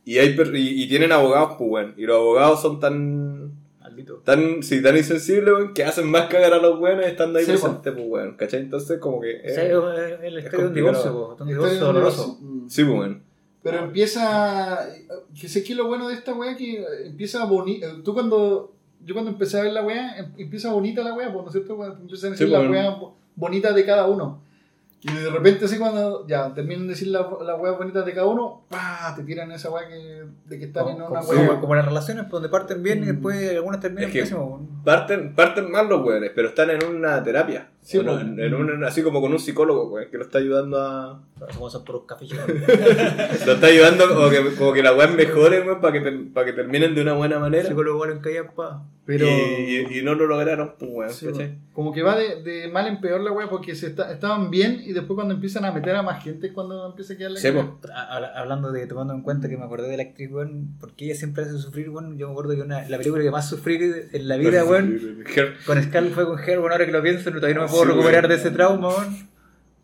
Y, hay per- y, y tienen abogados, pues, weón, y los abogados son tan... Maldito. Tan, sí, tan insensibles, que hacen más cagar a los weones estando ahí Sí, presentes, pues, weón, ¿cachai? Entonces, como que... O sea, eh, es el es un divorcio, po, un divorcio doloroso. Sí, pues, weón. Pero empieza. Que sé que lo bueno de esta weá que empieza bonita. Tú cuando. Yo cuando empecé a ver la weá, em- empieza bonita la weá, pues, ¿no es cierto? Cuando empiezan a decir Sí, la pues. weá bo- bonita de cada uno. Y de repente, así cuando ya terminan de decir la, la weá bonita de cada uno, ¡pah! te tiran esa weá que, de que están en Como, una como- weá. como las relaciones, pues, donde parten bien y Mm. después algunas terminan Es que- pésimo. Parten, parten mal los weones, pero están en una terapia. Sí, Bueno, pues. en, en un- así como con un psicólogo, weón, que lo está ayudando a... Puros cafés. Lo está ayudando como que, como que la weá mejore, weón, para que, para que terminen de una buena manera. Psicólogo igual en calle, pa. Pero. Y, y- y no lo lograron, pues, weón, Sí, ¿cachai? como que va de, de mal en peor la weá porque se está- estaban bien y después cuando empiezan a meter a más gente es cuando empieza a quedar la Sí, pues. Ha- habla- Hablando de, tomando en cuenta que me acordé de la actriz, weón, porque ella siempre hace sufrir, weón. Yo me acuerdo que una, la película que más sufrí en la vida, weón, con Scarlett fue con Her, bueno, ahora que lo pienso, todavía no me puedo Sí, recuperar de ese trauma, weón.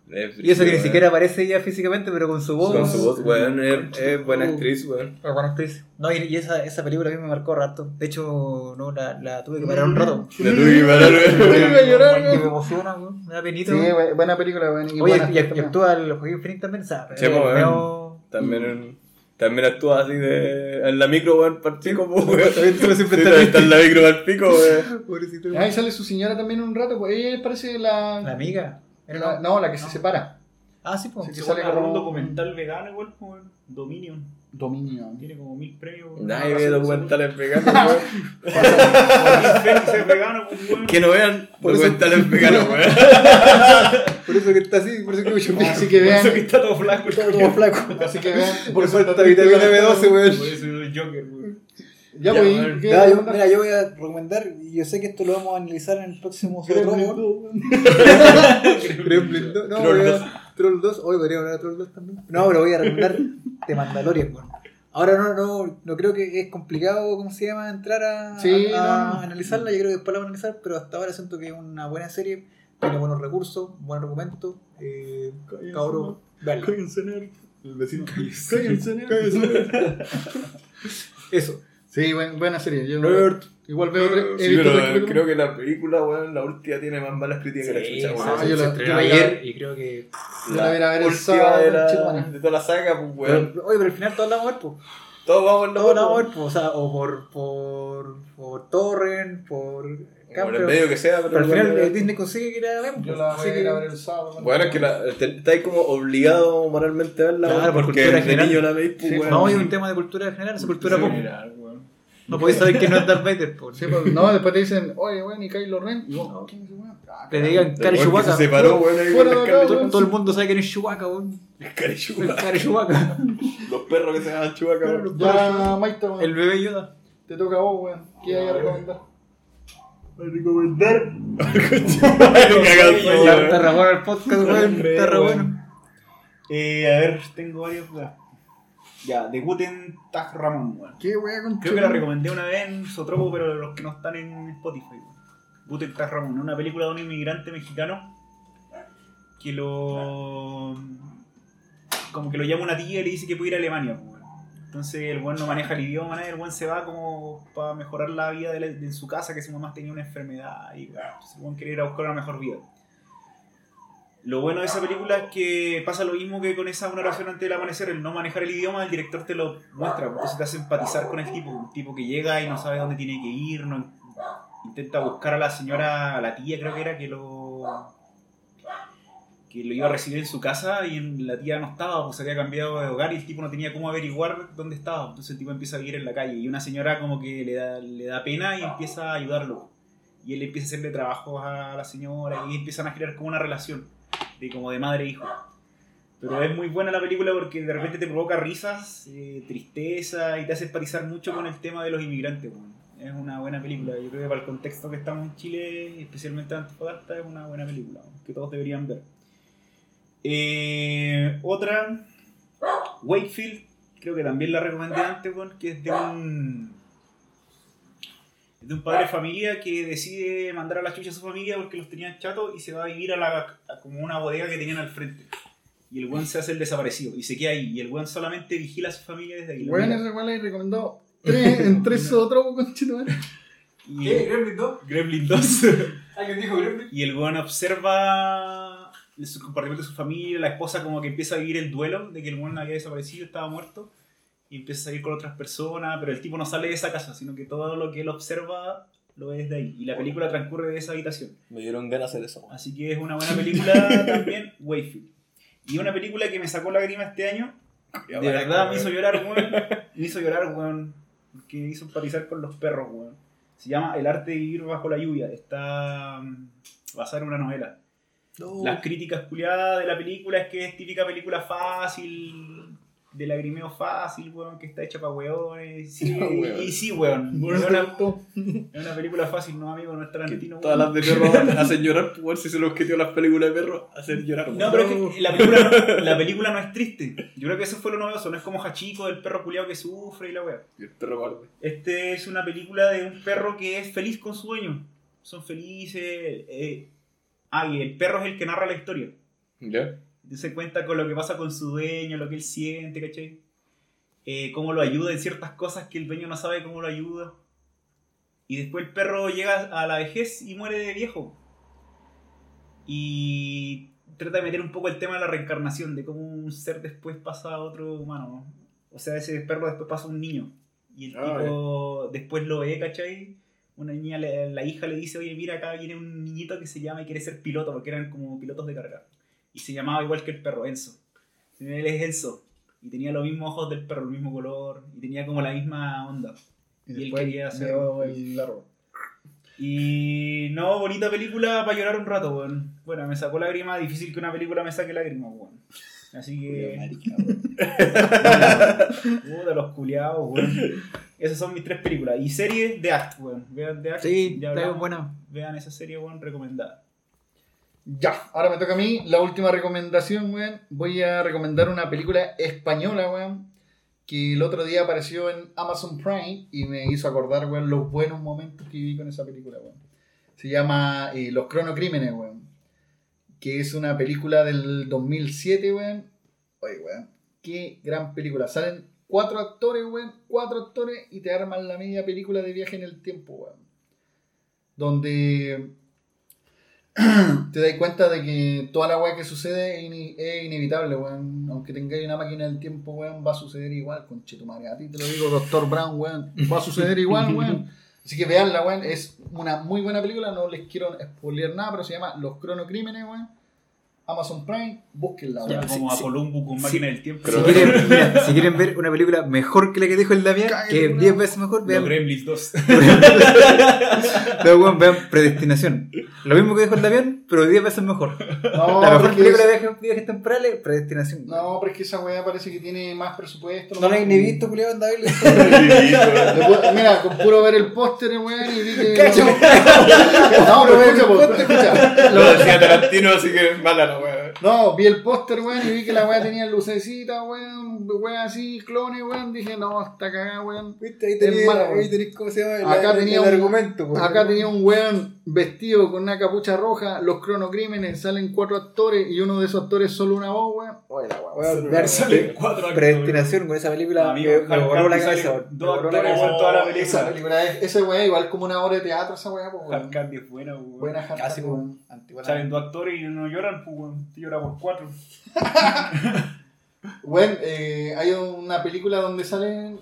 Es Y eso que ni siquiera aparece ella físicamente, pero con su voz. Con su voz, weón, es, es buena actriz, weón. Ah, buena actriz. No, y, y esa, esa película a mí me marcó rato. De hecho, no, la, la tuve que parar un rato. La tuve que parar, weón. A llorar, weón. me emociona, weón. Me da penita. Sí, buena película, weón. y Oye, buena y, y actúa el Joaquín Phoenix también, ¿sabes? Sí, pues, weón. También, también actúa así de. En la micro, weón, para el pico, pues, weón. También tú siempre Sí, está en la micro para pico, weón. Pobrecito. Ahí sale su señora también un rato, pues ella parece la. La amiga. La- no, la que se no. separa. Ah, sí, pues. Sí, Se sale como- un documental vegano igual, como Dominion. Dominio. Tiene como mil premios. Nadie ve documentales veganos, weón. Es vegano, pues, weón. Que no vean Por eso- documentales veganos, weón. Por eso que está así, por eso que mucho Así que Por eso que está todo flaco. Está como flaco. Así que vean. Por eso está vitamina B12, Por weón. eso soy Joker, weón. Ya, Ya, pues. weón. ¿qué Ya, yo, mira, yo voy a recomendar, y yo sé que esto lo vamos a analizar en el próximo weón. Gremlin 2. No, Troll voy a- 2. Troll 2. Hoy podría hablar de Troll 2 también. No, pero voy a recomendar The Mandalorian, weón. Ahora no, no, no creo que es complicado, ¿cómo se llama? Entrar a, Sí, a- a no, no. analizarla. Yo creo que después la vamos a analizar, pero hasta ahora siento que es una buena serie. Tiene buenos recursos, buen argumento. Eh, Cállense, cabrón. El vecino. Cállense. Eso. Sí, buen- buena serie. Yo Nerd. Igual veo. He Sí, visto pero creo que la película, weón, la última tiene más malas críticas que la chucha, weón. Ah, yo la- la- ayer y creo que. La voy a ir a ver el última de, la, de toda la saga, pues, weón. Pero, oye, pero al final todos la vamos a ver, pues. Todos vamos a Todos la vamos a ver, pues. O sea, o por. por. por Torrent, por. Por el medio que sea, pero, Pero al final igual- eh, Disney consigue que la veamos. Yo la voy a que- ir a ver el sábado. Bueno, es que la, estáis como obligado moralmente a verla, Claro, weón, por porque cultura de niño la veis, pues, Sí, weón. No, es un tema de cultura general, es cultura Sí, pop. No podéis saber quién no es Darth Vader, pues. Sí, pues, no, después te dicen, oye, weón, y Kylo Ren. Y vos, ¿quién es ese weón? Ah, Que te digan Cari que Chewbacca. Se separó, weón, ahí Fuera con de acá, weón. Todo el mundo sabe quién es Chewbacca, weón. Cari Chewbacca. Cari Chewbacca. Los perros que se llaman Chewbacca, weón. Ya, Maito, weón, El bebé Yoda. te toca a vos, weón. ¿Qué hay a recomendar? recomendar. Cagado, Sí, weón. Está re bueno el podcast, weón. Está re bueno. Eh, a ver, tengo varios. weón. Ya, de Guten Tag Ramón, weón. ¿Qué weón con Creo que la recomendé una vez en Sotropo, pero los que no están en Spotify. weón. Guten Tag Ramón, una película de un inmigrante mexicano que lo. como que lo llama una tía y le dice que puede ir a Alemania. weón. Entonces el buen no maneja el idioma, nada, el buen se va como para mejorar la vida de, la- de su casa, que su mamá tenía una enfermedad y weón, el buen quiere ir a buscar una mejor vida. Lo bueno de esa película es que pasa lo mismo que con esa una oración antes del amanecer, el no manejar el idioma, el director te lo muestra, entonces te hace empatizar con el tipo, un tipo que llega y no sabe dónde tiene que ir, no- intenta buscar a la señora, a la tía creo que era, que lo que lo iba a recibir en su casa y la tía no estaba, pues había cambiado de hogar y el tipo no tenía cómo averiguar dónde estaba. Entonces el tipo empieza a vivir en la calle y una señora como que le da, le da pena y empieza a ayudarlo. Y él empieza a hacerle trabajos a la señora y empiezan a crear como una relación de como de madre e hijo. Pero es muy buena la película porque de repente te provoca risas, eh, tristeza y te hace empatizar mucho con el tema de los inmigrantes. Es una buena película. Yo creo que para el contexto que estamos en Chile, especialmente en Antofagasta, es una buena película que todos deberían ver. Eh, otra, Wakefield, creo que también la recomendé antes, que es de un, de un padre de familia que decide mandar a la chucha a su familia porque los tenían chatos y se va a vivir a la a como una bodega que tenían al frente. Y el weón se hace el desaparecido y se queda ahí. Y el weón solamente vigila a su familia desde ahí. Weón, ese weón le he recomendado tres, en tres otros, conchetumare. Y ¿Qué? el- ¿Gremlin 2? Gremlin 2. ¿Alguien dijo Gremlin? Y el weón observa su comportamiento de su familia, la esposa como que empieza a vivir el duelo de que el weón había desaparecido, estaba muerto, y empieza a salir con otras personas, pero el tipo no sale de esa casa, sino que todo lo que él observa lo ve desde ahí. Y la película transcurre de esa habitación. Me dieron ganas de hacer eso. Así que es una buena película también, Wayfield. Y una película que me sacó lágrima este año, de verdad me hizo llorar, weón. Me hizo llorar, weón. Porque hizo empatizar con los perros, weón. Se llama El arte de vivir bajo la lluvia. Está mm, basada en una novela. Las críticas culiadas de la película es que es típica película fácil, de lagrimeo fácil, weón, que está hecha para weones. Sí, weones. y sí, weón. Bueno, es, una, es una película fácil, no, amigo, no es Tarantino. Todas weón. las de perros hacen llorar, igual si se los quitó las películas de perros, hacer llorar. No, pero es que la película no, la película no es triste. Yo creo que eso fue lo novedoso. No es como Hachiko, el perro culiado que sufre y la weá. Y el perro guarde. Este es una película de un perro que es feliz con su dueño. Son felices. eh, Ah, y el perro es el que narra la historia. ¿Ya? Se cuenta con lo que pasa con su dueño, lo que él siente, ¿cachai? Eh, cómo lo ayuda en ciertas cosas que el dueño no sabe cómo lo ayuda. Y después el perro llega a la vejez y muere de viejo. Y trata de meter un poco el tema de la reencarnación, de cómo un ser después pasa a otro humano. ¿no? O sea, ese perro después pasa a un niño. Y el Ah, tipo después lo ve, ¿cachai? Una niña, le- la hija le dice, oye, mira, acá viene un niñito que se llama y quiere ser piloto, porque eran como pilotos de carga. Y se llamaba igual que el perro, Enzo. Él es Enzo. Y tenía los mismos ojos del perro, el mismo color. Y tenía como la misma onda. Y Y él quería hacer- el largo. Y no, bonita película para llorar un rato, weón. Bueno, me sacó lágrima, difícil que una película me saque lágrimas, weón. Así que. Puta, los culiados, weón. Esas son mis tres películas. Y series de Act, weón. Vean The Act. Sí, ya está hablamos. buena. Vean esa serie, weón, recomendada. Ya, ahora me toca a mí la última recomendación, weón. Voy a recomendar una película española, weón. Que el otro día apareció en Amazon Prime y me hizo acordar, weón, los buenos momentos que viví con esa película, weón. Se llama eh, Los Cronocrímenes, weón. Que es una película del 2007, weón. Oye, weón. Qué gran película. Salen cuatro actores, weón. Cuatro actores y te arman la media película de viaje en el tiempo, weón. Donde te das cuenta de que toda la weá que sucede es, inevitable, weón. Aunque tengáis una máquina del tiempo, weón, va a suceder igual, con madre. A ti te lo digo, Doctor Brown, weón. Va a suceder igual, weón. Así que veanla, weón. Es una muy buena película. No les quiero spoilear nada, pero se llama Los Cronocrímenes, weón. Amazon Prime, búsquenla, weón. como sí, a Columbo con máquina del tiempo. Si quieren, mira, si quieren ver una película mejor que la que dijo el Damián, Cállate, que es weón. 10 veces mejor, vean, Gremlins 2. vean, weón, vean Predestinación. Lo mismo que dijo el Damián, pero 10 veces mejor. No, la mejor película es- de viajes, viajes temporales, Predestinación. No, pero es que esa weá parece que tiene más presupuesto. no la nomás. he ni visto. Le pu- Mira, con puro ver el póster, weón, y vi que. Cacho. No, pero escucha, escucha. Lo decía Tarantino, así que mala la. No, vi el póster, weón, y vi que la weá tenía lucecitas, weón, weón así, clones, weón. Dije, no, está cagada, weón. ¿Viste? Ahí tenés, mala, ahí tenés, ¿cómo se llama? Acá el, tenía el un- argumento, weón. Acá tenía un weón vestido con una capucha roja, los cronocrímenes, salen cuatro actores y uno de esos actores solo una voz, weón. Weá. Weón, ver- Salen cuatro actores. Predestinación con esa película Amigo, me, me Hal voló la cabeza. dos actores, cabeza. weón, toda la Esa película. película es, ese weón, igual como una obra de teatro, esa weá, pues, weón. Candy es buena, weón. Buena Casi como weón. antigua. Salen dos actores y no lloran, pues, weón. Te llora por cuatro. Bueno, eh, hay una película donde salen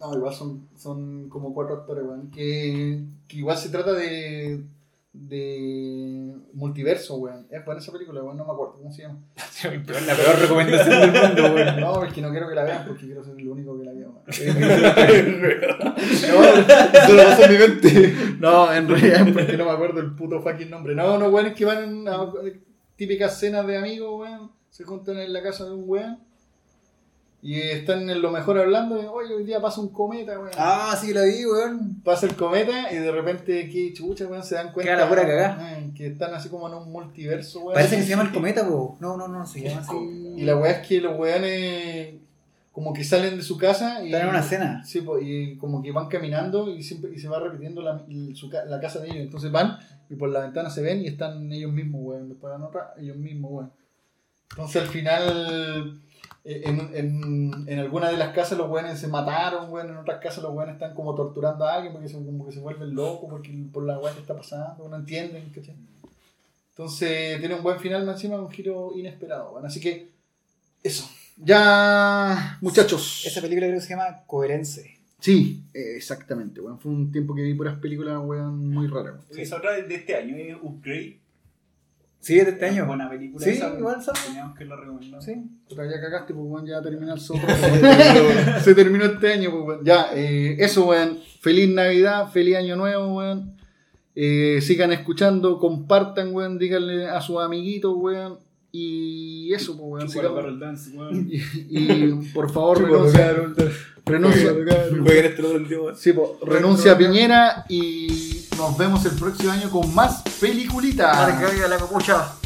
No, igual son, son como cuatro actores, weón. Que, que igual se trata de. de. multiverso, weón. Es buena esa película, weón. No me acuerdo cómo se llama. La peor recomendación del mundo, weón. No, es que no quiero que la vean porque quiero ser el único que la vea, weón. No, eso lo pasó en mi mente. No, en realidad es porque no me acuerdo el puto fucking nombre. No, no, weón, es que van a típicas cenas de amigos, weón. Se juntan en la casa de un weón. Y están en lo mejor hablando de, oye, hoy día pasa un cometa, weón. Ah, sí, la vi, weón. Pasa el cometa y de repente, qué chucha, weón, se dan cuenta la pura cagá. eh, que están así como en un multiverso, weón. Parece que se llama el cometa, po. No, no, no, se llama así. Y la weá es que los weones como que salen de su casa y. Están en una cena. Sí, po, y como que van caminando y siempre y se va repitiendo la, el- su ca- la casa de ellos. Entonces van y por la ventana se ven y están ellos mismos, weón. Después van otra, ellos mismos, weón. Entonces al final, en, en, en algunas de las casas los weones se mataron, weón. En otras casas los weones están como torturando a alguien porque se, como que se vuelven locos porque, por la weá que está pasando, no entienden, ¿cachai? Entonces tiene un buen final más encima, un giro inesperado, weón. Así que, eso. Ya, muchachos. Esa película creo que se llama Coherence. Sí, eh, exactamente, weón. Fue un tiempo que vi puras películas, weón, muy raras. weón. Esa otra de este año Upgrade. Sí, es de este año. Buena película. Sí, esa, igual. Teníamos que la recomendar. Sí. Puta, ya cagaste, pues, weón, ya terminó el soto. Se terminó este año, pues, weón. Ya, eh, eso, weón. Feliz Navidad, feliz Año Nuevo, weón. Eh, sigan escuchando, compartan, weón. Díganle a sus amiguitos, weón. Y eso, pues, weón. Dance. Y, y, por favor, renuncia. renuncia. Jueguen este otro. Sí, po, renuncia a Piñera y nos vemos el próximo año con más peliculitas. la capucha.